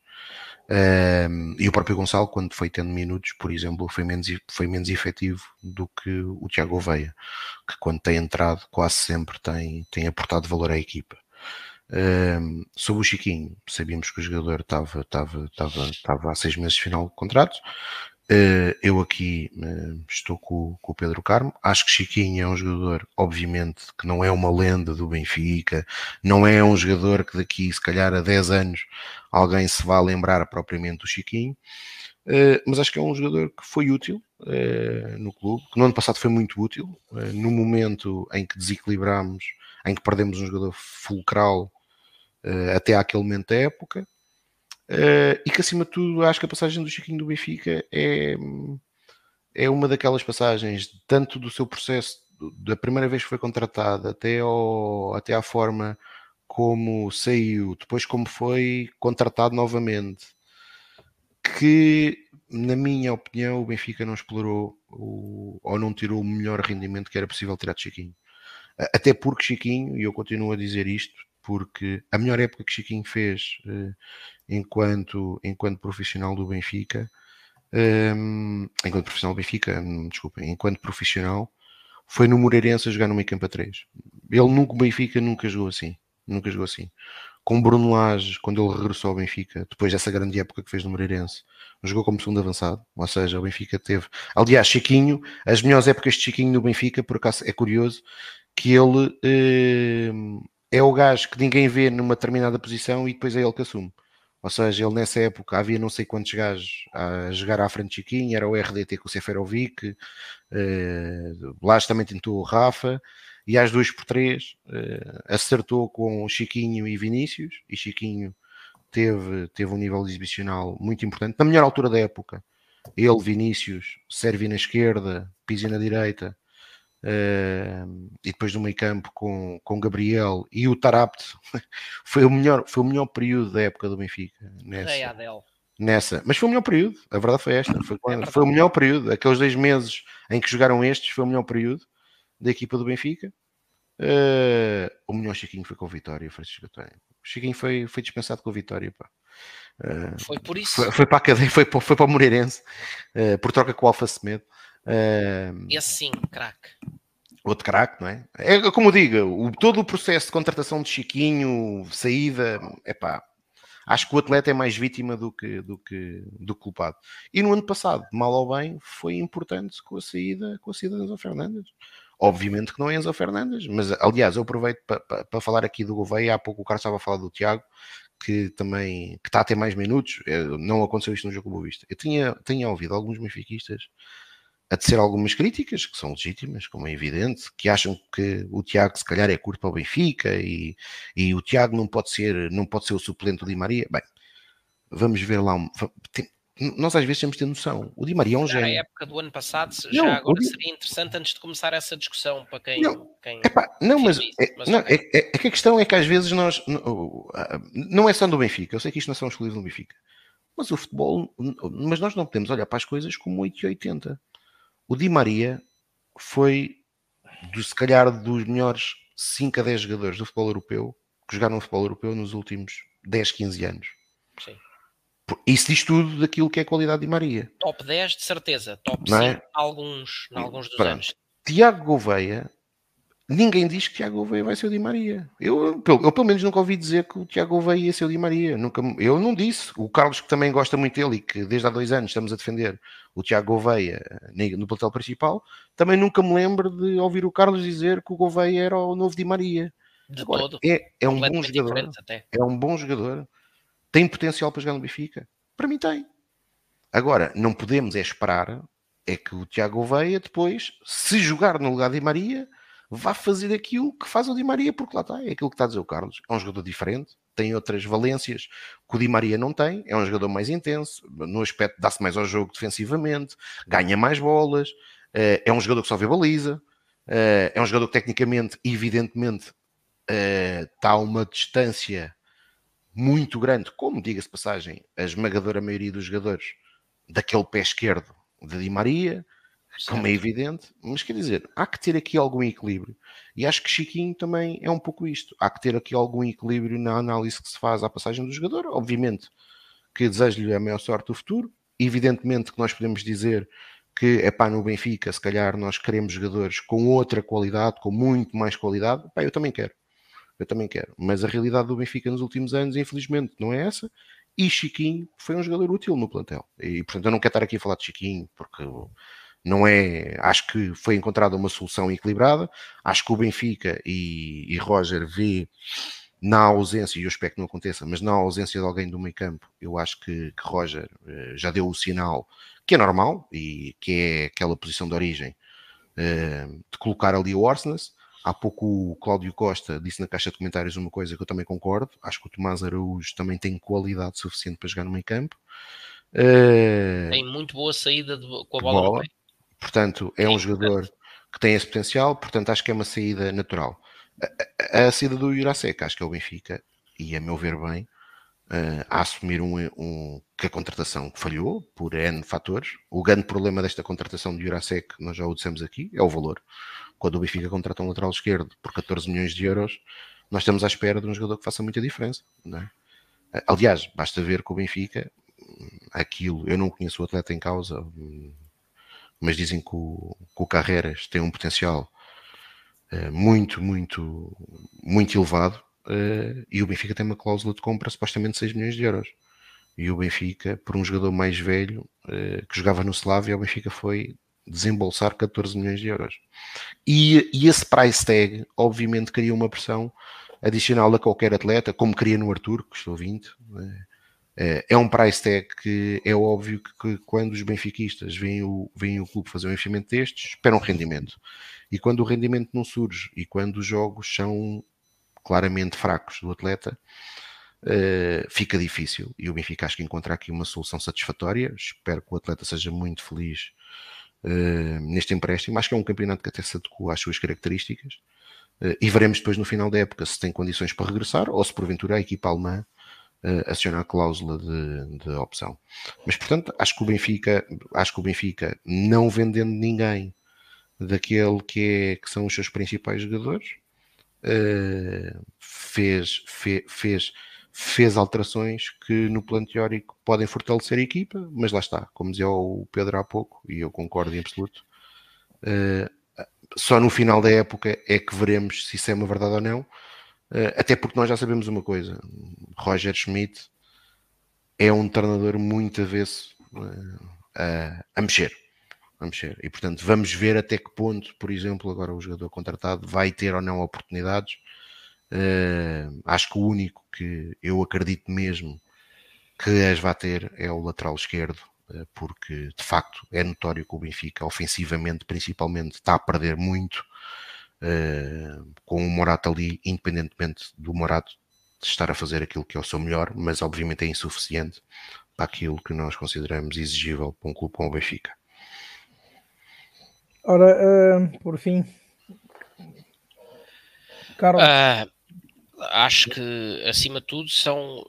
e o próprio Gonçalo, quando foi tendo minutos, por exemplo, foi menos, foi menos efetivo do que o Tiago Oveia, que quando tem entrado quase sempre tem, tem aportado valor à equipa. Sobre o Chiquinho, sabíamos que o jogador estava, estava, estava, estava há seis meses de final de contrato. Uh, eu aqui uh, estou com, com, o Pedro Carmo. Acho que Chiquinho é um jogador, obviamente, que não é uma lenda do Benfica, não é um jogador que daqui, se calhar, a 10 anos alguém se vá lembrar propriamente do Chiquinho. Uh, mas acho que é um jogador que foi útil no clube, que no ano passado foi muito útil, no momento em que desequilibramos, em que perdemos um jogador fulcral até àquele momento da época. Uh, e que acima de tudo acho que a passagem do Chiquinho do Benfica é, é uma daquelas passagens, tanto do seu processo, da primeira vez que foi contratado até, ao, até à forma como saiu, depois como foi contratado novamente, que na minha opinião o Benfica não explorou o, ou não tirou o melhor rendimento que era possível tirar de Chiquinho. Até porque Chiquinho, e eu continuo a dizer isto, porque a melhor época que Chiquinho fez uh, enquanto, enquanto profissional do Benfica, um, enquanto profissional do Benfica, hum, desculpem, enquanto profissional, foi no Moreirense a jogar no meio campo a 3. Ele nunca, o Benfica nunca jogou assim, nunca jogou assim. Com Bruno Lage, quando ele regressou ao Benfica, depois dessa grande época que fez no Moreirense, jogou como segundo avançado, ou seja, o Benfica teve. Aliás, Chiquinho, as melhores épocas de Chiquinho no Benfica, por acaso é curioso que ele eh, é o gajo que ninguém vê numa determinada posição e depois é ele que assume. Ou seja, ele nessa época havia não sei quantos gajos a jogar à frente de Chiquinho, era o RDT com o Seferovic, uh, Blas também tentou o Rafa, e às duas por três uh, acertou com Chiquinho e Vinícius, e Chiquinho teve, teve um nível exibicional muito importante, na melhor altura da época. Ele, Vinícius, serve na esquerda, Pisi na direita, e depois no meio campo com, com Gabriel e o Tarapte foi o melhor foi o melhor período da época do Benfica nessa, nessa. Mas foi o melhor período a verdade foi esta foi, é foi o melhor período. Aqueles dois meses em que jogaram estes foi o melhor período da equipa do Benfica. Uh, o melhor Chiquinho foi com a Vitória Francisco António o Chiquinho foi, foi dispensado com a Vitória. Uh, foi por isso. foi, foi, para a cadeia foi, foi para o Moreirense por troca com o Alfa Semedo Uh, Esse sim, craque. Outro craque, não é? É como digo, o, todo o processo de contratação de Chiquinho, saída, é pá. Acho que o atleta é mais vítima do que, do que, do culpado. E no ano passado, mal ou bem, foi importante com a saída, com a saída de Enzo Fernandes. Obviamente que não é Enzo Fernandes, mas aliás, eu aproveito para pa, pa falar aqui do Gouveia. Há pouco o Carlos estava a falar do Tiago, que também que está a ter mais minutos. Não aconteceu isto no jogo Boa Vista. Eu tinha, tinha ouvido alguns benfiquistas a tecer algumas críticas, que são legítimas, como é evidente, que acham que o Tiago se calhar é curto para o Benfica e, e o Tiago não pode ser, não pode ser o suplente do Di Maria. Bem, vamos ver lá. Um, tem, nós às vezes temos de ter noção. O Di Maria é um gênio. Na época do ano passado, não, já agora Di... seria interessante antes de começar essa discussão para quem. Não, quem epá, não mas, isso, é, mas não, é, é, é, que a questão é que às vezes nós. Não, não é só do Benfica, eu sei que isto não são exclusivos do Benfica, mas o futebol. Mas nós não podemos olhar para as coisas como 8 e 80. O Di Maria foi, do, se calhar, dos melhores 5 a 10 jogadores do futebol europeu que jogaram no futebol europeu nos últimos 10, 15 anos. Sim. Isso diz tudo daquilo que é a qualidade de Maria. Top 10, de certeza. Top 5, é? alguns, alguns dos Pronto. anos. Tiago Gouveia Ninguém diz que Tiago Gouveia vai ser o Di Maria. Eu, eu, pelo menos nunca ouvi dizer que o Tiago Gouveia ia ser o Di Maria. Nunca, eu não disse. O Carlos, que também gosta muito dele e que desde há dois anos estamos a defender o Tiago Gouveia no plantel principal, também nunca me lembro de ouvir o Carlos dizer que o Gouveia era o novo Di Maria. De Agora, todo. É, é um bom jogador. É um bom jogador. Tem potencial para jogar no Benfica? Para mim tem. Agora, não podemos é esperar é que o Tiago Gouveia depois, se jogar no lugar de Di Maria vá fazer aquilo que faz o Di Maria, porque lá está, é aquilo que está a dizer o Carlos. É um jogador diferente, tem outras valências que o Di Maria não tem, é um jogador mais intenso, no aspecto dá-se mais ao jogo defensivamente, ganha mais bolas, eh, é um jogador que só vê baliza, eh, é um jogador que tecnicamente, evidentemente, eh, está a uma distância muito grande, como diga-se passagem, a esmagadora maioria dos jogadores daquele pé esquerdo de Di Maria, como é evidente, mas quer dizer, há que ter aqui algum equilíbrio. E acho que Chiquinho também é um pouco isto. Há que ter aqui algum equilíbrio na análise que se faz à passagem do jogador. Obviamente que desejo-lhe a maior sorte do futuro. Evidentemente que nós podemos dizer que é pá, no Benfica, se calhar nós queremos jogadores com outra qualidade, com muito mais qualidade. Pá, eu também quero. Eu também quero. Mas a realidade do Benfica nos últimos anos, infelizmente, não é essa. E Chiquinho foi um jogador útil no plantel. E portanto eu não quero estar aqui a falar de Chiquinho, porque não é. Acho que foi encontrada uma solução equilibrada. Acho que o Benfica e, e Roger vê na ausência, e eu espero que não aconteça, mas na ausência de alguém do meio campo, eu acho que, que Roger uh, já deu o sinal que é normal e que é aquela posição de origem uh, de colocar ali o Orsnes. Há pouco o Cláudio Costa disse na caixa de comentários uma coisa que eu também concordo. Acho que o Tomás Araújo também tem qualidade suficiente para jogar no meio campo. Uh, tem muito boa saída de, com a bola, bola. Portanto, é um jogador que tem esse potencial, portanto, acho que é uma saída natural. A, a, a saída do Jurasek, acho que é o Benfica, e a meu ver bem, uh, a assumir um, um, que a contratação falhou por N fatores. O grande problema desta contratação de Jurasek, nós já o dissemos aqui, é o valor. Quando o Benfica contrata um lateral esquerdo por 14 milhões de euros, nós estamos à espera de um jogador que faça muita diferença. É? Aliás, basta ver que o Benfica, aquilo, eu não conheço o atleta em causa, mas dizem que o, que o Carreras tem um potencial uh, muito, muito, muito elevado uh, e o Benfica tem uma cláusula de compra supostamente de 6 milhões de euros. E o Benfica, por um jogador mais velho uh, que jogava no Slavia, o Benfica foi desembolsar 14 milhões de euros. E, e esse price tag, obviamente, cria uma pressão adicional a qualquer atleta, como cria no Arthur, que estou 20. Né? É, é um price tag que é óbvio que, quando os benfiquistas veem o, veem o clube fazer um investimento destes, esperam rendimento. E quando o rendimento não surge e quando os jogos são claramente fracos do atleta, uh, fica difícil. E o Benfica acho que encontra aqui uma solução satisfatória. Espero que o atleta seja muito feliz uh, neste empréstimo. Acho que é um campeonato que até se adequa às suas características. E veremos depois no final da época se tem condições para regressar ou se porventura a equipa alemã uh, acionar a cláusula de, de, opção. Mas portanto, acho que o Benfica, acho que o Benfica, não vendendo ninguém daquele que, é, que são os seus principais jogadores, uh, fez, fe, fez, fez alterações que no plano teórico podem fortalecer a equipa, mas lá está, como dizia o Pedro há pouco, e eu concordo em absoluto. Uh, só no final da época é que veremos se isso é uma verdade ou não, eh, até porque nós já sabemos uma coisa: Roger Schmidt é um treinador muito avesso eh, a, a mexer. A mexer. E portanto, vamos ver até que ponto, por exemplo, agora o jogador contratado vai ter ou não oportunidades. Uh, acho que o único que eu acredito mesmo que as vai ter é o lateral esquerdo, porque de facto é notório que o Benfica, ofensivamente principalmente, está a perder muito com o Morato ali, independentemente do Morato de estar a fazer aquilo que é o seu melhor, mas obviamente é insuficiente para aquilo que nós consideramos exigível para um clube como o Benfica. Ora, uh, por fim, Carlos. Uh, acho que acima de tudo são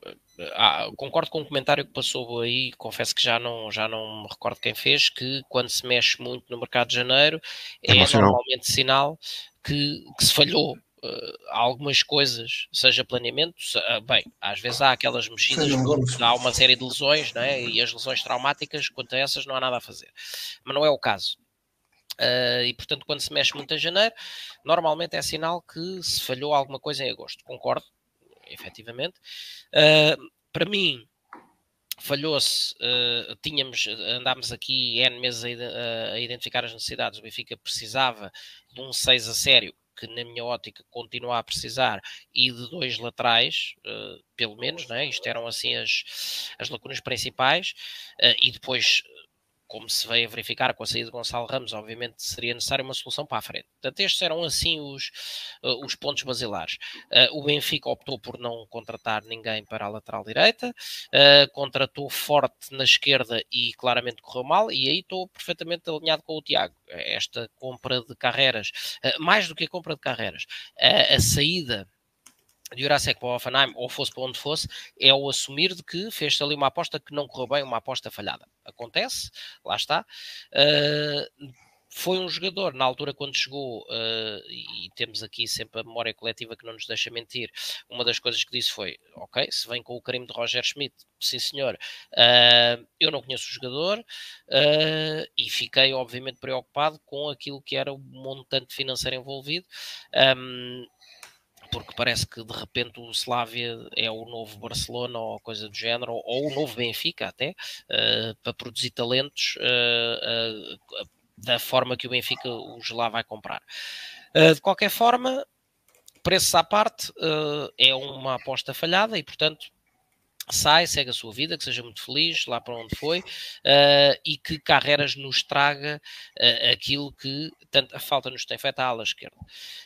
ah, concordo com o comentário que passou aí, confesso que já não, já não me recordo quem fez, que quando se mexe muito no mercado de janeiro é, é normalmente sinal que, que se falhou uh, algumas coisas, seja planeamento, uh, bem, às vezes há aquelas mexidas porque há uma série de lesões, não é? E as lesões traumáticas, quanto a essas, não há nada a fazer. Mas não é o caso. Uh, e portanto, quando se mexe muito em janeiro, normalmente é sinal que se falhou alguma coisa em agosto. Concordo, efetivamente. Uh, para mim, falhou-se, uh, tínhamos, andámos aqui N meses a, a, identificar as necessidades, o Benfica precisava de um 6 a sério, que na minha ótica continua a precisar, e de dois laterais, uh, pelo menos, né? isto eram assim as, as lacunas principais, uh, e depois como se veio a verificar com a saída de Gonçalo Ramos, obviamente seria necessária uma solução para a frente. Portanto, estes eram assim os, uh, os pontos basilares. Uh, o Benfica optou por não contratar ninguém para a lateral direita, uh, contratou forte na esquerda e claramente correu mal, e aí estou perfeitamente alinhado com o Tiago. Esta compra de carreiras, mais do que a compra de carreiras, a saída de Jurasek para o Offenheim, ou fosse para onde fosse, é o assumir de que fez ali uma aposta que não correu bem, uma aposta falhada. Acontece, lá está. Uh, foi um jogador, na altura quando chegou, uh, e temos aqui sempre a memória coletiva que não nos deixa mentir, uma das coisas que disse foi, ok, se vem com o carimbo de Roger Schmidt, sim senhor, uh, eu não conheço o jogador, uh, e fiquei obviamente preocupado com aquilo que era o montante financeiro envolvido, um, porque parece que de repente o Slavia é o novo Barcelona ou coisa do género, ou, o novo Benfica até, uh, para produzir talentos uh, da forma que o Benfica os lá vai comprar. de qualquer forma, preços à parte, é uma aposta falhada e, portanto, sai, segue a sua vida, que seja muito feliz lá para onde foi uh, e que Carreiras nos traga uh, aquilo que tanta falta nos tem feito à ala esquerda.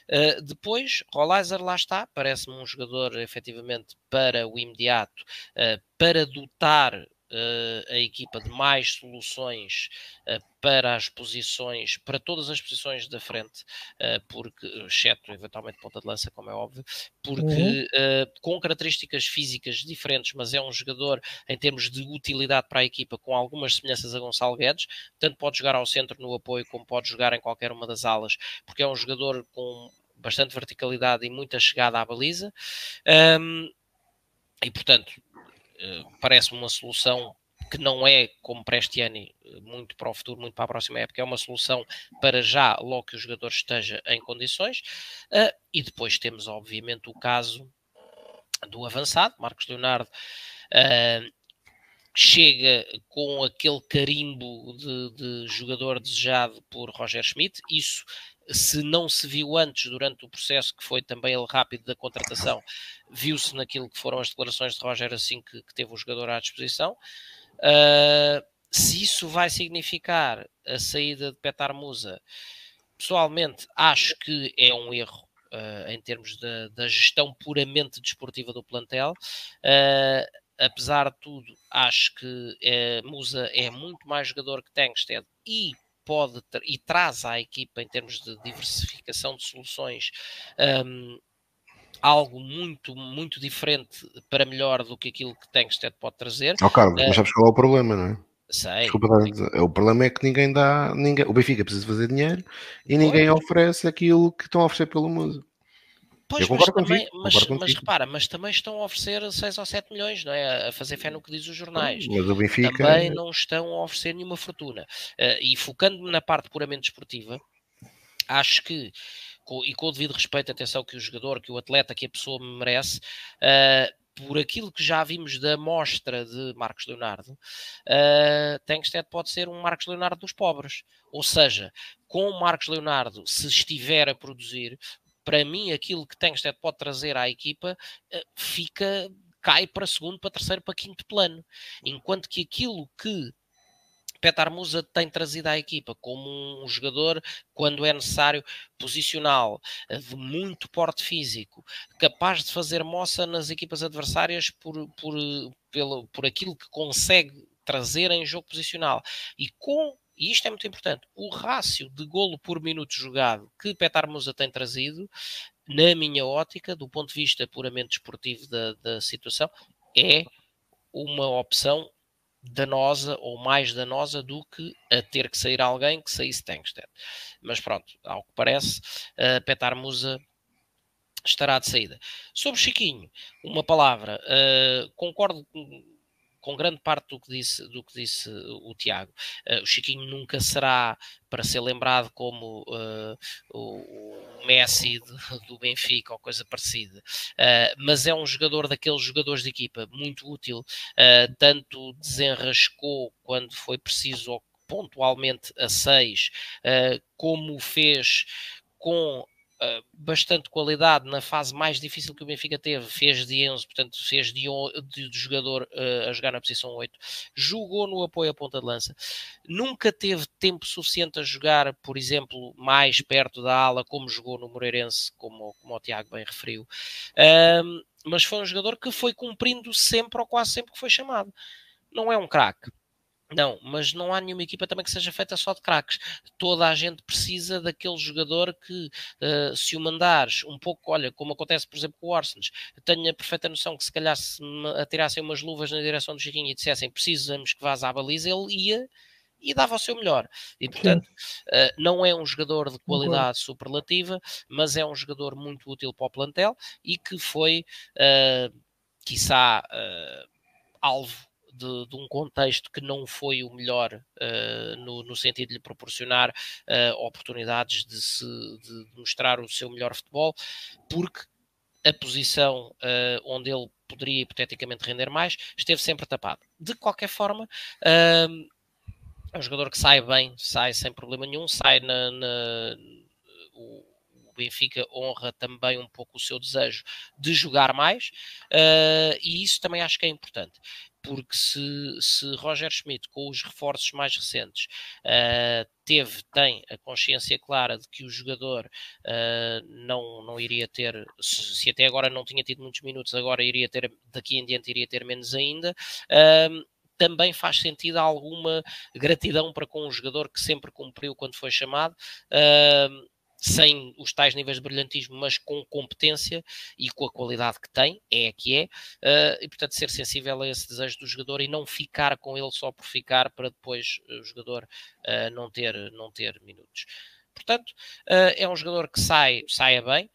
Uh, depois, Rollizer lá está, parece-me um jogador efetivamente para o imediato, para dotar a equipa de mais soluções uh, para as posições, para todas as posições da frente, uh, porque, exceto eventualmente ponta de lança, como é óbvio, porque uhum. com características físicas diferentes, mas é um jogador em termos de utilidade para a equipa com algumas semelhanças a Gonçalo Guedes, tanto pode jogar ao centro no apoio como pode jogar em qualquer uma das alas, porque é um jogador com bastante verticalidade e muita chegada à baliza. Um, e portanto, eh, parece-me uma solução que não é como Prestiani, eh, muito para o futuro, muito para a próxima época, é uma solução para já, logo que o jogador esteja em condições. Uh, e depois temos, obviamente, o caso do avançado, Marcos Leonardo. Chega com aquele carimbo de, de, jogador desejado por Roger Schmidt. Isso se não se viu antes durante o processo que foi também ele rápido da contratação, viu-se naquilo que foram as declarações de Roger assim que, que teve o jogador à disposição. Uh, se isso vai significar a saída de Petar Musa, pessoalmente acho que é um erro uh, em termos da, gestão puramente desportiva do plantel. Uh, apesar de tudo, acho que Musa é muito mais jogador que Tankstead e pode e traz à equipa em termos de diversificação de soluções um, algo muito, muito diferente para melhor do que aquilo que Tankstead pode trazer. Oh, Carlos, uh, mas sabes qual é o problema, não é? Sei. Desculpa, o problema é que ninguém dá, ninguém, o Benfica precisa fazer dinheiro e ninguém oferece aquilo que estão a oferecer pelo mundo. Pois, mas, também, mas, mas, repara, mas também estão a oferecer 6 ou 7 milhões, não é? A fazer fé no que diz os jornais. Mas o Benfica... Também não estão a oferecer nenhuma fortuna. Uh, e focando-me na parte puramente esportiva, acho que, com, e com o devido respeito, atenção que o jogador, que o atleta, que a pessoa merece, uh, por aquilo que já vimos da mostra de Marcos Leonardo, uh, Tankstead pode ser um Marcos Leonardo dos pobres. Ou seja, com o Marcos Leonardo, se estiver a produzir, para mim, aquilo que Tankstead pode trazer à equipa eh, fica, cai para segundo, para terceiro, para quinto plano. Enquanto que aquilo que Petar Musa tem trazido à equipa como um jogador, quando é necessário, posicional, eh, de muito porte físico, capaz de fazer moça nas equipas adversárias por, por, pelo, por aquilo que consegue trazer em jogo posicional. E com e isto é muito importante, o rácio de golo por minuto jogado que Petar Musa tem trazido, na minha ótica, do ponto de vista puramente esportivo da, da situação, é uma opção danosa ou mais danosa do que a ter que sair alguém que saísse Tankstead. Mas pronto, ao que parece, uh, Petar Musa estará de saída. Sobre Chiquinho, uma palavra, uh, concordo com grande parte do que disse, do que disse o Tiago. Uh, o Chiquinho nunca será para ser lembrado como uh, o Messi do Benfica ou coisa parecida, uh, mas é um jogador daqueles jogadores de equipa muito útil, tanto desenrascou quando foi preciso pontualmente a seis, como fez com bastante qualidade na fase mais difícil que o Benfica teve, fez de Enzo, portanto fez de, de, de jogador uh, a jogar na posição 8, jogou no apoio à ponta de lança, nunca teve tempo suficiente a jogar, por exemplo, mais perto da ala, como jogou no Moreirense, como, como o Tiago bem referiu, uh, mas foi um jogador que foi cumprindo sempre ou quase sempre que foi chamado. Não é um craque, não, mas não há nenhuma equipa também que seja feita só de craques. Toda a gente precisa daquele jogador que, uh, se o mandares um pouco, olha, como acontece, por exemplo, com o Orsens, tenho a perfeita noção que se calhar se atirassem umas luvas na direção do Chiquinho e dissessem precisamos que vás à baliza, ele ia e dava o seu melhor. E, portanto, uh, não é um jogador de qualidade superlativa, mas é um jogador muito útil para o plantel e que foi, uh, quiçá, uh, alvo de, de, um contexto que não foi o melhor uh, no, no, sentido de lhe proporcionar uh, oportunidades de, se, de, mostrar o seu melhor futebol, porque a posição uh, onde ele poderia hipoteticamente render mais esteve sempre tapado. De qualquer forma, é um jogador que sai bem, sai sem problema nenhum, sai na, na o, Benfica honra também um pouco o seu desejo de jogar mais, uh, e isso também acho que é importante porque se, se Roger Schmidt, com os reforços mais recentes, uh, teve, tem a consciência clara de que o jogador uh, não, não iria ter, se, se, até agora não tinha tido muitos minutos, agora iria ter, daqui em diante iria ter menos ainda. Uh, também faz sentido alguma gratidão para com um jogador que sempre cumpriu quando foi chamado. Uh, sem os tais níveis de brilhantismo, mas com competência e com a qualidade que tem, é a que é, uh, e portanto ser sensível a esse desejo do jogador e não ficar com ele só por ficar para depois o jogador uh, não, ter, não ter minutos. Portanto, uh, é um jogador que sai, saia bem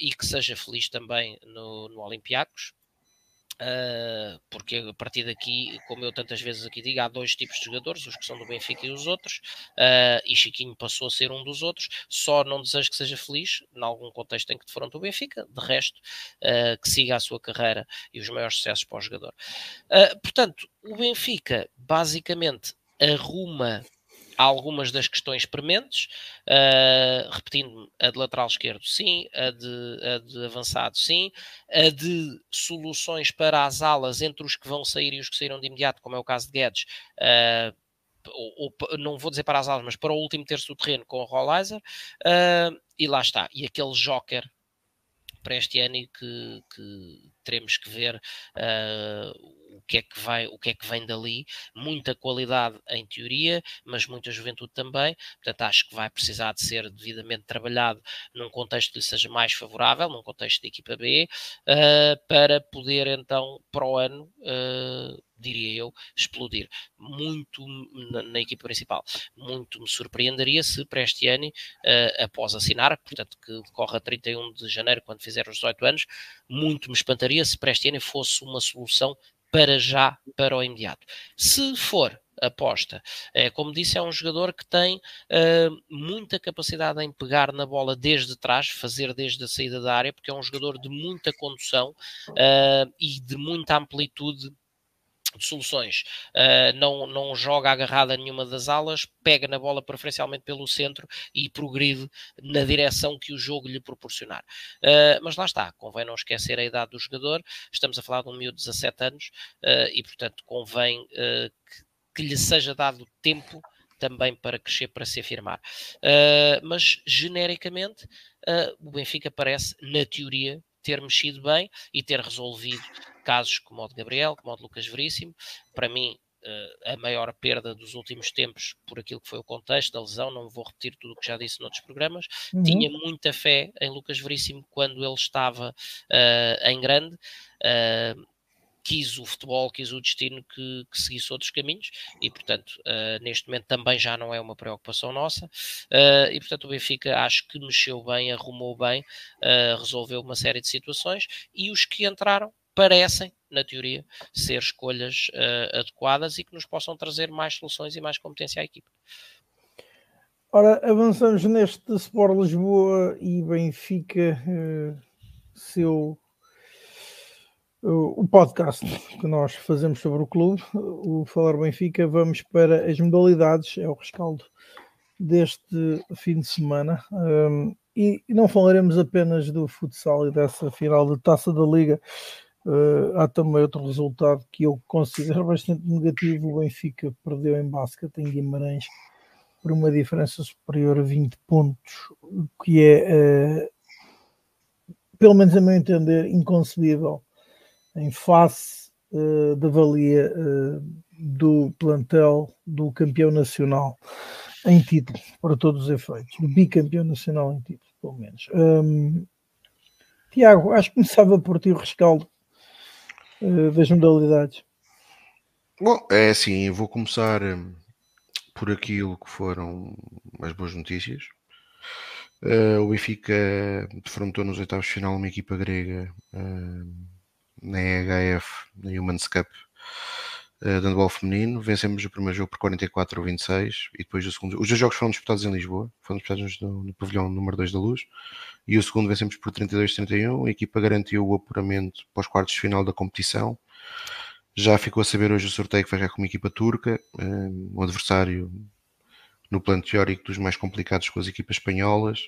e que seja feliz também no, no Olympiacos. Uh, porque a partir daqui, como eu tantas vezes aqui digo, há dois tipos de jogadores, os que são do Benfica e os outros, uh, e Chiquinho passou a ser um dos outros, só não desejo que seja feliz, em algum contexto em que defronta o Benfica, de resto, uh, que siga a sua carreira e os maiores sucessos para o jogador. portanto, o Benfica basicamente arruma algumas das questões prementes, uh, repetindo a de lateral esquerdo, sim, a de, a de, avançado, sim, a de soluções para as alas entre os que vão sair e os que saíram de imediato, como é o caso de Guedes. Uh, ou, ou, não vou dizer para as alas, mas para o último terço do terreno com o Rollizer, uh, e lá está. E aquele joker para este ano que, que teremos que ver uh, o que é que vai, o que é que vem dali, muita qualidade em teoria, mas muita juventude também, portanto acho que vai precisar de ser devidamente trabalhado num contexto que lhe seja mais favorável, num contexto de equipa B, uh, para poder então para o ano uh, diria eu, explodir. Muito na, na, equipa principal. Muito me surpreenderia se Prestiani, uh, após assinar, portanto que decorre a 31 de janeiro, quando fizer os 18 anos, muito me espantaria se Prestiani fosse uma solução para já, para o imediato. Se for aposta. É, como disse, é um jogador que tem uh, muita capacidade em pegar na bola desde trás, fazer desde a saída da área, porque é um jogador de muita condução uh, e de muita amplitude de soluções. Uh, não, não joga agarrada nenhuma das alas, pega na bola preferencialmente pelo centro e progride na direção que o jogo lhe proporcionar. Uh, mas lá está, convém não esquecer a idade do jogador, estamos a falar de um miúdo de 17 anos uh, e, portanto, convém que, que, lhe seja dado tempo também para crescer, para se afirmar. mas, genericamente, o Benfica parece, na teoria, ter mexido bem e ter resolvido casos como o de Gabriel, como o de Lucas Veríssimo. Para mim, uh, a maior perda dos últimos tempos, por aquilo que foi o contexto da lesão, não vou repetir tudo o que já disse noutros programas. Uhum. Tinha muita fé em Lucas Veríssimo quando ele estava uh, em grande. Uh, quis o futebol, quis o destino que, que seguisse outros caminhos e, portanto, uh, neste momento também já não é uma preocupação nossa. Uh, e, portanto, o Benfica acho que mexeu bem, arrumou bem, uh, resolveu uma série de situações e os que entraram parecem, na teoria, ser escolhas adequadas e que nos possam trazer mais soluções e mais competência à equipa. Ora, avançamos neste Sport Lisboa e Benfica, seu o podcast que nós fazemos sobre o clube, o Falar Benfica, vamos para as modalidades, é o rescaldo deste fim de semana. Um, e não falaremos apenas do futsal e dessa final de taça da Liga. Uh, há também outro resultado que eu considero bastante negativo. O Benfica perdeu em basquete em Guimarães por uma diferença superior a 20 pontos, o que é, uh, pelo menos a meu entender, inconcebível em face uh, da valia uh, do plantel do campeão nacional em título, para todos os efeitos, do bicampeão nacional em título, pelo menos. Um, Tiago, acho que começava por ti o rescaldo uh, das modalidades. Bom, é assim, vou começar por aquilo que foram as boas notícias. Uh, o Benfica defrontou nos oitavos de final uma equipa grega uh, na EHF, na Humans Cup uh, de handball feminino. Vencemos o primeiro jogo por 44 ou 26 e depois o segundo. Os dois jogos foram disputados em Lisboa, foram disputados no, no pavilhão número 2 da Luz. E o segundo vencemos por 32-31. A equipa garantiu o apuramento para os quartos de final da competição. Já ficou a saber hoje o sorteio que vai com uma equipa turca, um, um adversário no plano teórico dos mais complicados com as equipas espanholas,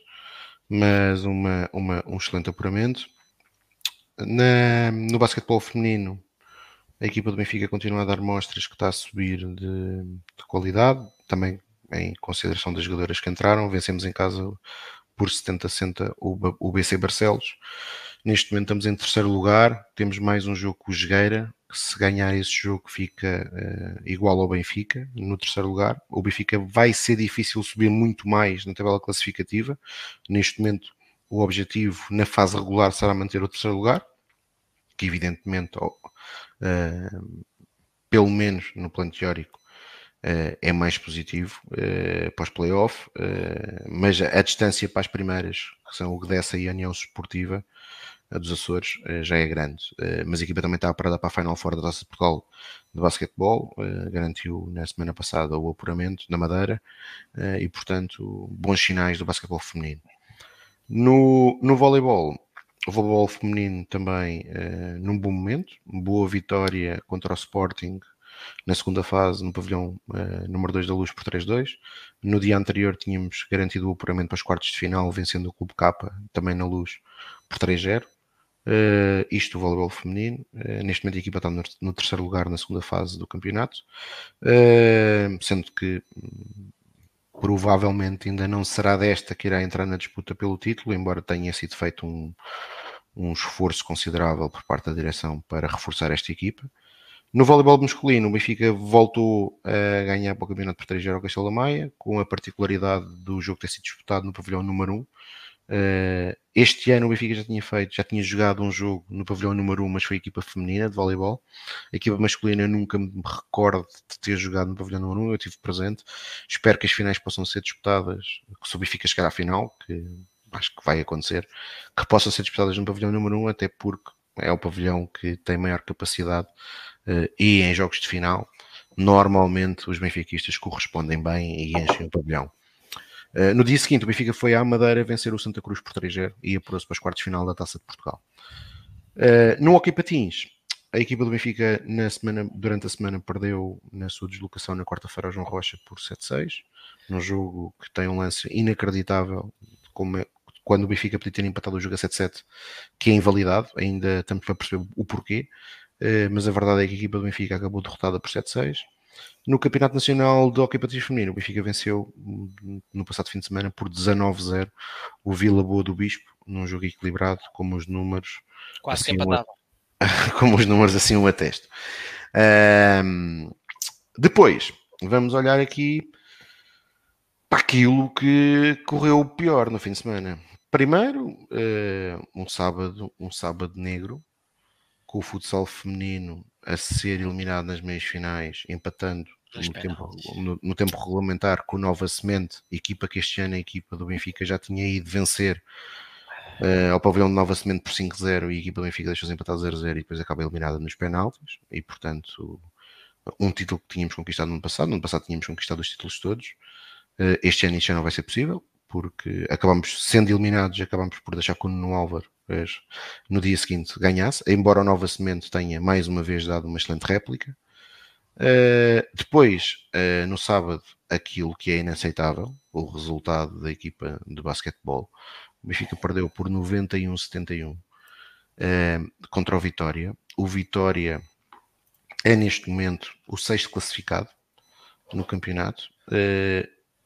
mas uma, uma, um excelente apuramento. Na, no basquetebol feminino, a equipa do Benfica continua a dar mostras que está a subir de, de qualidade, também em consideração das jogadoras que entraram. Vencemos em casa por 70-60 o, o BC Barcelos. Neste momento estamos em terceiro lugar, temos mais um jogo com o Jogueira, que se ganhar esse jogo fica uh, igual ao Benfica, no terceiro lugar. O Benfica vai ser difícil subir muito mais na tabela classificativa. Neste momento o objetivo na fase regular será manter o terceiro lugar, que evidentemente, uh, pelo menos no plano teórico, uh, é mais positivo uh, para os playoffs, mas a, distância para as primeiras, que são o Gdessa e a União Esportiva, a dos Açores, já é grande. mas a equipa também está parada para a Final Four da Taça de Portugal de basquetebol, garantiu na semana passada o apuramento na Madeira e, portanto, bons sinais do basquetebol feminino. No, no voleibol, o voleibol feminino também uh, num bom momento, boa vitória contra o Sporting na segunda fase no pavilhão uh, número 2 da Luz por 3-2. No dia anterior tínhamos garantido o apuramento para os quartos de final, vencendo o Clube K também na Luz por 3-0. Uh, eh, isto o voleibol feminino. Uh, neste momento a equipa está no, no, terceiro lugar na segunda fase do campeonato, sendo que provavelmente ainda não será desta que irá entrar na disputa pelo título, embora tenha sido feito um, um esforço considerável por parte da direção para reforçar esta equipa. No voleibol masculino, o Benfica voltou a ganhar para o campeonato por 3 0 ao Castelo da Maia, com a particularidade do jogo ter sido disputado no pavilhão número 1, Uh, este ano o Benfica já tinha feito, já tinha jogado um jogo no pavilhão número 1, mas foi a equipa feminina de voleibol. A equipa masculina eu nunca me recordo de ter jogado no pavilhão número 1, eu estive presente. Espero que as finais possam ser disputadas, que o Benfica chegar à final, que acho que vai acontecer, que possam ser disputadas no pavilhão número 1, até porque é o pavilhão que tem maior capacidade uh, e em jogos de final, normalmente os benfiquistas correspondem bem e enchem o pavilhão. Uh, no dia seguinte, o Benfica foi à Madeira vencer o Santa Cruz por 3-0 e apurou-se para os quartos de final da Taça de Portugal. Uh, no Hockey Patins, a equipa do Benfica na semana, durante a semana perdeu na sua deslocação na quarta-feira ao João Rocha por 7-6, num jogo que tem um lance inacreditável, como é, quando o Benfica podia ter empatado o jogo a 7-7, que é invalidado, ainda estamos para perceber o porquê, uh, mas a verdade é que a equipa do Benfica acabou derrotada por 7-6. No Campeonato Nacional de Hockey Patins Feminino, o Benfica venceu no passado fim de semana por 19-0 o Vila Boa do Bispo, num jogo equilibrado, como os números. Quase assim que como os números assim o atesto. Um, depois, vamos olhar aqui para aquilo que correu pior no fim de semana. Primeiro, uh, um sábado, um sábado negro, com o futsal feminino a ser eliminado nas meias finais, empatando no tempo, no, no tempo, regulamentar com Nova Semente, equipa que este ano a equipa do Benfica já tinha ido vencer uh, ao pavilhão de Nova Semente por 5-0 e a equipa do Benfica deixou-se empatar 0-0 e depois acaba eliminada nos penaltis e portanto um título que tínhamos conquistado no ano passado, no ano passado tínhamos conquistado os títulos todos, uh, este ano isso já não vai ser possível porque acabamos sendo eliminados acabamos por deixar com o Nuno Álvaro no dia seguinte ganhasse, embora o Nova Semente tenha mais uma vez dado uma excelente réplica. Uh, depois, uh, no sábado, aquilo que é inaceitável, o resultado da equipa de basquetebol. O Benfica perdeu por 91-71 uh, contra o Vitória. O Vitória é neste momento o sexto classificado no campeonato.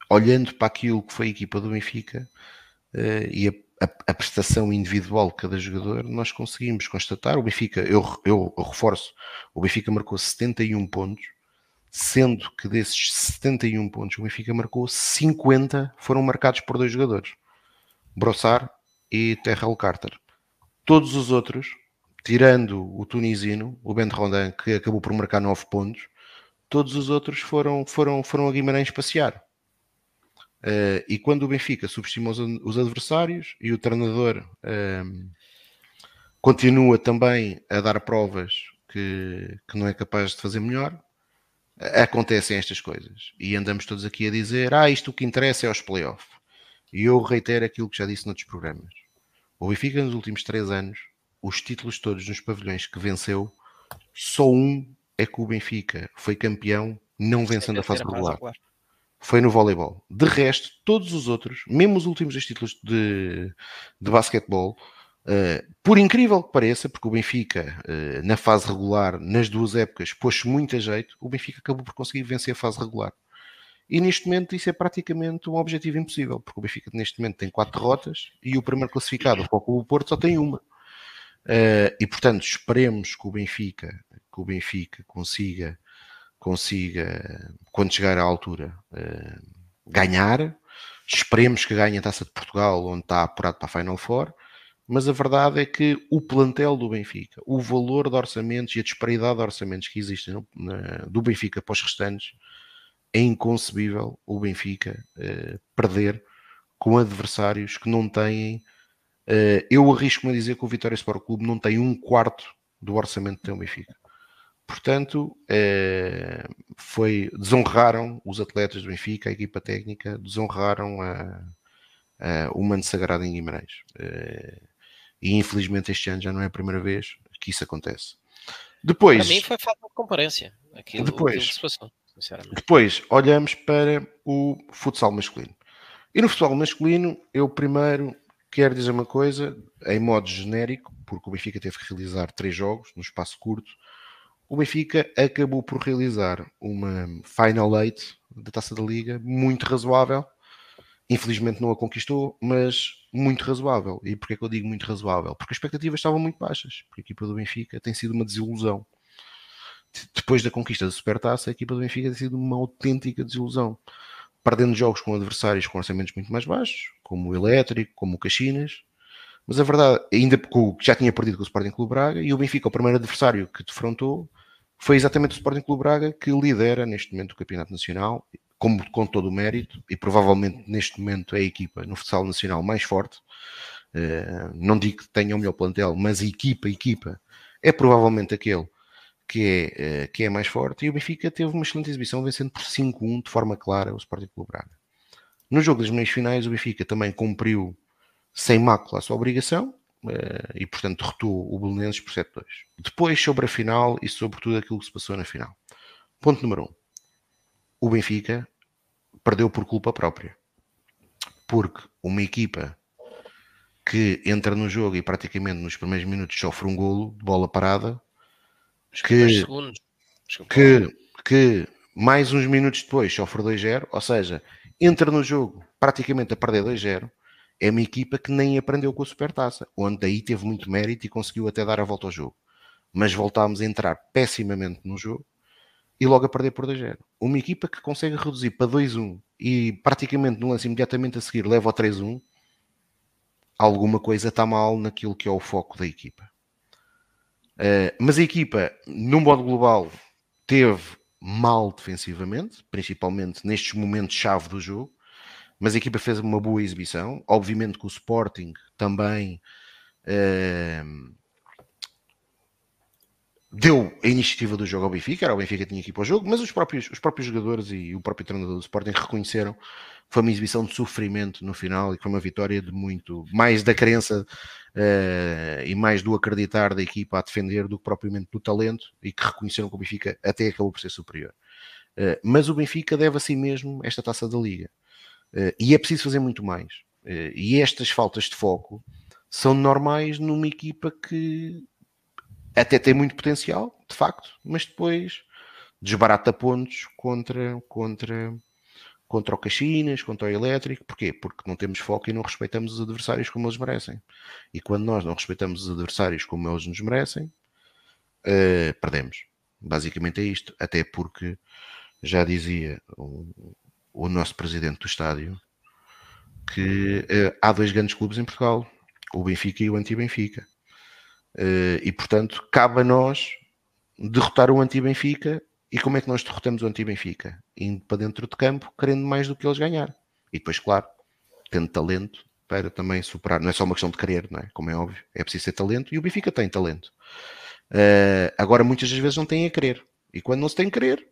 Olhando para aquilo que foi a equipa do Benfica e a a, a, prestação individual de cada jogador, nós conseguimos constatar. O Benfica, eu, eu, eu, reforço, o Benfica marcou 71 pontos, sendo que desses 71 pontos, o Benfica marcou 50 foram marcados por dois jogadores, Brossard e Terrell Carter. Todos os outros, tirando o tunisino, o Ben Rondin, que acabou por marcar 9 pontos, todos os outros foram, foram, foram a Guimarães passear. Uh, e quando o Benfica subestima os, os adversários e o treinador uh, continua também a dar provas que, que não é capaz de fazer melhor, acontecem estas coisas. E andamos todos aqui a dizer: ah, isto o que interessa é os playoffs. E eu reitero aquilo que já disse noutros programas. O Benfica, nos últimos três anos, os títulos todos nos pavilhões que venceu, só um é que o Benfica foi campeão não vencendo a fase regular foi no voleibol. De resto, todos os outros, mesmo os últimos dois títulos de, de basquetebol, uh, por incrível que pareça, porque o Benfica, uh, na fase regular, nas duas épocas, pôs-se muito a jeito, o Benfica acabou por conseguir vencer a fase regular. E neste momento isso é praticamente um objetivo impossível, porque o Benfica neste momento tem quatro derrotas e o primeiro classificado, o Foco Porto, só tem uma. Uh, e portanto, esperemos que o Benfica, que o Benfica consiga consiga, quando chegar à altura, uh, ganhar. Esperemos que ganhe a Taça de Portugal, onde está apurado para a Final Four. Mas a verdade é que o plantel do Benfica, o valor de orçamentos e a disparidade de orçamentos que existem do Benfica para os restantes, é inconcebível o Benfica uh, perder com adversários que não têm. Uh, eu arrisco-me a dizer que o Vitória Sport Clube não tem um quarto do orçamento que tem o Benfica. Portanto, é, foi, desonraram os atletas do Benfica, a equipa técnica, desonraram a, a, o Mano Sagrado em Guimarães. É, e infelizmente este ano já não é a primeira vez que isso acontece. Depois, para mim foi falta de comparência. Aquilo, depois, aquilo depois olhamos para o futsal masculino. E no futsal masculino, eu primeiro quero dizer uma coisa, em modo genérico, porque o Benfica teve que realizar três jogos no espaço curto o Benfica acabou por realizar uma Final Eight da Taça da Liga muito razoável. Infelizmente não a conquistou, mas muito razoável. E porquê que eu digo muito razoável? Porque as expectativas estavam muito baixas. Porque a equipa do Benfica tem sido uma desilusão. Depois da conquista da Supertaça, a equipa do Benfica tem sido uma autêntica desilusão. Perdendo jogos com adversários com orçamentos muito mais baixos, como o Elétrico, como o Caxinas, mas a verdade, ainda porque já tinha perdido com o Sporting Clube Braga e o Benfica, o primeiro adversário que defrontou, foi exatamente o Sporting Clube Braga que lidera neste momento o Campeonato Nacional, como, com todo o mérito, e provavelmente neste momento é a equipa no futsal nacional mais forte. Uh, não digo que tenha o melhor plantel, mas equipa, equipa, é provavelmente aquele que é, uh, que é mais forte. E o Benfica teve uma excelente exibição, vencendo por 5-1 de forma clara o Sporting Clube Braga. No jogo das meias finais, o Benfica também cumpriu sem mácula a sua obrigação, Uh, e portanto derrotou o Belenenses por 7-2. Depois sobre a final e sobre tudo aquilo que se passou na final. Ponto número 1. Um. O Benfica perdeu por culpa própria. Porque uma equipa que entra no jogo e praticamente nos primeiros minutos sofre um golo de bola parada que, que, que mais uns minutos depois sofre 2-0, ou seja, entra no jogo praticamente a perder 2-0 é uma equipa que nem aprendeu com a Supertaça, onde aí teve muito mérito e conseguiu até dar a volta ao jogo. Mas voltámos a entrar pessimamente no jogo e logo a perder por 2-0. Uma equipa que consegue reduzir para 2-1 e praticamente no lance imediatamente a seguir leva ao 3-1, alguma coisa está mal naquilo que é o foco da equipa. Uh, mas a equipa, no modo global, teve mal defensivamente, principalmente nestes momentos-chave do jogo, mas a equipa fez uma boa exibição. Obviamente que o Sporting também uh, deu a iniciativa do jogo ao Benfica, era o Benfica que tinha aqui para o jogo, mas os próprios, os próprios jogadores e o próprio treinador do Sporting reconheceram que foi uma exibição de sofrimento no final e que foi uma vitória de muito, mais da crença uh, e mais do acreditar da equipa a defender do que propriamente do talento e que reconheceram que o Benfica até acabou por ser superior. Uh, mas o Benfica deve a si mesmo esta taça da Liga. Uh, e é preciso fazer muito mais. e estas faltas de foco são normais numa equipa que até tem muito potencial, de facto, mas depois desbarata pontos contra, contra, contra o Caxinas, contra o Elétrico. Porquê? Porque não temos foco e não respeitamos os adversários como eles merecem. E quando nós não respeitamos os adversários como eles nos merecem, uh, perdemos. Basicamente é isto. Até porque já dizia o, o nosso presidente do estádio que uh, há dois grandes clubes em Portugal, o Benfica e o Anti-Benfica. Uh, e portanto, cabe a nós derrotar o anti-Benfica. E como é que nós derrotamos o anti-Benfica? Indo para dentro de campo, querendo mais do que eles ganhar. E depois, claro, tendo talento para também superar. Não é só uma questão de querer, não é? Como é óbvio, é preciso ter talento e o Benfica tem talento. Uh, agora, muitas das vezes não tem a querer. E quando não se tem a querer,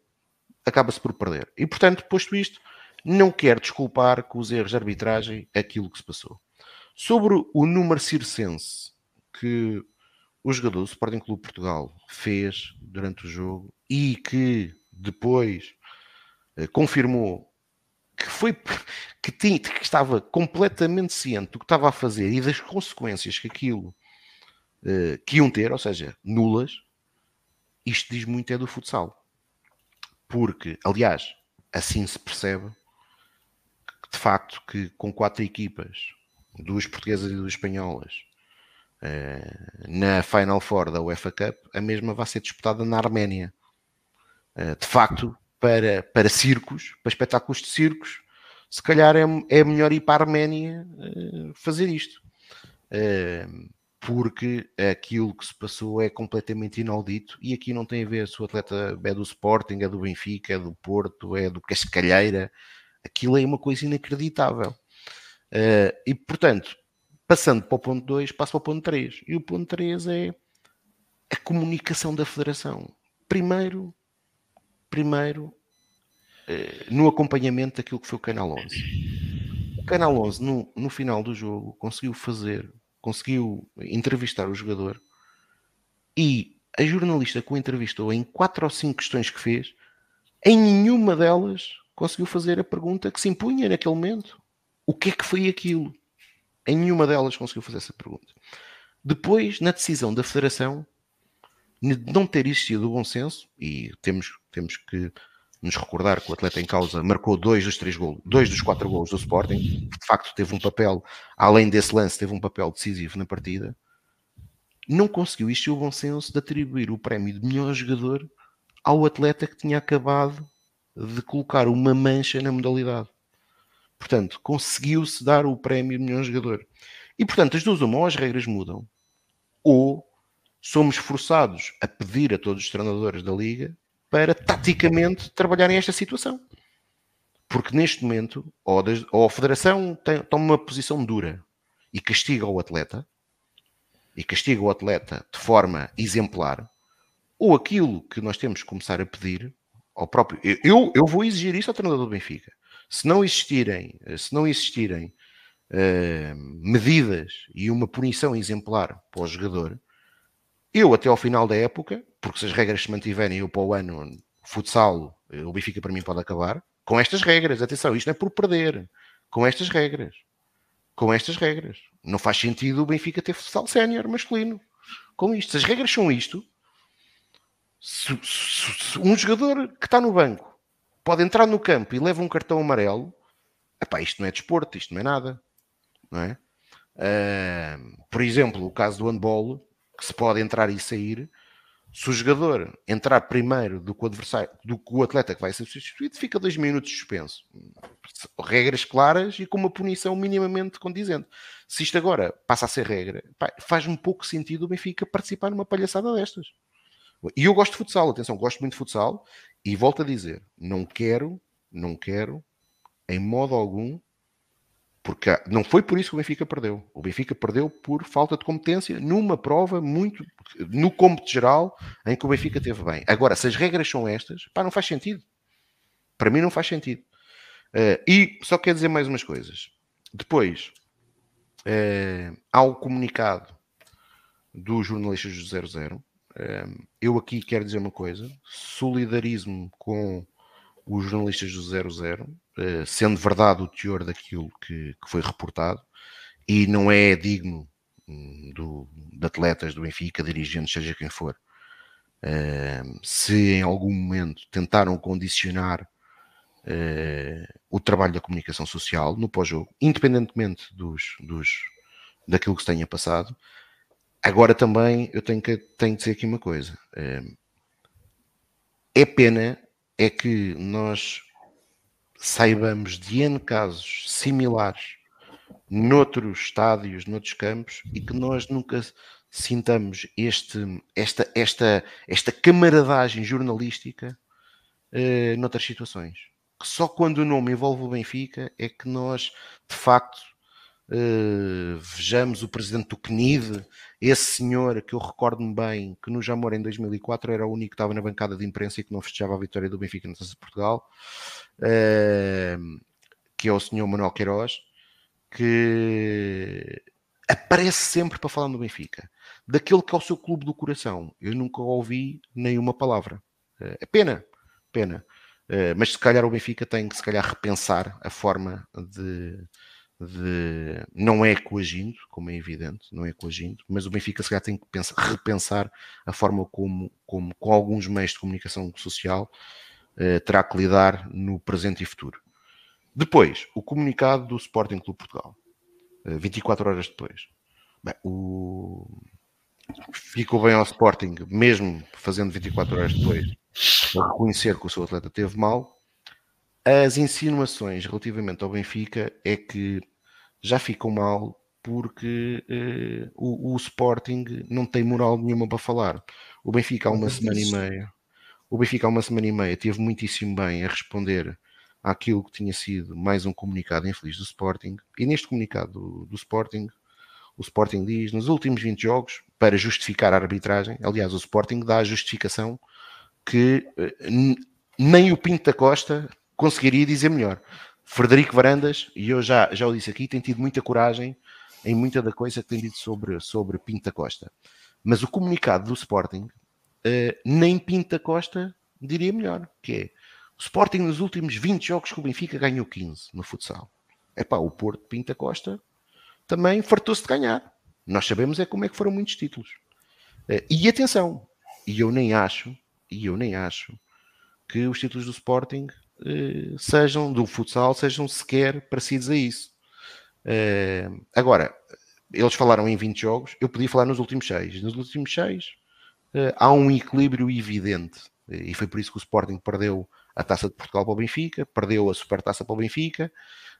acaba-se por perder. E portanto, posto isto, não quero desculpar com os erros de arbitragem aquilo que se passou. Sobre o número circense que o jogador do Sporting Clube Portugal fez durante o jogo e que depois eh, confirmou que foi que, tinha, que estava completamente ciente do que estava a fazer e das consequências que aquilo eh, que iam ter, ou seja, nulas, isto diz muito é do futsal. Porque, aliás, assim se percebe de facto que com quatro equipas, duas portuguesas e duas espanholas, eh, na Final Four da UEFA Cup, a mesma vai ser disputada na Arménia. Eh, de facto, para, para circos, para espetáculos de circos, se calhar é, é melhor ir para a Arménia eh, fazer isto. porque aquilo que se passou é completamente inaudito e aqui não tem a ver se o atleta é do Sporting, é do Benfica, é do Porto, é do Cascalheira. Aquilo é uma coisa inacreditável. e portanto, Passando para o ponto 2, passo para o ponto 3. E o ponto 3 é a comunicação da federação. Primeiro, primeiro eh, no acompanhamento daquilo que foi o Canal 11. O Canal 11, no, no final do jogo, conseguiu fazer, conseguiu entrevistar o jogador e a jornalista que o entrevistou em quatro ou cinco questões que fez, em nenhuma delas conseguiu fazer a pergunta que se impunha naquele momento. O que é que foi aquilo? Em nenhuma delas conseguiu fazer essa pergunta. Depois, na decisão da Federação, de não ter existido o bom senso, e temos, temos que nos recordar que o atleta em causa marcou dois dos três golos, dois dos quatro golos do Sporting, de facto teve um papel, além desse lance, teve um papel decisivo na partida, não conseguiu existir o bom senso de atribuir o prémio de melhor jogador ao atleta que tinha acabado de colocar uma mancha na modalidade. Portanto, conseguiu-se dar o prémio de melhor jogador. E, portanto, as duas uma, ou as regras mudam, ou somos forçados a pedir a todos os treinadores da Liga para, taticamente, trabalharem esta situação. Porque, neste momento, ou, ou a Federação tem, toma uma posição dura e castiga o atleta, e castiga o atleta de forma exemplar, ou aquilo que nós temos que começar a pedir ao próprio. Eu, eu vou exigir isso ao treinador do Benfica se não existirem, se não existirem uh, medidas e uma punição exemplar para o jogador, eu até ao final da época, porque se as regras se mantiverem, eu para o ano, futsal, o Benfica para mim pode acabar, com estas regras, atenção, isto não é por perder, com estas regras, com estas regras. Não faz sentido o Benfica ter futsal sénior masculino com isto. Se as regras são isto, se, se, um jogador que está no banco pode entrar no campo e leva um cartão amarelo, epá, isto não é desporto, isto não é nada. Não é? Uh, por exemplo, o caso do handball, que se pode entrar e sair, Se o jogador entrar primeiro do que o adversário, do que o atleta que vai ser substituído, fica dois minutos suspenso. Regras claras e com uma punição minimamente condizente. Se isto agora passa a ser regra, faz um pouco sentido o Benfica participar numa palhaçada destas. E eu gosto de futsal, atenção, gosto muito de futsal e volto a dizer, não quero, não quero, em modo algum, porque não foi por isso que o Benfica perdeu. O Benfica perdeu por falta de competência numa prova muito no cômputo geral em que o Benfica teve bem. Agora, se as regras são estas, pá, não faz sentido. Para mim não faz sentido. Uh, e só quer dizer mais umas coisas. Depois, uh, há o comunicado dos jornalistas do 00. Uh, eu aqui quero dizer uma coisa: solidarismo com os jornalistas do 00, eh, sendo verdade o teor daquilo que, que foi reportado, e não é digno hum, do, de atletas do Benfica, dirigentes, seja quem for, uh, se em algum momento tentaram condicionar uh, o trabalho da comunicação social no pós-jogo, independentemente dos, dos, daquilo que se tenha passado. Agora também eu tenho que, tenho que dizer aqui uma coisa. Uh, é pena é que nós saibamos de N casos similares noutros estádios, noutros campos, e que nós nunca sintamos este, esta, esta, esta camaradagem jornalística uh, noutras situações. Que só quando o nome envolve o Benfica é que nós, de facto, Uh, vejamos o presidente do CNID, esse senhor que eu recordo-me bem, que no Jamor em 2004 era o único que estava na bancada de imprensa e que não festejava a vitória do Benfica na Taça de Portugal, uh, que é o senhor Manuel Queiroz, que aparece sempre para falar no Benfica, daquele que é o seu clube do coração. Eu nunca ouvi nenhuma palavra. Uh, é pena, pena. mas se calhar o Benfica tem que se calhar repensar a forma de de não é coagindo, como é evidente, não é coagindo, mas o Benfica se calhar tem que pensar, repensar a forma como, como com alguns meios de comunicação social eh, terá que lidar no presente e futuro. Depois, o comunicado do Sporting Clube Portugal, eh, 24 horas depois. Bem, o... Ficou bem ao Sporting, mesmo fazendo 24 horas depois, reconhecer que o seu atleta teve mal, as insinuações relativamente ao Benfica é que já ficam mal porque uh, o, o, Sporting não tem moral nenhuma para falar. O Benfica há uma semana e meia, o Benfica há uma semana e meia teve muitíssimo bem a responder àquilo que tinha sido mais um comunicado infeliz do Sporting. E neste comunicado do, do Sporting, o Sporting diz nos últimos 20 jogos, para justificar a arbitragem, aliás, o Sporting dá a justificação que uh, nem o Pinto da Costa conseguiria dizer melhor. Frederico Varandas, e eu já, já o disse aqui, tem tido muita coragem em muita da coisa que tem dito sobre, sobre Pinta Costa. Mas o comunicado do Sporting, uh, nem Pinta Costa diria melhor, que é o Sporting nos últimos 20 jogos que o Benfica ganhou 15 no futsal. É pá, o Porto Pinta Costa também fartou-se de ganhar. Nós sabemos é como é que foram muitos títulos. Uh, e atenção, e eu nem acho, e eu nem acho que os títulos do Sporting sejam do futsal, sejam sequer parecidos a isso. Uh, agora, eles falaram em 20 jogos, eu podia falar nos últimos 6. Nos últimos 6 uh, eh, há um equilíbrio evidente e foi por isso que o Sporting perdeu a Taça de Portugal para o Benfica, perdeu a Supertaça para o Benfica,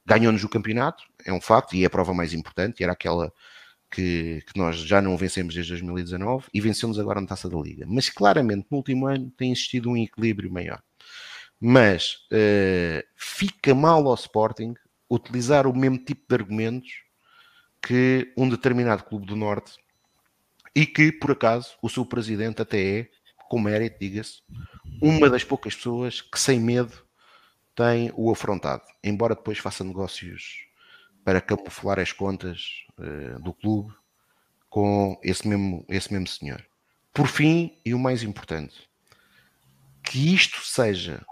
ganhou-nos o campeonato, é um facto, e é a prova mais importante, era aquela que, que, nós já não vencemos desde 2019 e vencemos agora na Taça da Liga. Mas claramente no último ano tem existido um equilíbrio maior mas uh, fica mal ao Sporting utilizar o mesmo tipo de argumentos que um determinado clube do Norte e que, por acaso, o seu presidente até é, com mérito, diga-se, uma das poucas pessoas que, sem medo, tem o afrontado, embora depois faça negócios para camuflar as contas uh, do clube com esse mesmo, esse mesmo senhor. Por fim, e o mais importante, que isto seja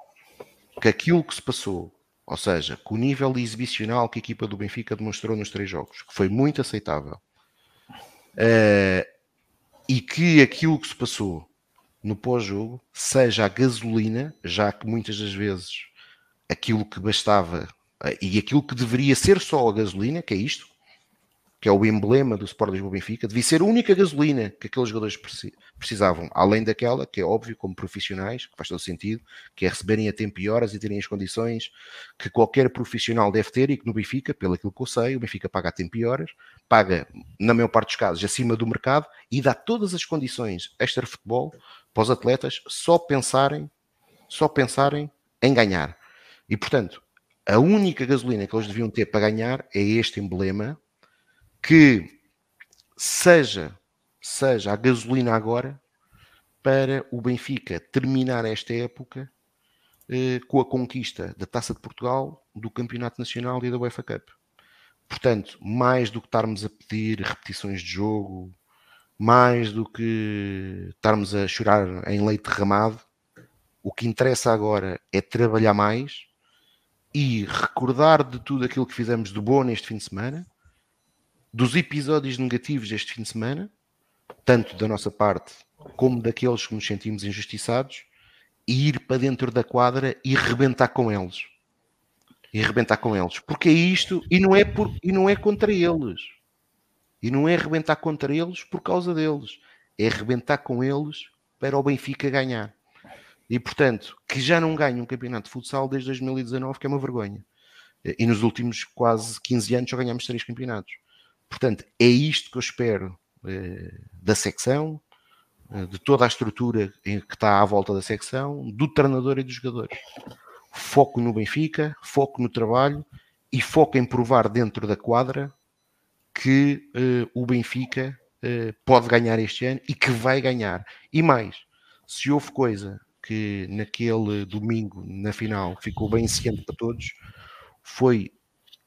que aquilo que se passou, ou seja, que o nível exibicional que a equipa do Benfica demonstrou nos três jogos, que foi muito aceitável, uh, e que aquilo que se passou no pós-jogo seja a gasolina, já que muitas das vezes aquilo que bastava uh, e aquilo que deveria ser só a gasolina, que é isto, que é o emblema do Sport Lisboa Benfica, devia ser a única gasolina que aqueles jogadores precisavam, além daquela, que é óbvio, como profissionais, que faz todo sentido, que é receberem a tempo e horas e terem as condições que qualquer profissional deve ter e que no Benfica, pelo aquilo que eu sei, o Benfica paga a tempo e horas, paga, na maior parte dos casos, acima do mercado e dá todas as condições extra-futebol para os atletas só pensarem, só pensarem em ganhar. E, portanto, a única gasolina que eles deviam ter para ganhar é este emblema que seja, seja a gasolina agora para o Benfica terminar esta época eh, com a conquista da Taça de Portugal, do Campeonato Nacional e da UEFA Cup. Portanto, mais do que estarmos a pedir repetições de jogo, mais do que estarmos a chorar em leite derramado, o que interessa agora é trabalhar mais e recordar de tudo aquilo que fizemos de bom neste fim de semana dos episódios negativos deste fim de semana, tanto da nossa parte como daqueles que nos sentimos injustiçados, e ir para dentro da quadra e rebentar com eles. E rebentar com eles. Porque é isto, e não é, por, e não é contra eles. E não é rebentar contra eles por causa deles. É rebentar com eles para o Benfica ganhar. E portanto, que já não ganha um campeonato de futsal desde 2019, que é uma vergonha. E nos últimos quase 15 anos só ganhamos três campeonatos. Portanto, é isto que eu espero eh, da secção, eh, de toda a estrutura que está à volta da secção, do treinador e dos jogadores. Foco no Benfica, foco no trabalho e foco em provar dentro da quadra que eh, o Benfica pode ganhar este ano e que vai ganhar. E mais, se houve coisa que naquele domingo, na final, ficou bem ciente para todos, foi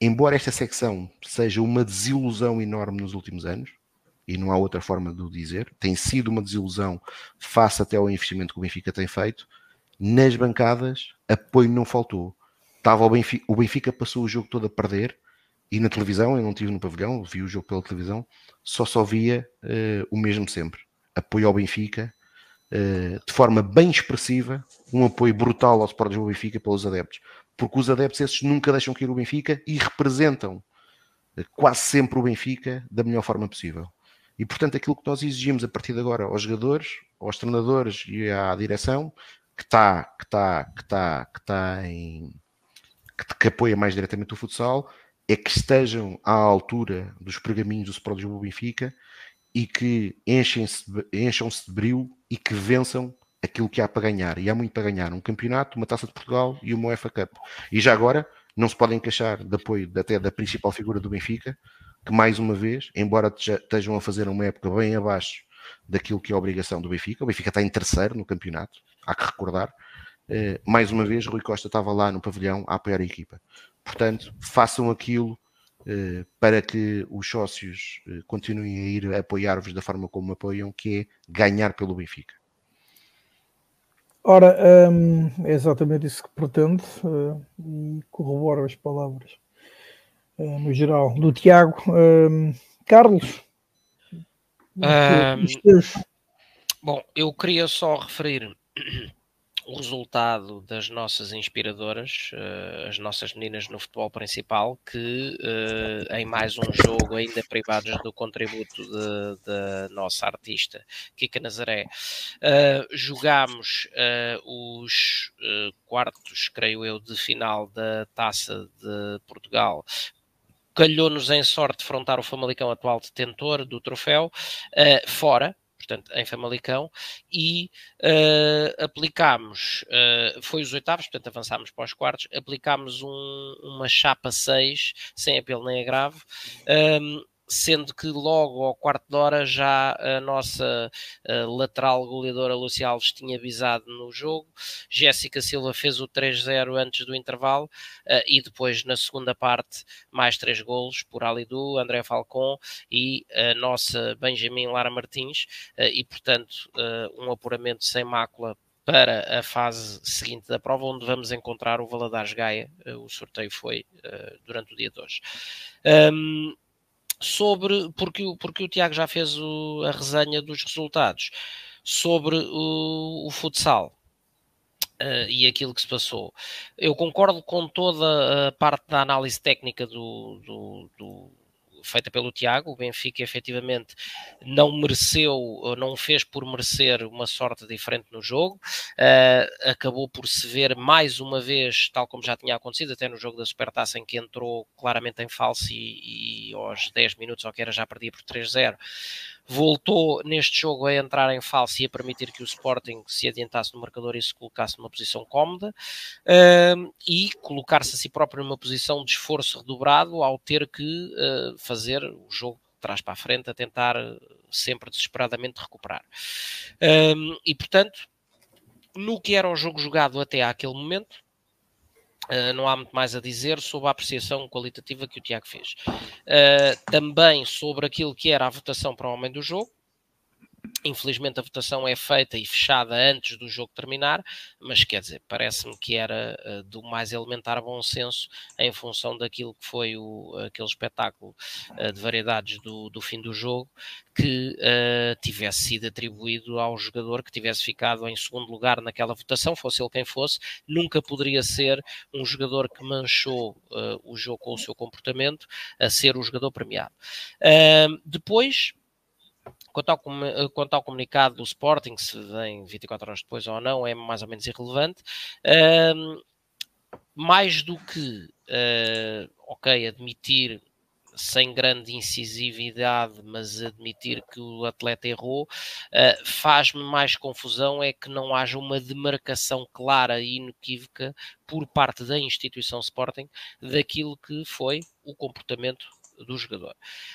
embora esta secção seja uma desilusão enorme nos últimos anos, e não há outra forma de o dizer, tem sido uma desilusão face até ao investimento que o Benfica tem feito, nas bancadas apoio não faltou. Estava o, Benfica, o Benfica passou o jogo todo a perder, e na televisão, eu não estive no pavilhão, vi o jogo pela televisão, só só via uh, o mesmo sempre. Apoio ao Benfica, uh, de forma bem expressiva, um apoio brutal ao Sport do Benfica pelos adeptos porque os adeptos esses nunca deixam cair o Benfica e representam eh, quase sempre o Benfica da melhor forma possível. E portanto, aquilo que nós exigimos a partir de agora aos jogadores, aos treinadores e à direção, que está que está que está que está em que, que, apoia mais diretamente o futsal, é que estejam à altura dos pergaminhos do Sport Lisboa Benfica e que enchem-se encham-se de brilho e que vençam aquilo que há para ganhar. E há muito para ganhar. Um campeonato, uma taça de Portugal e uma UEFA Cup. E já agora não se podem queixar de apoio até da principal figura do Benfica, que mais uma vez, embora estejam a fazer uma época bem abaixo daquilo que é a obrigação do Benfica, o Benfica está em terceiro no campeonato, há que recordar. Eh, mais uma vez, Rui Costa estava lá no pavilhão a apoiar a equipa. Portanto, façam aquilo eh, para que os sócios eh, continuem a ir apoiar-vos da forma como apoiam, que é ganhar pelo Benfica. Ora, um, é exatamente isso que pretendo uh, e corroboro as palavras uh, no geral do Tiago. Um, Carlos, um, bom, eu queria só referir o resultado das nossas inspiradoras, uh, as nossas meninas no futebol principal, que uh, em mais um jogo, ainda privados do contributo da nossa artista Kika Nazaré, uh, jogámos os quartos, creio eu, de final da Taça de Portugal. Calhou-nos em sorte defrontar o Famalicão atual detentor do troféu, uh, fora, portanto, em Famalicão, e uh, aplicámos, uh, foi os oitavos, portanto, avançámos para os quartos, aplicámos um, uma chapa 6, sem apelo nem agravo, um, sendo que logo ao quarto de hora já a nossa uh, lateral goleadora Lucia Alves tinha avisado no jogo, Jéssica Silva fez o 3-0 antes do intervalo uh, e depois na segunda parte mais três golos por Alidu, André Falcon e a nossa Benjamin Lara Martins uh, e portanto um apuramento sem mácula para a fase seguinte da prova, onde vamos encontrar o Valadares Gaia. O sorteio foi durante o dia de hoje. Um, sobre, porque, porque o Tiago já fez o, a resenha dos resultados, sobre o, o futsal. Uh, e aquilo que se passou. Eu concordo com toda a parte da análise técnica do, do, do feita pelo Tiago. O Benfica efetivamente não mereceu, não fez por merecer uma sorte diferente no jogo. Uh, acabou por se ver mais uma vez, tal como já tinha acontecido, até no jogo da Supertaça, em que entrou claramente em falso e, e aos 10 minutos, ou que era, já perdia por 3-0 voltou neste jogo a entrar em falso e a permitir que o Sporting se adiantasse no marcador e se colocasse numa posição cómoda uh, e colocar-se a si próprio numa posição de esforço redobrado ao ter que uh, fazer o jogo de trás para a frente a tentar sempre desesperadamente recuperar. E portanto, no que era o jogo jogado até àquele momento, Uh, não há muito mais a dizer sobre a apreciação qualitativa que o Tiago fez. Uh, também sobre aquilo que era a votação para o homem do jogo, Infelizmente a votação é feita e fechada antes do jogo terminar, mas quer dizer, parece-me que era uh, do mais elementar bom senso em função daquilo que foi o, aquele espetáculo uh, de variedades do, do fim do jogo, que uh, tivesse sido atribuído ao jogador que tivesse ficado em segundo lugar naquela votação, fosse ele quem fosse, nunca poderia ser um jogador que manchou o jogo com o seu comportamento a ser o jogador premiado. depois, Quanto ao, quanto ao, comunicado do Sporting, se vem 24 horas depois ou não, é mais ou menos irrelevante. Uh, mais do que, uh, ok, admitir sem grande incisividade, mas admitir que o atleta errou, uh, faz-me mais confusão é que não haja uma demarcação clara e inequívoca por parte da instituição Sporting daquilo que foi o comportamento do jogador.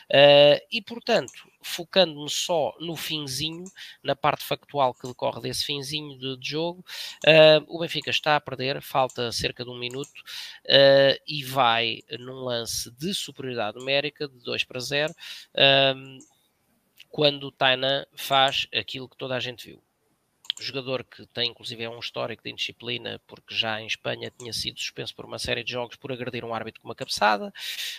Uh, e, portanto, focando-me só no finzinho, na parte factual que decorre desse finzinho de, de jogo, uh, o Benfica está a perder, falta cerca de um minuto, uh, e vai num lance de superioridade numérica de 2 para 0, quando o Tainan faz aquilo que toda a gente viu jogador que tem inclusive é um histórico de indisciplina, porque já em Espanha tinha sido suspenso por uma série de jogos por agredir um árbitro com uma cabeçada.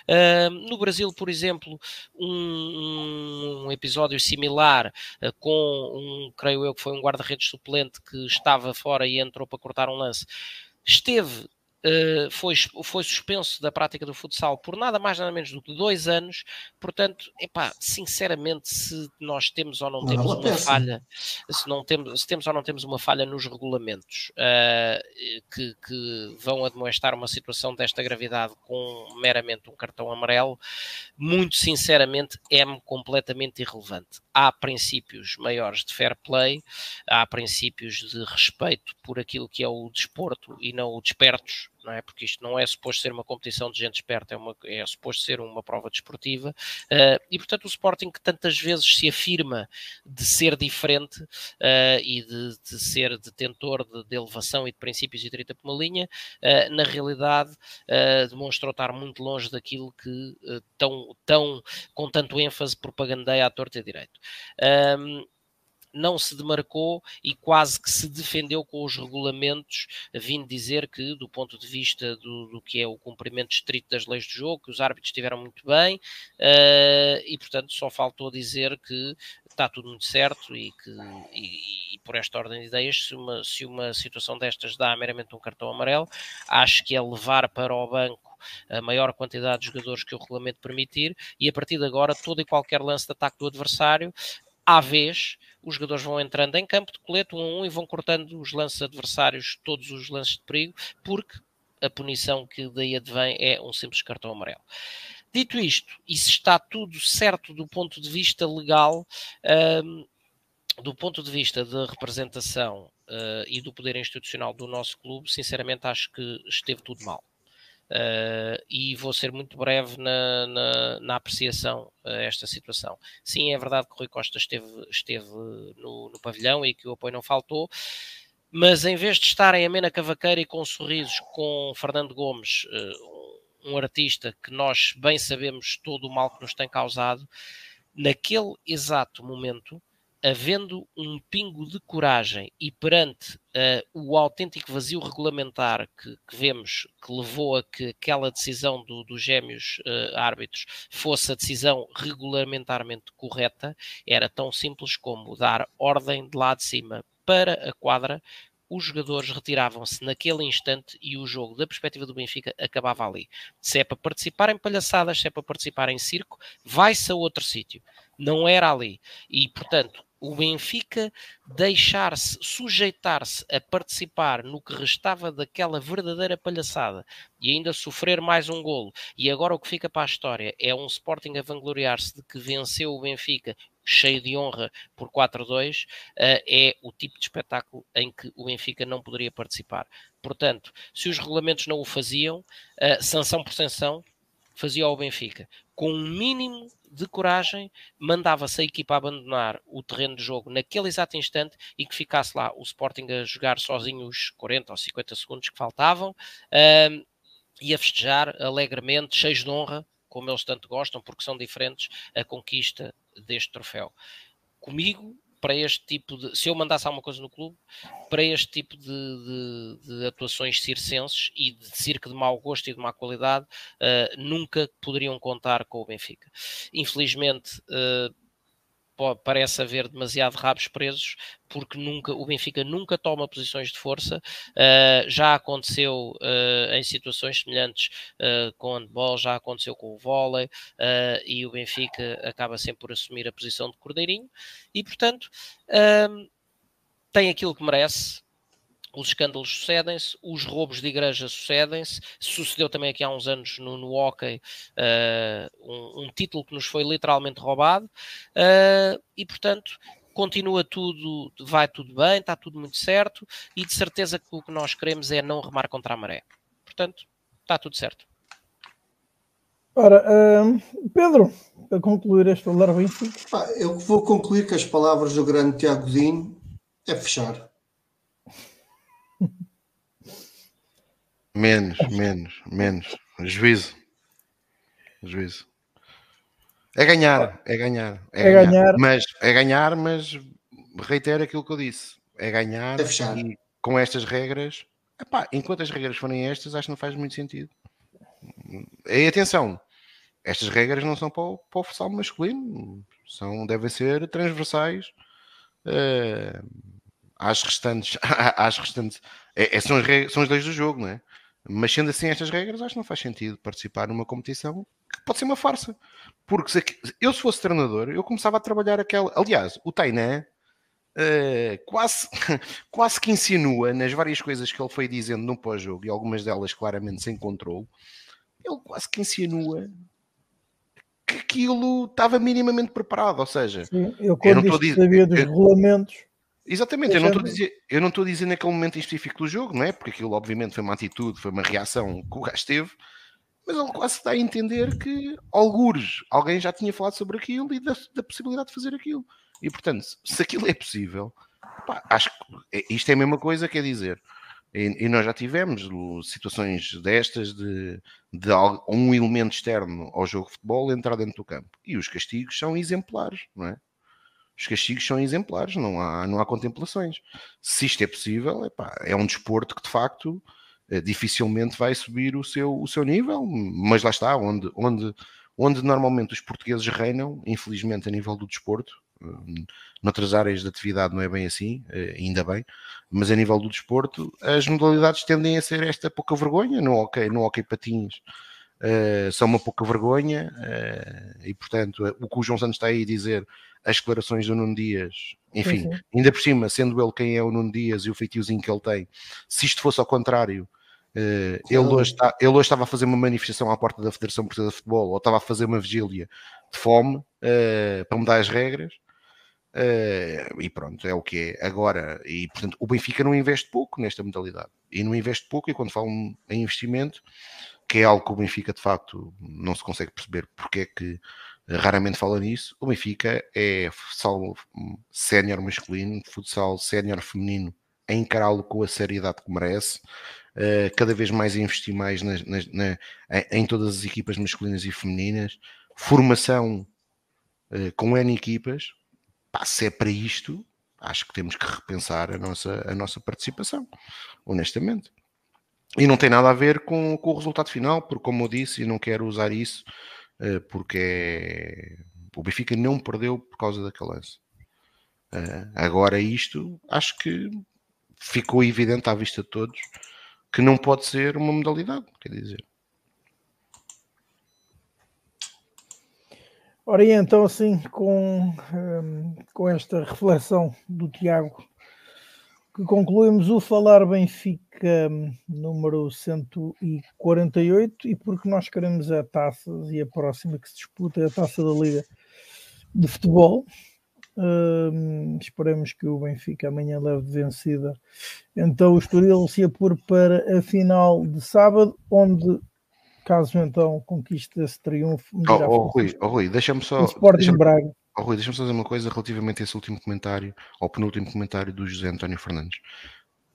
Uh, no Brasil, por exemplo, um, um episódio similar uh, com um, creio eu que foi um guarda-redes suplente que estava fora e entrou para cortar um lance. Esteve Uh, foi, foi suspenso da prática do futsal por nada mais nada menos do que dois anos. Portanto, epá, sinceramente, se nós temos ou não, não temos uma pensa. falha, se, não temos, se temos ou não temos uma falha nos regulamentos uh, que, que, vão admoestar uma situação desta gravidade com meramente um cartão amarelo, muito sinceramente é-me completamente irrelevante. Há princípios maiores de fair play, há princípios de respeito por aquilo que é o desporto e não o despertos não é? Porque isto não é suposto ser uma competição de gente esperta, é, uma, é suposto ser uma prova desportiva, uh, e portanto o Sporting que tantas vezes se afirma de ser diferente uh, e de, de, ser detentor de, de, elevação e de princípios e de trita por uma linha, uh, na realidade demonstrou estar muito longe daquilo que tão, tão, com tanto ênfase propagandeia à torta e direito não se demarcou e quase que se defendeu com os regulamentos, vindo dizer que, do ponto de vista do, do que é o cumprimento estrito das leis do jogo, que os árbitros estiveram muito bem uh, e, portanto, só faltou dizer que está tudo muito certo e que, e, e por esta ordem de ideias, se uma, se uma situação destas dá meramente um cartão amarelo, acho que é levar para o banco a maior quantidade de jogadores que o regulamento permitir e a partir de agora todo e qualquer lance de ataque do adversário à vez, os jogadores vão entrando em campo de colete um a um e vão cortando os lances adversários, todos os lances de perigo, porque a punição que daí advém é um simples cartão amarelo. Dito isto, e se está tudo certo do ponto de vista legal, um, do ponto de vista da representação uh, e do poder institucional do nosso clube, sinceramente acho que esteve tudo mal. Uh, e vou ser muito breve na, na, na, apreciação a esta situação. Sim, é verdade que o Rui Costa esteve, esteve no, no, pavilhão e que o apoio não faltou, mas em vez de estarem a mena cavaqueira e com sorrisos com Fernando Gomes, uh, um artista que nós bem sabemos todo o mal que nos tem causado, naquele exato momento havendo um pingo de coragem e perante uh, o autêntico vazio regulamentar que, que, vemos que levou a que aquela decisão do, dos gêmeos uh, árbitros fosse a decisão regulamentarmente correta, era tão simples como dar ordem de lá de cima para a quadra os jogadores retiravam-se naquele instante e o jogo, da perspectiva do Benfica, acabava ali. Se é para participar em palhaçadas, se é para participar em circo, vai-se a outro sítio. Não era ali. E, portanto, o Benfica deixar-se, sujeitar-se a participar no que restava daquela verdadeira palhaçada e ainda sofrer mais um golo. E agora o que fica para a história é um Sporting a vangloriar-se de que venceu o Benfica cheio de honra por 4-2, uh, eh, é o tipo de espetáculo em que o Benfica não poderia participar. Portanto, se os regulamentos não o faziam, uh, sanção por sanção, fazia o Benfica. Com um mínimo de coragem, mandava-se a equipa abandonar o terreno de jogo naquele exato instante e que ficasse lá o Sporting a jogar sozinho os 40 ou 50 segundos que faltavam e a festejar alegremente, cheios de honra, como eles tanto gostam, porque são diferentes, a conquista deste troféu. Comigo, para este tipo de. Se eu mandasse alguma coisa no clube, para este tipo de, de, de atuações circenses e de circo de mau gosto e de má qualidade, uh, nunca poderiam contar com o Benfica. Infelizmente, uh, parece haver demasiado rabos presos, porque nunca, o Benfica nunca toma posições de força. Uh, já aconteceu uh, em situações semelhantes uh, com o handball, já aconteceu com o vôlei, e o Benfica acaba sempre por assumir a posição de cordeirinho, e portanto tem aquilo que merece, os escândalos sucedem-se, os roubos de igreja sucedem-se, sucedeu também aqui há uns anos no, no hockey uh, um, um, título que nos foi literalmente roubado, uh, e portanto continua tudo, vai tudo bem, está tudo muito certo, e de certeza que o que nós queremos é não remar contra a maré. Portanto, está tudo certo. Ora, uh, Pedro, para concluir este Falar 25. eu vou concluir que as palavras do grande Tiago Dinho é fechar. Menos, menos, menos. Juízo. Juízo. É ganhar, é ganhar. É, é ganhar. ganhar. Mas, é ganhar, mas reitero aquilo que eu disse. É ganhar é fechar. e com estas regras, epá, enquanto as regras forem estas, acho que não faz muito sentido. E atenção, estas regras não são para o, para o futsal masculino, são, devem ser transversais uh, às restantes, às restantes é, é, são, as regras, são as leis do jogo, não é? Mas sendo assim estas regras, acho que não faz sentido participar numa competição que pode ser uma farsa. Porque se eu se fosse treinador, eu começava a trabalhar aquela. Aliás, o Tainan uh, quase, quase que insinua nas várias coisas que ele foi dizendo no pós-jogo, e algumas delas claramente sem controle, ele quase que insinua que aquilo estava minimamente preparado. Ou seja, Sim, eu quando eu não estou sabia dos regulamentos Exatamente, eu não, dizer, eu não estou a dizer naquele momento específico do jogo, não é? Porque aquilo obviamente foi uma atitude, foi uma reação que o gajo teve, mas ele quase dá a entender que, algures, alguém já tinha falado sobre aquilo e da, da possibilidade de fazer aquilo. E portanto, se aquilo é possível, pá, acho que é, isto é a mesma coisa, quer dizer, e, e nós já tivemos situações destas de, de um elemento externo ao jogo de futebol entrar dentro do campo. E os castigos são exemplares, não é? Os castigos são exemplares, não há, não há contemplações. Se isto é possível, epá, é um desporto que de facto eh, dificilmente vai subir o seu, o seu nível, mas lá está, onde, onde, onde normalmente os portugueses reinam, infelizmente a nível do desporto, eh, noutras áreas de atividade não é bem assim, eh, ainda bem, mas a nível do desporto as modalidades tendem a ser esta pouca vergonha, no hockey, no hockey patins são uma pouca vergonha e portanto o que o João Santos está aí a dizer as declarações do Nuno Dias, enfim, sim. ainda por cima, sendo ele quem é o Nuno Dias e o feitiozinho que ele tem, se isto fosse ao contrário, uh, ele, hoje ele hoje estava a fazer uma manifestação à porta da Federação Portuguesa de Futebol ou estava a fazer uma vigília de fome uh, para mudar as regras. Uh, e pronto, é o que é agora. E portanto, o Benfica não investe pouco nesta modalidade e não investe pouco. E quando falam em investimento, que é algo que o Benfica de facto não se consegue perceber porque é que raramente fala nisso. O Benfica é futsal sénior masculino, futsal sénior feminino, a encará-lo com a seriedade que merece. Uh, cada vez mais investir mais na, na, em todas as equipas masculinas e femininas. Formação uh, com N equipas. Se é para isto, acho que temos que repensar a nossa, a nossa participação, honestamente. E não tem nada a ver com, com o resultado final, porque, como eu disse, e não quero usar isso eh, porque é... o Benfica não perdeu por causa daquele lance. Uh, agora isto, acho que ficou evidente à vista de todos que não pode ser uma modalidade, quer dizer. Ora, e então, assim, com, um, com esta reflexão do Tiago, que concluímos o Falar Benfica hum, número 148, e porque nós queremos a taças e a próxima que se disputa é a taça da Liga de Futebol. Um, esperemos que o Benfica amanhã leve de vencida. Então o Estoril se apure para a final de sábado, onde caso então conquiste esse triunfo. Oh, oh, Rui, oh, Rui deixa-me só. Sporting Braga. Oh, Rui, deixa-me dizer uma coisa relativamente a esse último comentário, ao penúltimo comentário do José António Fernandes.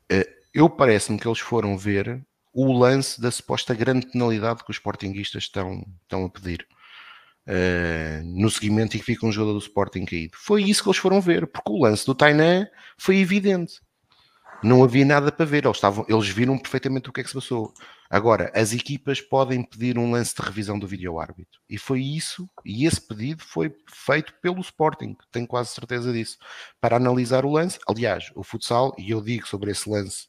Eh, eu parece-me que eles foram ver o lance da suposta grande penalidade que os sportinguistas estão, estão a pedir. Uh, no seguimento e que fica um jogador do Sporting caído. Foi isso que eles foram ver, porque o lance do Tainan foi evidente não havia nada para ver, eles, estavam, eles viram perfeitamente o que é que se passou. Agora, as equipas podem pedir um lance de revisão do vídeo árbitro, e foi isso, e esse pedido foi feito pelo Sporting, tenho quase certeza disso, para analisar o lance. Aliás, o futsal, e eu digo sobre esse lance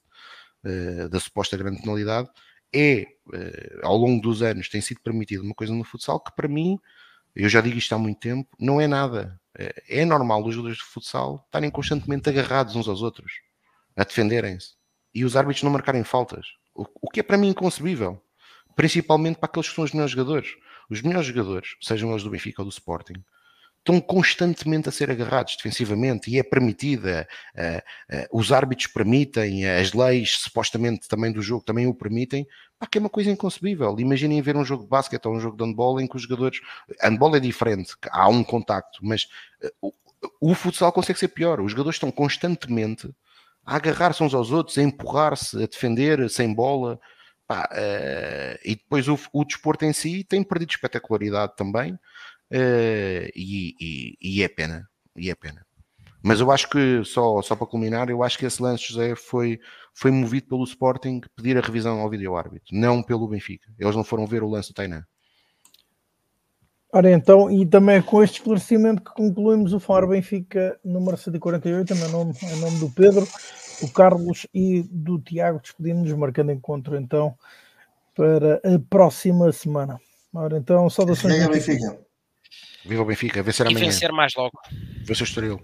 uh, da suposta grande penalidade, é, uh, ao longo dos anos, tem sido permitido uma coisa no futsal que, para mim, eu já digo isto há muito tempo, não é nada. É, é normal os jogadores de futsal estarem constantemente agarrados uns aos outros a defenderem-se e os árbitros não marcarem faltas. O, que é para mim inconcebível. Principalmente para aqueles que são os melhores jogadores. Os melhores jogadores, sejam eles do Benfica ou do Sporting, estão constantemente a ser agarrados defensivamente e é permitida. Uh, uh, os árbitros permitem, as leis supostamente também do jogo também o permitem. Pá, que é uma coisa inconcebível. Imaginem ver um jogo de basquete ou um jogo de handball em que os jogadores. Handball é diferente, há um contacto, mas uh, o, o futsal consegue ser pior. Os jogadores estão constantemente a agarrar-se uns aos outros, a empurrar-se, a defender sem bola. Pá, uh, e depois o, o, desporto em si tem perdido espetacularidade também, uh, e, e, e, é pena, e é pena. Mas eu acho que, só, só para culminar, eu acho que esse lance, José, foi, foi movido pelo Sporting pedir a revisão ao vídeo-árbitro, não pelo Benfica. Eles não foram ver o lance do Tainan. Ora então, e também com este esclarecimento que concluímos o Faro Benfica número 148, em nome, em nome do Pedro, do Carlos e do Tiago, despedimos-nos, marcando encontro então para a próxima semana. Ora então, saudações. Viva Benfica. Viva o Benfica, vencer amanhã. E vencer mais logo. Vencer o Estoril.